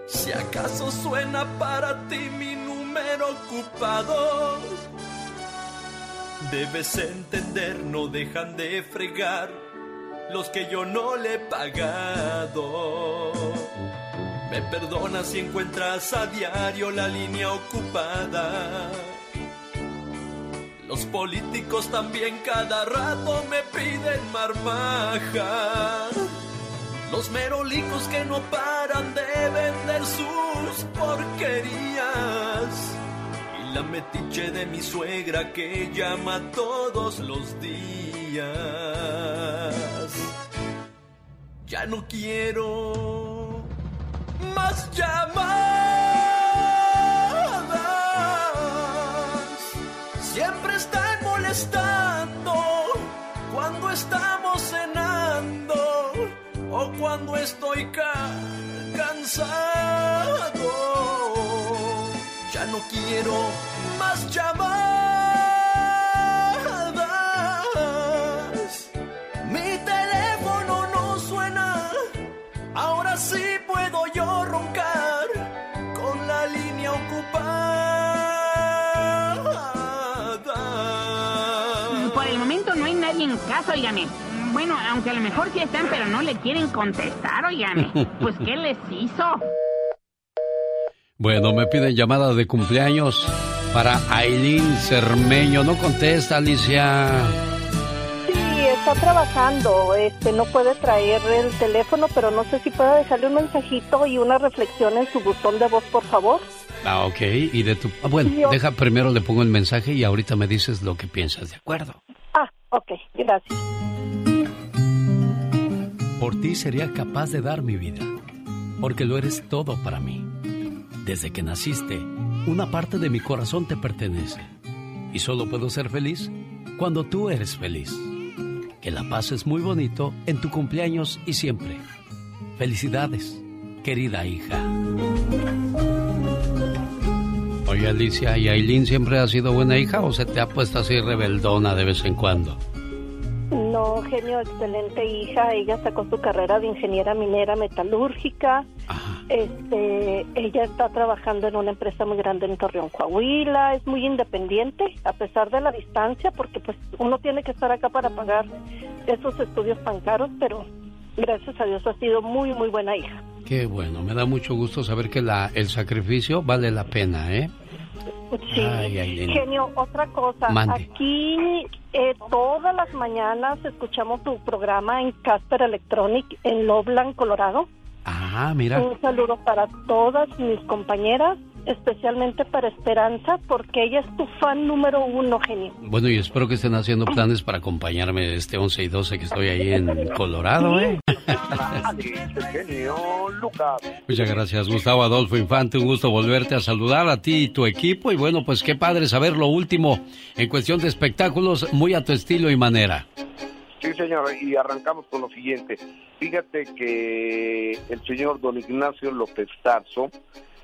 Si acaso suena para ti mi número ocupado, debes entender, no dejan de fregar los que yo no le he pagado. Me perdonas si encuentras a diario la línea ocupada. Los políticos también cada rato me piden marmaja. Los merolicos que no paran de vender sus porquerías. Y la metiche de mi suegra que llama todos los días. Ya no quiero más llamadas. Siempre están molestando cuando estamos cenando o cuando estoy ca cansado. Ya no quiero más llamadas. Mi teléfono no suena. Ahora sí puedo yo roncar con la línea ocupada. Por el momento no hay nadie en casa, oígame. Bueno, aunque a lo mejor sí están, pero no le quieren contestar, oígame. (laughs) Pues, ¿qué les hizo? Bueno, me piden llamada de cumpleaños para Aileen Cermeño. No contesta, Alicia. Sí, está trabajando. Este, no puede traer el teléfono, pero no sé si puede dejarle un mensajito y una reflexión en su buzón de voz, por favor. Ah, ok. Y de tu... ah, bueno, Yo- deja primero le pongo el mensaje y ahorita me dices lo que piensas, ¿de acuerdo? Ah, ok, gracias. Por ti sería capaz de dar mi vida, porque lo eres todo para mí. Desde que naciste, una parte de mi corazón te pertenece. Y solo puedo ser feliz cuando tú eres feliz. Que la pases muy bonito en tu cumpleaños y siempre. Felicidades, querida hija. Oye Alicia, ¿y Aileen siempre ha sido buena hija o se te ha puesto así rebeldona de vez en cuando? No, genio, excelente hija. Ella sacó su carrera de ingeniera minera metalúrgica. Este, ella está trabajando en una empresa muy grande en Torreón, Coahuila. Es muy independiente, a pesar de la distancia, porque pues uno tiene que estar acá para pagar esos estudios tan caros, pero gracias a Dios ha sido muy, muy buena hija. Qué bueno, me da mucho gusto saber que la, el sacrificio vale la pena, ¿eh? Sí. Ay. Genio, otra cosa. Mande. Aquí eh, todas las mañanas escuchamos tu programa en Casper Electronic en Loveland, Colorado. Ah, mira. Un saludo para todas mis compañeras, especialmente para Esperanza, porque ella es tu fan número uno, genio. Bueno, y espero que estén haciendo planes para acompañarme este 11 y 12 que estoy ahí en Colorado, ¿eh? genio Lucas. Muchas gracias, Gustavo Adolfo Infante. Un gusto volverte a saludar a ti y tu equipo. Y bueno, pues qué padre saber lo último en cuestión de espectáculos, muy a tu estilo y manera. Sí, señor, y arrancamos con lo siguiente. Fíjate que el señor don Ignacio López Tarso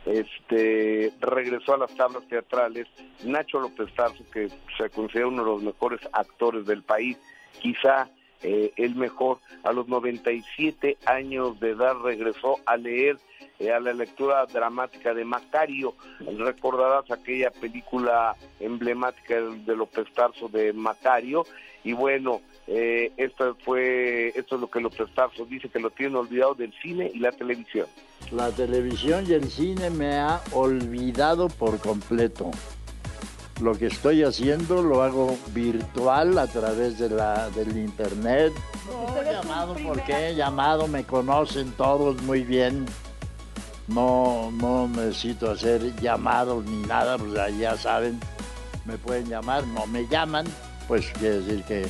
este, regresó a las tablas teatrales. Nacho López Tarso, que se considera uno de los mejores actores del país, quizá eh, el mejor, a los 97 años de edad regresó a leer eh, a la lectura dramática de Macario. Recordarás aquella película emblemática de, López Tarso de Macario. Y bueno, eh, esto fue, esto es lo que López Tarso dice que lo tiene olvidado del cine y la televisión. La televisión y el cine me ha olvidado por completo. lo que estoy haciendo lo hago virtual a través de la, del internet. No, llamado, ¿por qué? Llamado, me conocen todos muy bien. No, no necesito hacer llamados ni nada, pues ya saben, me pueden llamar, no me llaman, pues quiere decir que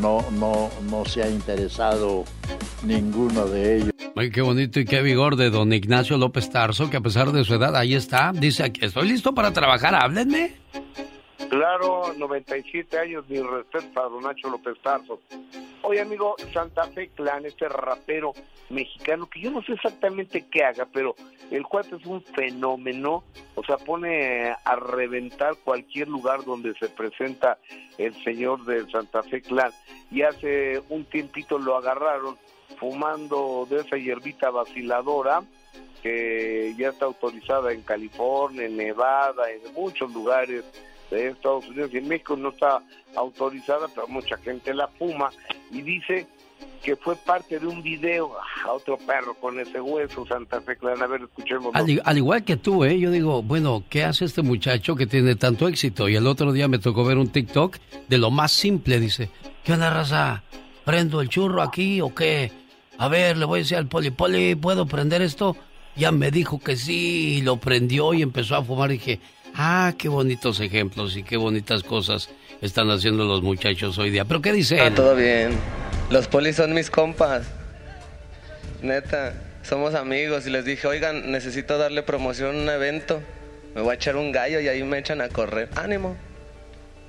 no, no, no se ha interesado ninguno de ellos. Ay, qué bonito y qué vigor de don Ignacio López Tarso, que a pesar de su edad, ahí está. Dice, aquí estoy listo para trabajar, háblenme. Claro, 97 años, mi respeto para don Nacho López Tarso. Oye, amigo, Santa Fe Clan, este rapero mexicano, que yo no sé exactamente qué haga, pero el cuate es un fenómeno, o sea, pone a reventar cualquier lugar donde se presenta el señor de Santa Fe Clan. Y hace un tiempito lo agarraron fumando de esa hierbita vaciladora, que ya está autorizada en California, en Nevada, en muchos lugares de Estados Unidos y en México no está autorizada, pero mucha gente la fuma y dice que fue parte de un video a ah, otro perro con ese hueso, Santa Fe A ver, escuchemos. Al, igual que tú, ¿eh? Yo digo, bueno, ¿qué hace este muchacho que tiene tanto éxito? Y el otro día me tocó ver un TikTok de lo más simple, dice, ¿qué onda, raza? ¿Prendo el churro aquí o qué? A ver, le voy a decir al poli, poli, ¿puedo prender esto? Ya me dijo que sí, lo prendió y empezó a fumar. Y dije, ah, qué bonitos ejemplos y qué bonitas cosas están haciendo los muchachos hoy día. ¿Pero qué dice Ah, todo bien. Los polis son mis compas. Neta, somos amigos y les dije, oigan, necesito darle promoción a un evento. Me voy a echar un gallo y ahí me echan a correr. Ánimo.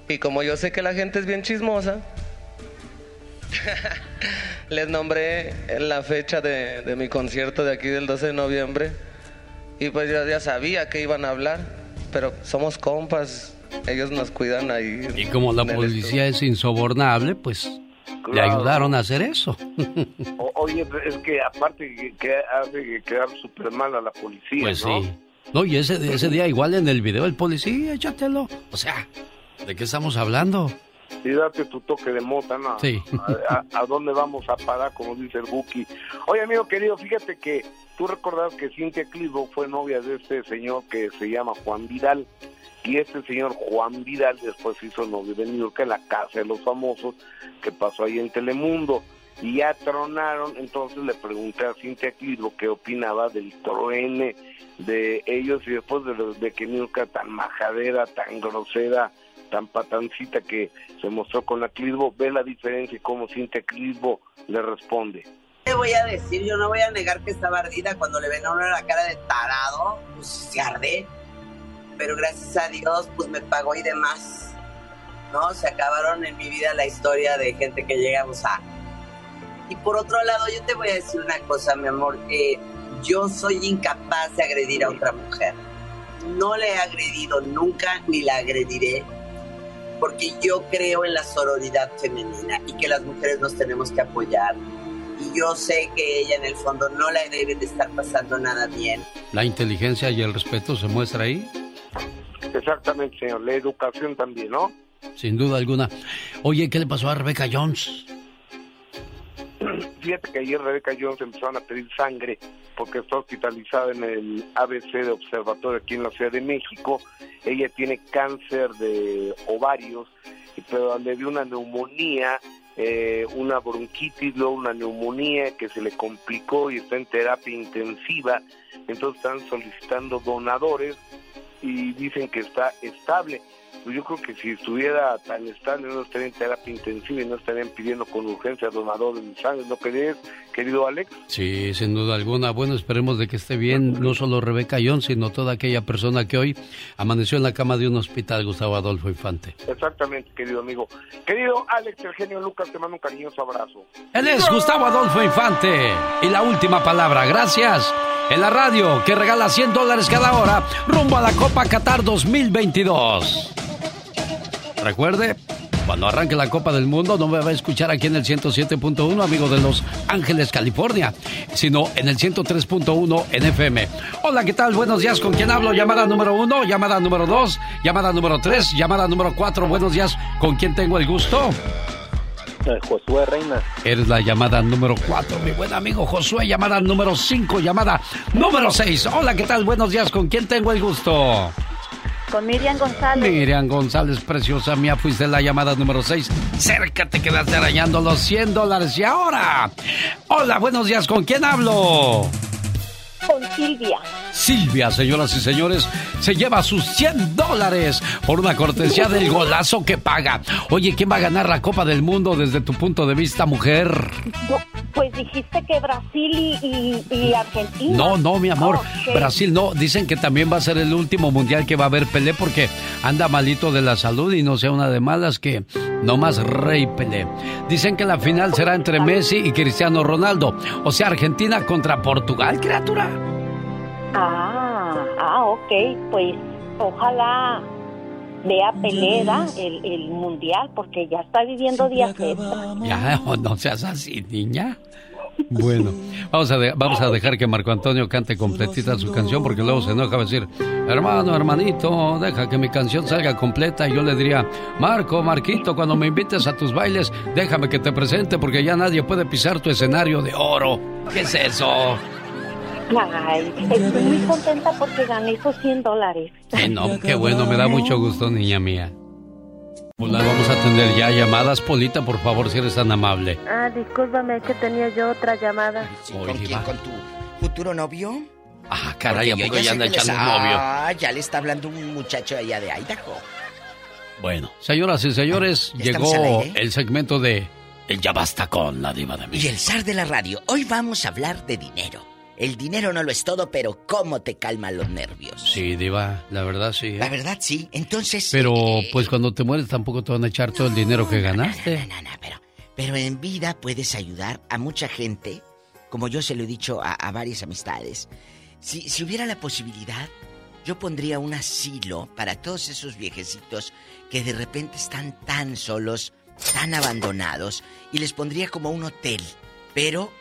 Y como yo sé que la gente es bien chismosa, (laughs) les nombré la fecha de, de, mi concierto de aquí del 12 de noviembre. Y pues yo ya sabía que iban a hablar, pero somos compas, ellos nos cuidan ahí. Y como la policía es insobornable, pues le ayudaron a hacer eso. oye, es que aparte que, hace quedar súper mal a la policía, pues sí. No, y ese, ese día igual en el video el policía, échatelo. O sea, ¿de qué estamos hablando? Y date tu toque de mota, ¿no? Sí. A, dónde vamos a parar, como dice el Buki? Oye, amigo querido, fíjate que tú recordás que Cintia Clivo fue novia de este señor que se llama Juan Vidal. Y este señor Juan Vidal después hizo novio de New York en la casa de los famosos que pasó ahí en Telemundo. Y ya tronaron, entonces le pregunté a Cintia Clivo qué opinaba del truene de ellos y después de, de que New York tan majadera, tan grosera, tan patancita que se mostró con la ve la diferencia y cómo Cintia Clivo le responde. Te voy a decir, yo no voy a negar que estaba ardida cuando le ven a uno la cara de tarado, pues se arde pero gracias a Dios pues me pagó y demás. ¿No? Se acabaron en mi vida la historia de gente que llega a. Y por otro lado, yo te voy a decir una cosa, mi amor, que yo soy incapaz de agredir a otra mujer. No le he agredido nunca ni la agrediré, porque yo creo en la sororidad femenina y que las mujeres nos tenemos que apoyar. Y yo sé que ella en el fondo no la debe de estar pasando nada bien. ¿La inteligencia y el respeto se muestra ahí? Exactamente, señor. La educación también, ¿no? Sin duda alguna. Oye, ¿qué le pasó a Rebeca Jones? Fíjate que ayer Rebeca Jones empezaron a pedir sangre porque está hospitalizada en el ABC de Observatorio aquí en la Ciudad de México. Ella tiene cáncer de ovarios, pero le dio una neumonía, eh, una bronquitis, luego una neumonía que se le complicó y está en terapia intensiva. Entonces están solicitando donadores y dicen que está estable. Pues yo creo que si estuviera tan estable no estaría en terapia intensiva y no estarían pidiendo con urgencia donadores de sangre, ¿no crees, querido Alex? Sí, sin duda alguna. Bueno, esperemos de que esté bien no solo Rebeca Young, sino toda aquella persona que hoy amaneció en la cama de un hospital, Gustavo Adolfo Infante. Exactamente, querido amigo. Querido Alex, Eugenio Lucas, te mando un cariñoso abrazo. Él es Gustavo Adolfo Infante. Y la última palabra, gracias en la radio que regala 100 dólares cada hora rumbo a la Copa Qatar 2022. Recuerde, cuando arranque la Copa del Mundo no me va a escuchar aquí en el 107.1, amigo de Los Ángeles, California, sino en el 103.1 en FM. Hola, ¿qué tal? Buenos días, ¿con quién hablo? Llamada número uno, llamada número dos, llamada número tres, llamada número cuatro. Buenos días, ¿con quién tengo el gusto? Josué Reina. Eres la llamada número 4, mi buen amigo Josué. Llamada número 5, llamada número 6. Hola, ¿qué tal? Buenos días. ¿Con quién tengo el gusto? Con Miriam González. Miriam González, preciosa mía, fuiste la llamada número 6. Cerca te quedaste arañando los 100 dólares. Y ahora, hola, buenos días, ¿con quién hablo? Con Silvia. Silvia, señoras y señores, se lleva sus 100 dólares por una cortesía del (laughs) golazo que paga. Oye, ¿quién va a ganar la Copa del Mundo desde tu punto de vista, mujer? Pues dijiste que Brasil y, Argentina. No, no, mi amor. Brasil no. Dicen que también va a ser el último mundial que va a haber Pelé porque anda malito de la salud y no sea una de malas que no más Rey Pelé. Dicen que la final será entre Messi y Cristiano Ronaldo. O sea, Argentina contra Portugal, criatura. Ah, ah, ok, pues ojalá vea Peleda el, el mundial porque ya está viviendo días Ya, (laughs) no seas así, niña. Bueno, vamos a, vamos a dejar que Marco Antonio cante completita su canción porque luego se enoja a decir, hermano, hermanito, deja que mi canción salga completa y yo le diría, Marco, Marquito, cuando me invites a tus bailes, déjame que te presente porque ya nadie puede pisar tu escenario de oro. ¿Qué es eso? Ay, estoy muy contenta porque gané esos 100 dólares. Eh, no, qué bueno, me da mucho gusto, niña mía. Hola, vamos a atender ya llamadas. Polita, por favor, si eres tan amable. Ah, discúlpame, que tenía yo otra llamada. ¿Con quién? ¿Con tu futuro novio? Ah, caray, ¿a poco ya anda echando un novio? Ah, ya le está hablando un muchacho allá de Idaho. Bueno, señoras y señores, llegó el segmento de El Ya Basta con la Diva de México. Y el zar de la radio. Hoy vamos a hablar de dinero. El dinero no lo es todo, pero ¿cómo te calman los nervios? Sí, Diva, la verdad sí. ¿eh? La verdad sí. Entonces. Pero, eh, pues cuando te mueres tampoco te van a echar todo el dinero que ganaste. No, no, no, pero, pero en vida puedes ayudar a mucha gente, como yo se lo he dicho a, varias amistades. Si, si hubiera la posibilidad, yo pondría un asilo para todos esos viejecitos que de repente están tan solos, tan abandonados, y les pondría como un hotel, pero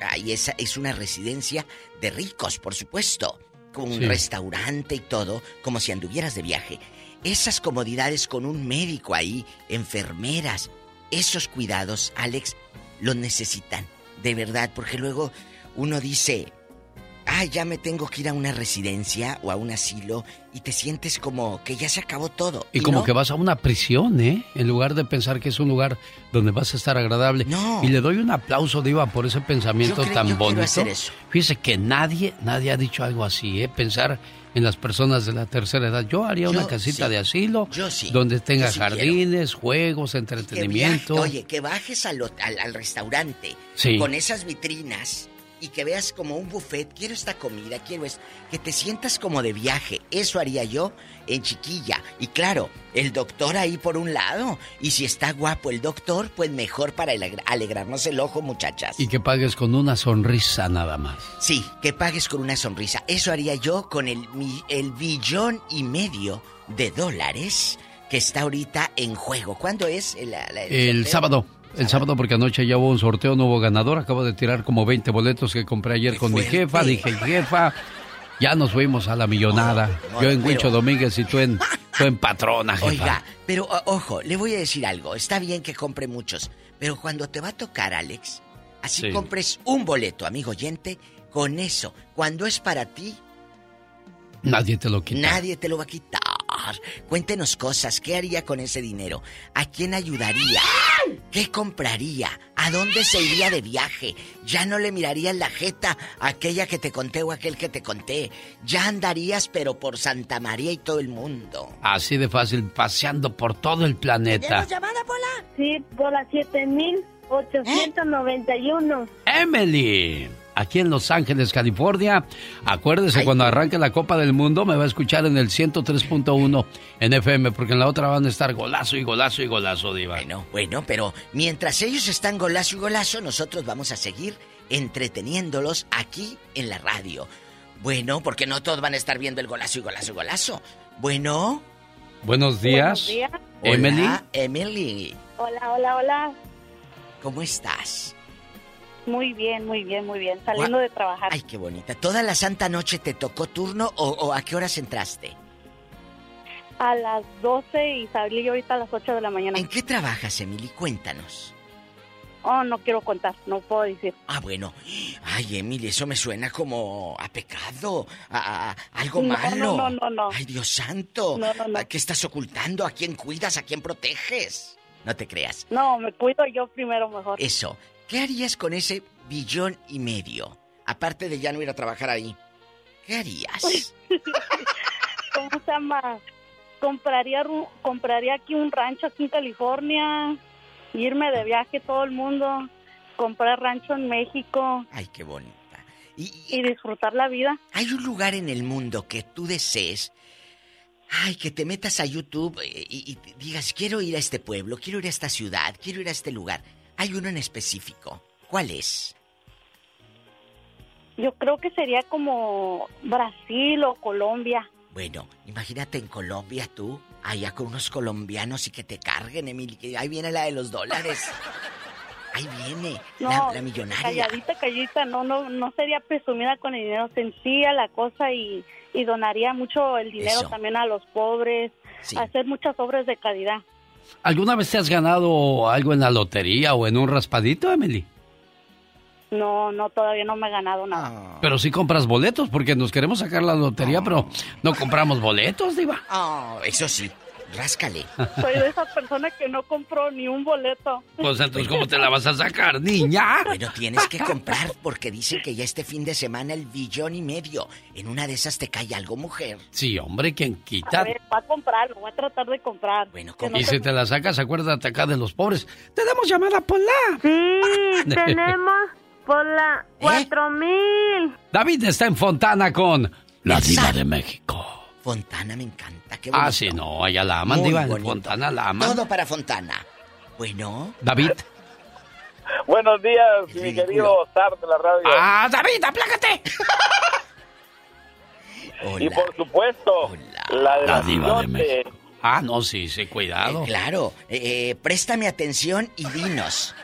Ahí esa es una residencia de ricos, por supuesto. Con un restaurante y todo, como si anduvieras de viaje. Esas comodidades con un médico ahí, enfermeras, esos cuidados, Alex, los necesitan. De verdad, porque luego uno dice, ah, ya me tengo que ir a una residencia o a un asilo y te sientes como que ya se acabó todo. Y, como que vas a una prisión, ¿eh? En lugar de pensar que es un lugar donde vas a estar agradable. No. Y le doy un aplauso, Diva, por ese pensamiento tan bonito. Fíjese que nadie, nadie ha dicho algo así, ¿eh? Pensar en las personas de la tercera edad. Yo haría una casita de asilo donde tenga jardines, juegos, entretenimiento. oye, que bajes al, al, restaurante con esas vitrinas y que veas como un buffet, quiero esta comida, quiero es que te sientas como de viaje. Eso haría yo en chiquilla. Y claro, el doctor ahí por un lado. Y si está guapo el doctor, pues mejor para alegrarnos el ojo, muchachas. Y que pagues con una sonrisa nada más. Sí, que pagues con una sonrisa. Eso haría yo con el, el billón y medio de dólares que está ahorita en juego. ¿Cuándo es? El, el sábado. El sábado porque anoche ya hubo un sorteo, no hubo ganador. Acabo de tirar como 20 boletos que compré ayer con mi jefa. Dije, jefa, ya nos fuimos a la millonada. Yo en Huicho Domínguez y tú en, tú en Patrona, jefa. Oiga, pero ojo, le voy a decir algo. Está bien que compre muchos, pero cuando te va a tocar, Alex, así compres un boleto, amigo oyente, con eso, cuando es para ti... Nadie te lo quita. Nadie te lo va a quitar. Cuéntenos cosas. ¿Qué haría con ese dinero? ¿A quién ayudaría? ¿Qué compraría? ¿A dónde se iría de viaje? Ya no le miraría en la jeta a aquella que te conté o aquel que te conté. Ya andarías, pero por Santa María y todo el mundo. Así de fácil, paseando por todo el planeta. ¿Tenemos llamada, Pola? Sí, Pola 7891. ¿Eh? Emily aquí en Los Ángeles, California. Acuérdese, cuando arranque la Copa del Mundo me va a escuchar en el 103.1 en FM, porque en la otra van a estar golazo y golazo y golazo, Diva. Bueno, bueno, pero mientras ellos están golazo y golazo, nosotros vamos a seguir entreteniéndolos aquí en la radio. Bueno, porque no todos van a estar viendo el golazo y golazo y golazo. Bueno. Buenos días. Buenos días. Emily. Hola, Emily. Hola, hola, hola. ¿Cómo estás? Muy bien, muy bien, muy bien. Saliendo de trabajar. Ay, qué bonita. ¿Toda la santa noche te tocó turno o, a qué horas entraste? A las 12 y salí yo ahorita a las 8 de la mañana. ¿En qué trabajas, Emily? Cuéntanos. Oh, no quiero contar, no puedo decir. Ah, bueno. Ay, Emily, eso me suena como a pecado, a, a- a algo No, malo. no, no, no, no. Ay, Dios santo. No, no, no. ¿A ¿Qué estás ocultando? ¿A quién cuidas? ¿A quién proteges? No te creas. No, me cuido yo primero mejor. Eso. ¿Qué harías con ese billón y medio? Aparte de ya no ir a trabajar ahí. ¿Qué harías? (laughs) ¿Cómo se llama? Compraría, compraría aquí un rancho aquí en California, irme de viaje todo el mundo, comprar rancho en México Ay, qué bonita. y disfrutar la vida. ¿Hay un lugar en el mundo que tú desees? Ay, que te metas a YouTube eh, y, y digas, quiero ir a este pueblo, quiero ir a esta ciudad, quiero ir a este lugar. Hay uno en específico. ¿Cuál es? Yo creo que sería como Brasil o Colombia. Bueno, imagínate en Colombia tú, allá con unos colombianos y que te carguen, Emily. que Ahí viene la de los dólares. (laughs) Ahí viene No, la, la millonaria. calladita, calladita, no, no, no sería presumida con el dinero, sencilla la cosa y, y donaría mucho el dinero Eso. también a los pobres, hacer muchas obras de calidad. ¿Alguna vez te has ganado algo en la lotería o en un raspadito, Emily? No, no, todavía no me he ganado nada. Pero sí compras boletos porque nos queremos sacar la lotería, pero no compramos boletos, Diva. Oh, eso sí, ráscale. Soy de esas personas que no compró ni un boleto. Pues entonces, ¿cómo te la vas a sacar, niña? Bueno, tienes que comprar porque dicen que ya este fin de semana el billón y medio. En una de esas te cae algo, mujer. Sí, hombre, quien A quita. ver, va a comprar, voy a tratar de comprar. Bueno, Y si te la sacas, acuérdate acá de los pobres. (laughs) Tenemos llamada por la. Sí, tenemos por la ¿Eh? cuatro mil. David está en Fontana con la diva de México. Fontana me encanta, qué Ah, sí, no, allá la aman, Muy diva. Fontana la aman. Todo para Fontana. Bueno. David. (laughs) Buenos días, mi querido Sar de la radio. ¡Ah, David, aplácate! (laughs) Y por supuesto, la de La la diva de México. Ah, no, sí, sí, cuidado. Eh, claro, eh, eh, préstame atención y dinos.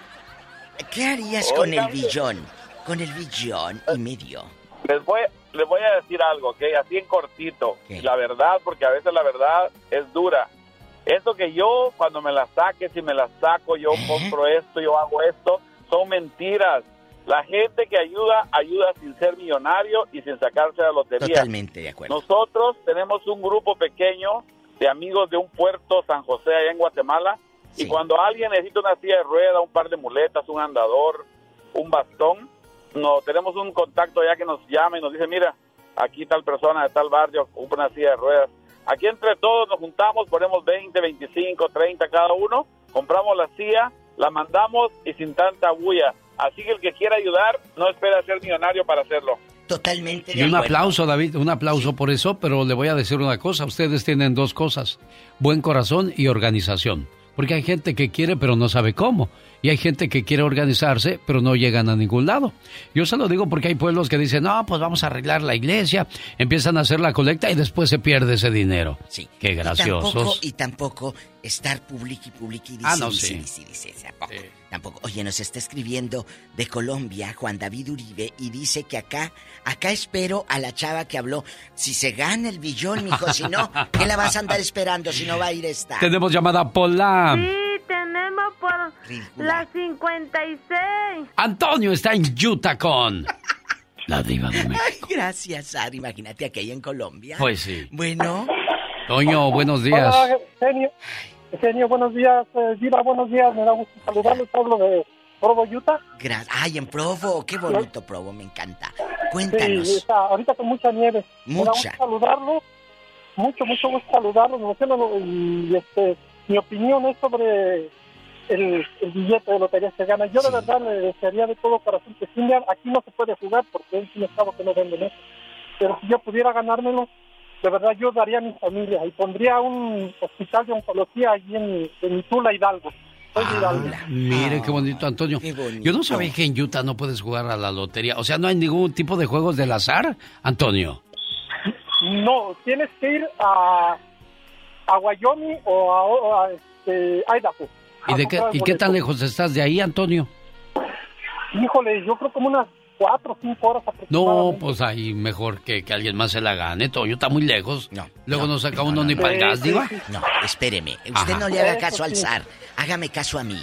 ¿Qué harías con el billón? Con el billón y medio. Les voy, les voy a decir algo, ¿ok? Así en cortito. La verdad, porque a veces la verdad es dura. Eso que yo, cuando me la saque, si me la saco, yo compro esto, yo hago esto, son mentiras. La gente que ayuda, ayuda sin ser millonario y sin sacarse la lotería. Totalmente de acuerdo. Nosotros tenemos un grupo pequeño de amigos de un puerto San José allá en Guatemala y cuando alguien necesita una silla de rueda, un par de muletas, un andador, un bastón, no tenemos un contacto allá que nos llama y nos dice, mira, aquí tal persona de tal barrio ocupa una silla de ruedas. Aquí entre todos nos juntamos, ponemos 20, 25, 30 cada uno, compramos la silla, la mandamos y sin tanta bulla. Así que el que quiera ayudar no espera ser millonario para hacerlo. Totalmente Y un aplauso, David, un aplauso por eso, pero le voy a decir una cosa, ustedes tienen dos cosas, buen corazón y organización, porque hay gente que quiere pero no sabe cómo, y hay gente que quiere organizarse pero no llegan a ningún lado. Yo se lo digo porque hay pueblos que dicen, no, pues vamos a arreglar la iglesia, empiezan a hacer la colecta y después se pierde ese dinero. Sí. Qué Y tampoco, graciosos. y tampoco estar publiqui, publiqui, dice, Ah, no, dice, sí. dice, dice, tampoco, tampoco. Oye, nos está escribiendo de Colombia Juan David Uribe y dice que acá, acá espero a la chava que habló. Si se gana el billón, mijo, si no, ¿qué la vas a andar esperando si no va a ir esta? Tenemos llamada Pola. Sí, tenemos por la 56. Antonio está en Utah con la diva de México. Ay, gracias, Sara. Imagínate aquella en Colombia. Pues sí. Bueno. Toño, buenos días. Hola, genio. Genio, buenos días. Eh, Diva, buenos días. Me da gusto saludarlos. Hablo de Provo, Utah. Gra- Ay, en Provo, qué bonito Provo, me encanta. Sí, Cuéntanos. está ahorita con mucha nieve. Me da Mucha. gusto saludarlos. Mucho, mucho gusto saludarlos. Y, este, mi opinión es sobre el, el billete de lotería que gana. Yo de verdad le desearía de todo corazón que sí, me- aquí no se puede jugar porque es un estado que no venden eso. Pero si yo pudiera ganármelo, de verdad yo daría a mi familia y pondría un hospital de oncología allí en, en Tula, Hidalgo. Hidalgo. Mire qué bonito, Antonio. Yo no sabía que en Utah no puedes jugar a la lotería. O sea, no hay ningún tipo de juegos del azar, Antonio. No, tienes que ir a, a Wyoming o a, o a, este, Idaho. ¿Y, de qué, ¿Y qué tan lejos estás de ahí, Antonio? Híjole, yo creo como unas cuatro o cinco horas No, pues ahí mejor que, que alguien más se la gane. Toño está muy lejos. No. Luego no, saca uno ni para el gas, diva. No, espéreme. Usted Ajá. no le haga caso al zar. Hágame caso a mí.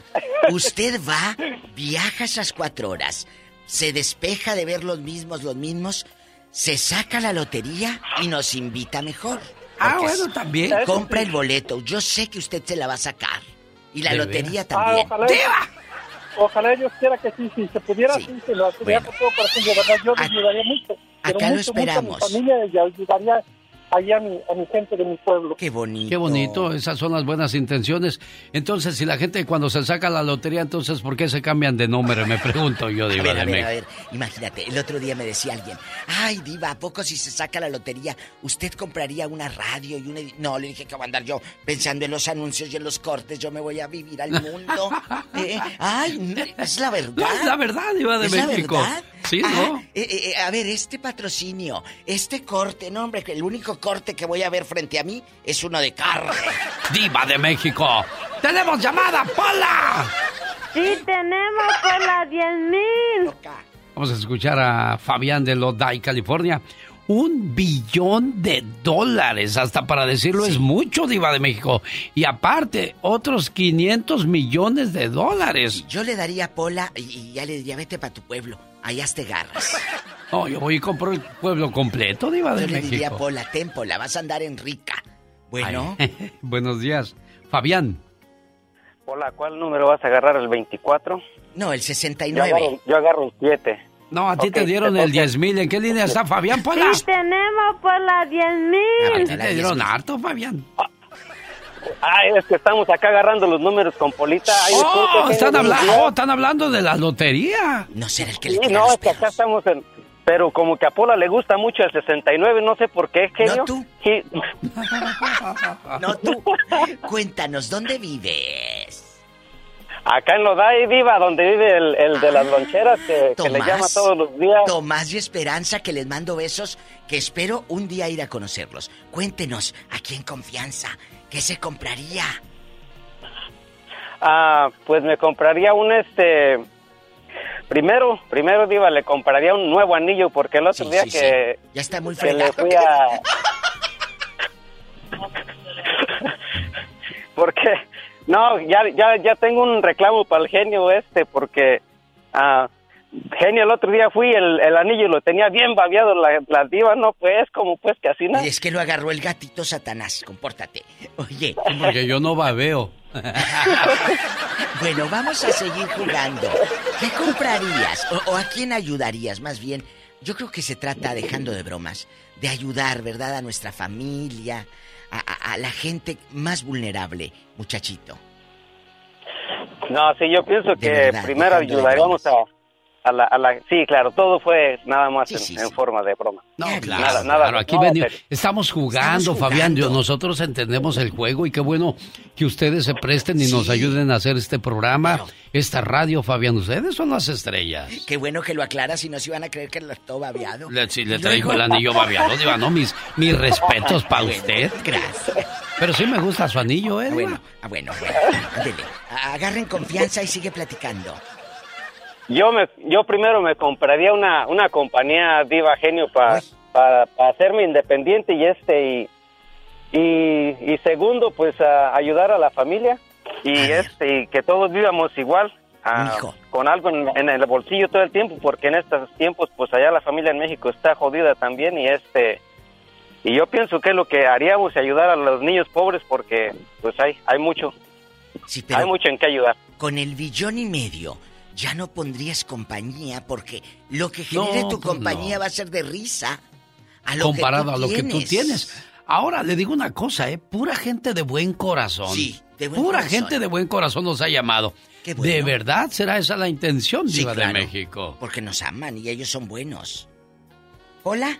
Usted va viaja esas cuatro horas, se despeja de ver los mismos, los mismos, se saca la lotería y nos invita mejor. Ah, bueno, también. Compra el boleto. Yo sé que usted se la va a sacar. Y la lotería Ah, también. Ojalá, Dios quiera que sí, si se pudiera, sí, se lo haría con todo corazón, de verdad, yo le ayudaría mucho. Pero acá lo mucho, esperamos. Mucho a mi familia y ayudaría ahí a mi, a mi gente de mi pueblo. Qué bonito. Qué bonito, esas son las buenas intenciones. Entonces, si la gente cuando se saca la lotería, entonces, ¿por qué se cambian de nombre? Me pregunto yo, A Diva ver, de a ver, a ver, imagínate, el otro día me decía alguien, ay, Diva, ¿a poco si se saca la lotería, usted compraría una radio y una... edi-?" No, le dije que voy a andar yo pensando en los anuncios y en los cortes, yo me voy a vivir al mundo. (laughs) Eh, ay, es la verdad. No, es la verdad, Diva de ¿Es la México. verdad? Sí, Ah, ¿no? eh, eh, a ver, este patrocinio, este corte, no, hombre, el único corte que voy a ver frente a mí es uno de carne. (laughs) Diva de México. ¡Tenemos llamada, Pola! Sí, tenemos por las 10 mil. Vamos a escuchar a Fabián de Lodi, California. Un billón de dólares, hasta para decirlo es mucho, Diva de México. Y aparte, otros 500 millones de dólares. Yo le daría a Pola y, y ya le diría, vete para tu pueblo, allá te garras. No, yo voy y compro el pueblo completo, Diva de Yo le diría a México. Pola, ten Pola, vas a andar en rica. Bueno, Ay, (laughs) Buenos días. Fabián. Hola, ¿cuál número vas a agarrar? ¿El 24? no, el Yo 69. agarro, yo agarro el 7. No, a ti te dieron el entonces- 10 mil. ¿En qué línea está Fabián Pola? Sí, tenemos por las 10 A mil. ti te dieron harto, Fabián. Ah, es que estamos acá agarrando los números con Polita. Ay, Oh, están días. oh, están hablando de la lotería. No será el que Sí, no, es que acá estamos en... Pero como que a Pola le gusta mucho el 69, no sé por qué, genio. No tú. Sí. (laughs) No tú. Cuéntanos, ¿dónde vives? Acá en Lodai, Viva, donde vive el, el de las loncheras, que, que le Tomás. llama todos los días. Tomás y Esperanza, que les mando besos, que espero un día ir a conocerlos. Cuéntenos, aquí en confianza, ¿qué se compraría? Ah, pues me compraría un este... Primero, primero, Diva, le compraría un nuevo anillo porque el otro Sí, día sí, que... sí. Ya está muy que le fui a... (laughs) porque... No, ya, ya, ya tengo un reclamo para el genio este porque... ah, genio, el otro día fui, el, el anillo lo tenía bien babeado la, la diva, no pues, como pues que así, ¿no? Y es que lo agarró el gatito Satanás, compórtate. Oye. Porque yo no babeo. (laughs) Bueno, vamos a seguir jugando. ¿Qué comprarías? O, o a quién ayudarías? Más bien, yo creo que se trata, dejando de bromas, de ayudar, ¿verdad? A nuestra familia, a, a- a la gente más vulnerable, muchachito. No, sí, yo pienso que verdad, primero ayudaríamos a, a, la, a la... Sí, claro, todo fue nada más en, en forma de broma. No, claro, Nada, nada, claro, aquí no, veni- pero- estamos jugando, Fabián. Yo- nosotros entendemos el juego y qué bueno que ustedes se presten y nos ayuden a hacer este programa, esta radio, Fabián. Ustedes son las estrellas. Qué bueno que lo aclaras, si no se iban a creer que lo todo babeado. Le, sí, le traigo luego- el anillo babeado, Diva, ¿no? Mis, mis respetos para usted. Gracias. Pero sí me gusta su anillo, ¿eh? Ah, bueno, ah, bueno, bueno. Ándele. Agarren confianza y sigue platicando. Yo me, yo primero me compraría una, una compañía diva genio para para hacerme independiente y este y y, y segundo pues a ayudar a la familia y este y que todos vivamos igual ah, con algo en, en el bolsillo todo el tiempo porque en estos tiempos pues allá la familia en México está jodida también y este y yo pienso que es lo que haríamos ayudar a los niños pobres porque pues hay hay mucho. Pero- hay mucho en qué ayudar. Con el billón y medio ya no pondrías compañía porque lo que genere No, tu pues compañía va a ser de risa a lo comparado que a lo que tú tienes. Ahora le digo una cosa, ¿eh? Pura gente de buen corazón. Sí, de buen Pura corazón. gente de buen corazón nos ha llamado. Qué bueno. ¿De verdad será esa la intención, Sí, Diva claro, de México? Porque nos aman y ellos son buenos. Hola.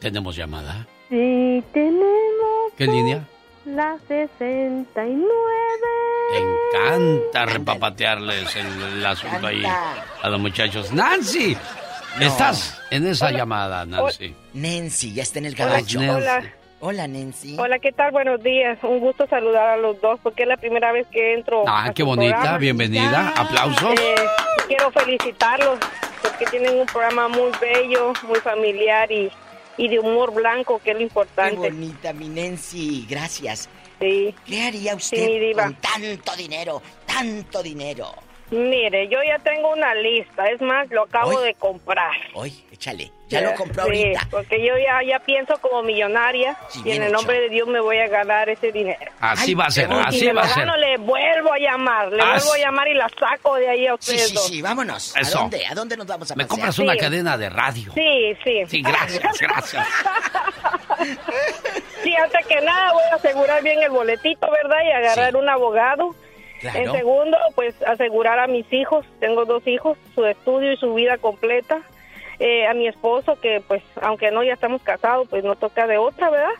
¿Tenemos llamada? Sí, tenemos ¿Qué línea? La 69. Te encanta repapatearles el, el asunto ahí a los muchachos. ¡Nancy! No. Estás en esa llamada, Nancy. Nancy, ya está en el. Nancy. Hola. Hola, Nancy. Hola, ¿qué tal? Buenos días. Un gusto saludar a los dos porque es la primera vez que entro. Ah, a qué su bonita, programa. bienvenida. Aplausos. Eh, quiero felicitarlos porque tienen un programa muy bello, muy familiar y, y de humor blanco, que es lo Qué importante. bonita, mi Nancy. Gracias. Sí. ¿Qué haría usted con tanto dinero? Tanto dinero. Mire, yo ya tengo una lista, es más, lo acabo de comprar. Hoy, échale. Ya lo compró ahorita. porque yo ya, ya pienso como millonaria y en el nombre de Dios me voy a ganar ese dinero. Así va a ser, así si va a me ser. gano, le vuelvo a llamar, le vuelvo a llamar y la saco de ahí a Sí, ustedes sí, dos. sí, vámonos. Eso. ¿A dónde? ¿A dónde nos vamos a Me pasear? compras una cadena de radio. Sí, sí. Sí, gracias, gracias. (laughs) Sí, antes que nada voy a asegurar bien el boletito, ¿verdad? Y agarrar un abogado. Claro. En segundo, pues asegurar a mis hijos, tengo dos hijos, su estudio y su vida completa. Eh, a mi esposo, que pues aunque no ya estamos casados, pues no toca de otra, ¿verdad?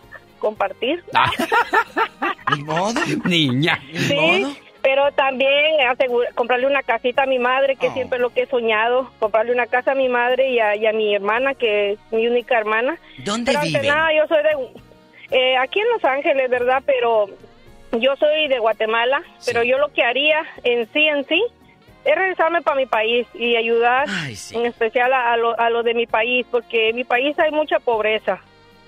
Compartir. (laughs) Ni modo. Niña. Sí, pero también asegura- comprarle una casita a mi madre, Oh. que siempre es lo que he soñado, comprarle una casa a mi madre y a, y a mi hermana, que es mi única hermana. ¿Dónde pero viven? nada, yo soy de... eh, aquí en Los Ángeles, ¿verdad? Pero yo soy de Guatemala, pero yo lo que haría en sí, en sí, es regresarme para mi país y ayudar en especial a, a lo, a lo de mi país, porque en mi país hay mucha pobreza.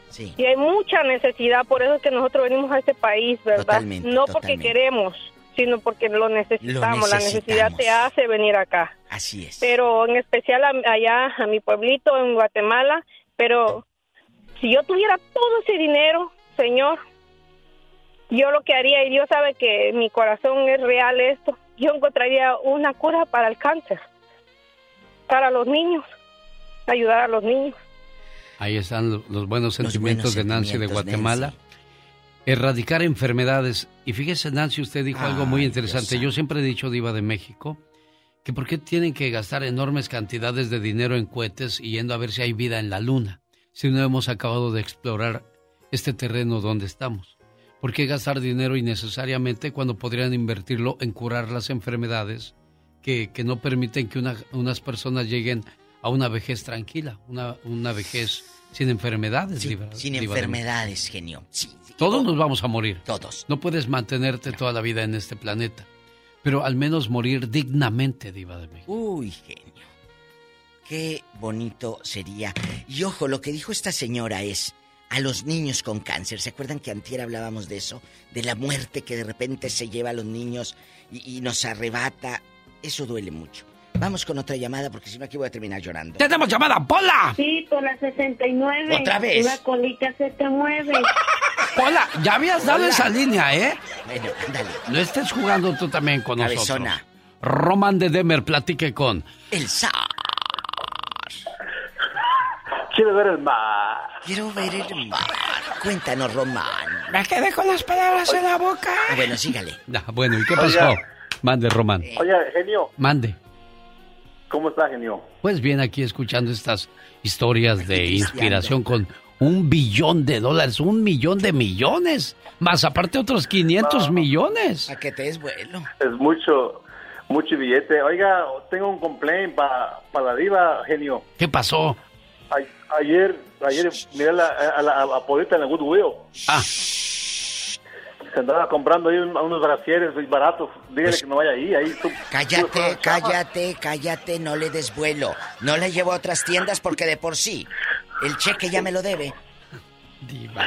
Sí. Y hay mucha necesidad, por eso es que nosotros venimos a este país, ¿verdad? Totalmente, no porque queremos, sino porque lo necesitamos. La necesidad te hace venir acá. Así es. Pero en especial a- allá a mi pueblito en Guatemala, pero si yo tuviera todo ese dinero, Señor, yo lo que haría, y Dios sabe que mi corazón es real esto, yo encontraría una cura para el cáncer, para los niños, ayudar a los niños. Ahí están lo- los buenos sentimientos de Nancy de sentimientos de Guatemala. Erradicar enfermedades. Y fíjese, Nancy, usted dijo algo muy interesante. Dios Yo siempre he dicho, Diva de México, que por qué tienen que gastar enormes cantidades de dinero en cohetes y yendo a ver si hay vida en la luna, si no hemos acabado de explorar este terreno donde estamos. ¿Por qué gastar dinero innecesariamente cuando podrían invertirlo en curar las enfermedades que, que no permiten que una- unas personas lleguen a una vejez tranquila, una, una vejez sin enfermedades? Sin Diva de México? enfermedades, genio. Sí, sí. Todos nos vamos a morir. Todos. No puedes mantenerte toda la vida en este planeta. Pero al menos morir dignamente, Diva de México. Uy, genio. Qué bonito sería. Y ojo, lo que dijo esta señora es a los niños con cáncer. ¿Se acuerdan que antier hablábamos de eso? De la muerte que de repente se lleva a los niños y, y nos arrebata. Eso duele mucho. Vamos con otra llamada porque si no aquí voy a terminar llorando. ¡Tenemos llamada, Pola! Sí, por la 69. ¿Otra vez? La colita se te mueve. (laughs) Pola, ya habías dado Hola. esa línea, ¿eh? Bueno, ándale. No estés jugando tú también con nosotros. Cabezona. Roman de Demer, platique con... El zar. Quiero ver el mar. Quiero ver el mar. Cuéntanos, Román. Me quedé con las palabras en la boca. Ah, Bueno, sígale. Bueno, ¿y qué pasó? Oiga. Mande, Román. Oye, genio, Mande. ¿cómo está, genio? Pues bien, aquí escuchando estas historias de inspiración con un billón de dólares, un millón de millones, más aparte otros 500 millones. A que te es vuelo. Es mucho, mucho billete. Oiga, tengo un complaint para la diva, genio. ¿Qué pasó? A- ayer, ayer miré a la, a la a Polita en la Goodwill. Ah. Se andaba comprando ahí un- unos brasieres baratos. Dígale que no vaya ahí. ahí tú- tú- Cállate, cállate, cállate, no le des vuelo. No la llevo a otras tiendas porque de por sí el cheque ya me lo debe. (laughs)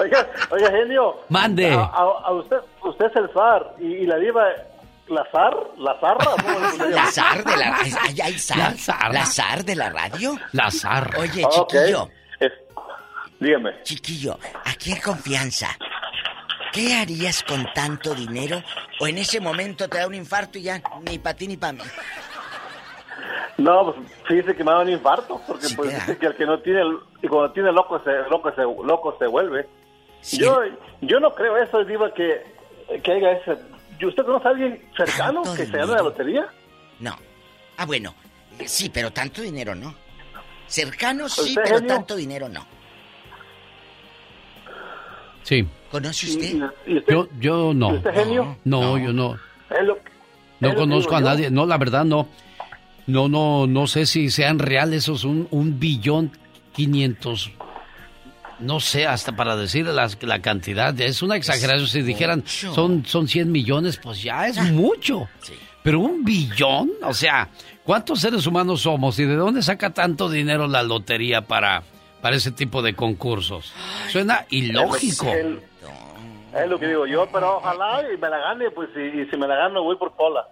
Oiga, oiga, genio. Mande. A, a- a usted, usted es el zar. Y, y la diva, ¿la zar? (laughs) ¿La zar de la radio. Ay, ay, zar. La zar. La zar de la radio. La zar. Oye, Ah, chiquillo. Dígame. Chiquillo, aquí en confianza. ¿Qué harías con tanto dinero? ¿O en ese momento te da un infarto y ya ni para ti ni para mí? No, pues fíjese que me da un infarto, porque Sí pues dice que el que no tiene, y cuando tiene loco se, loco se, loco se vuelve. Yo, yo no creo eso, Diva, que, que haya ese... ¿y ¿Usted conoce a alguien cercano que se gane la lotería? No. Ah, bueno. Sí, pero tanto dinero no. Cercano sí, ¿Usted, pero genio? tanto dinero no. Sí. ¿Conoce usted? Yo, yo no. ¿Y usted, genio? No, yo no. No es lo que conozco a nadie. No, la verdad no. No, no, no sé si sean reales esos un, un billón quinientos. No sé, hasta para decir las- la cantidad. Es una exageración. Si dijeran mucho. son, son 100 millones, pues ya es mucho. Pero un billón, o sea, ¿cuántos seres humanos somos y de dónde saca tanto dinero la lotería para, para ese tipo de concursos? Suena ilógico. Es lo, es lo que digo yo, pero ojalá y me la gane, pues y, y si me la gano voy por Pola.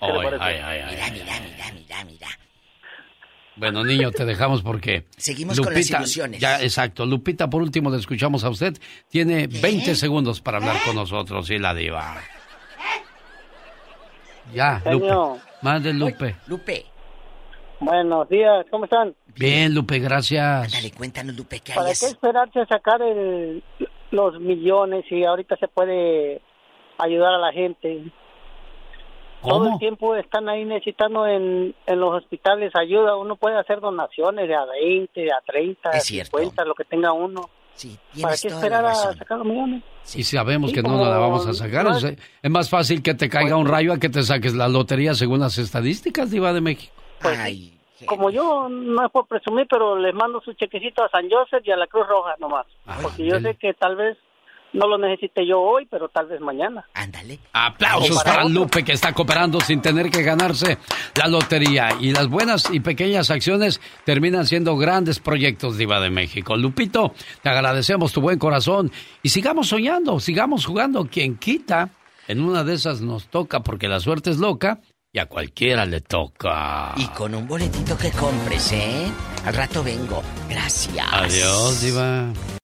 Ay, le parece? ay, ay, ay, Mira, mira, mira, mira, mira. Bueno, niño, te dejamos porque... Seguimos con las ilusiones. Ya, exacto. Lupita, por último, le escuchamos a usted. Tiene 20 segundos para hablar con nosotros y la diva. Ya, Lupe. Genio. Mande, Lupe. Lupe. Buenos días, ¿cómo están? Bien, Lupe, gracias. Dale, cuéntanos, Lupe, ¿qué ¿Para harías? qué esperarse a sacar el- los millones si ahorita se puede ayudar a la gente? Todo el tiempo están ahí necesitando en, en los hospitales ayuda. Uno puede hacer donaciones de a 20, de a 30, de cierto. 50, lo que tenga uno. ¿Para tienes qué esperar a sacar los millones? Y sabemos Sí, que no la vamos a sacar. Es, más fácil que te caiga un rayo a que te saques la lotería según las estadísticas, Diva de México. Pues sí. Como yo, no es por presumir, pero les mando su chequecito a San Joseph y a la Cruz Roja nomás. Porque yo sé que tal vez no lo necesite yo hoy, pero tal vez mañana. Ándale. Aplausos para Lupe que está cooperando sin tener que ganarse la lotería. Y las buenas y pequeñas acciones terminan siendo grandes proyectos Diva de México. Lupito, te agradecemos tu buen corazón y sigamos soñando, sigamos jugando. Quien quita, en una de esas nos toca porque la suerte es loca y a cualquiera le toca. Y con un boletito que compres, ¿eh? Al rato vengo. Gracias. Adiós, Diva.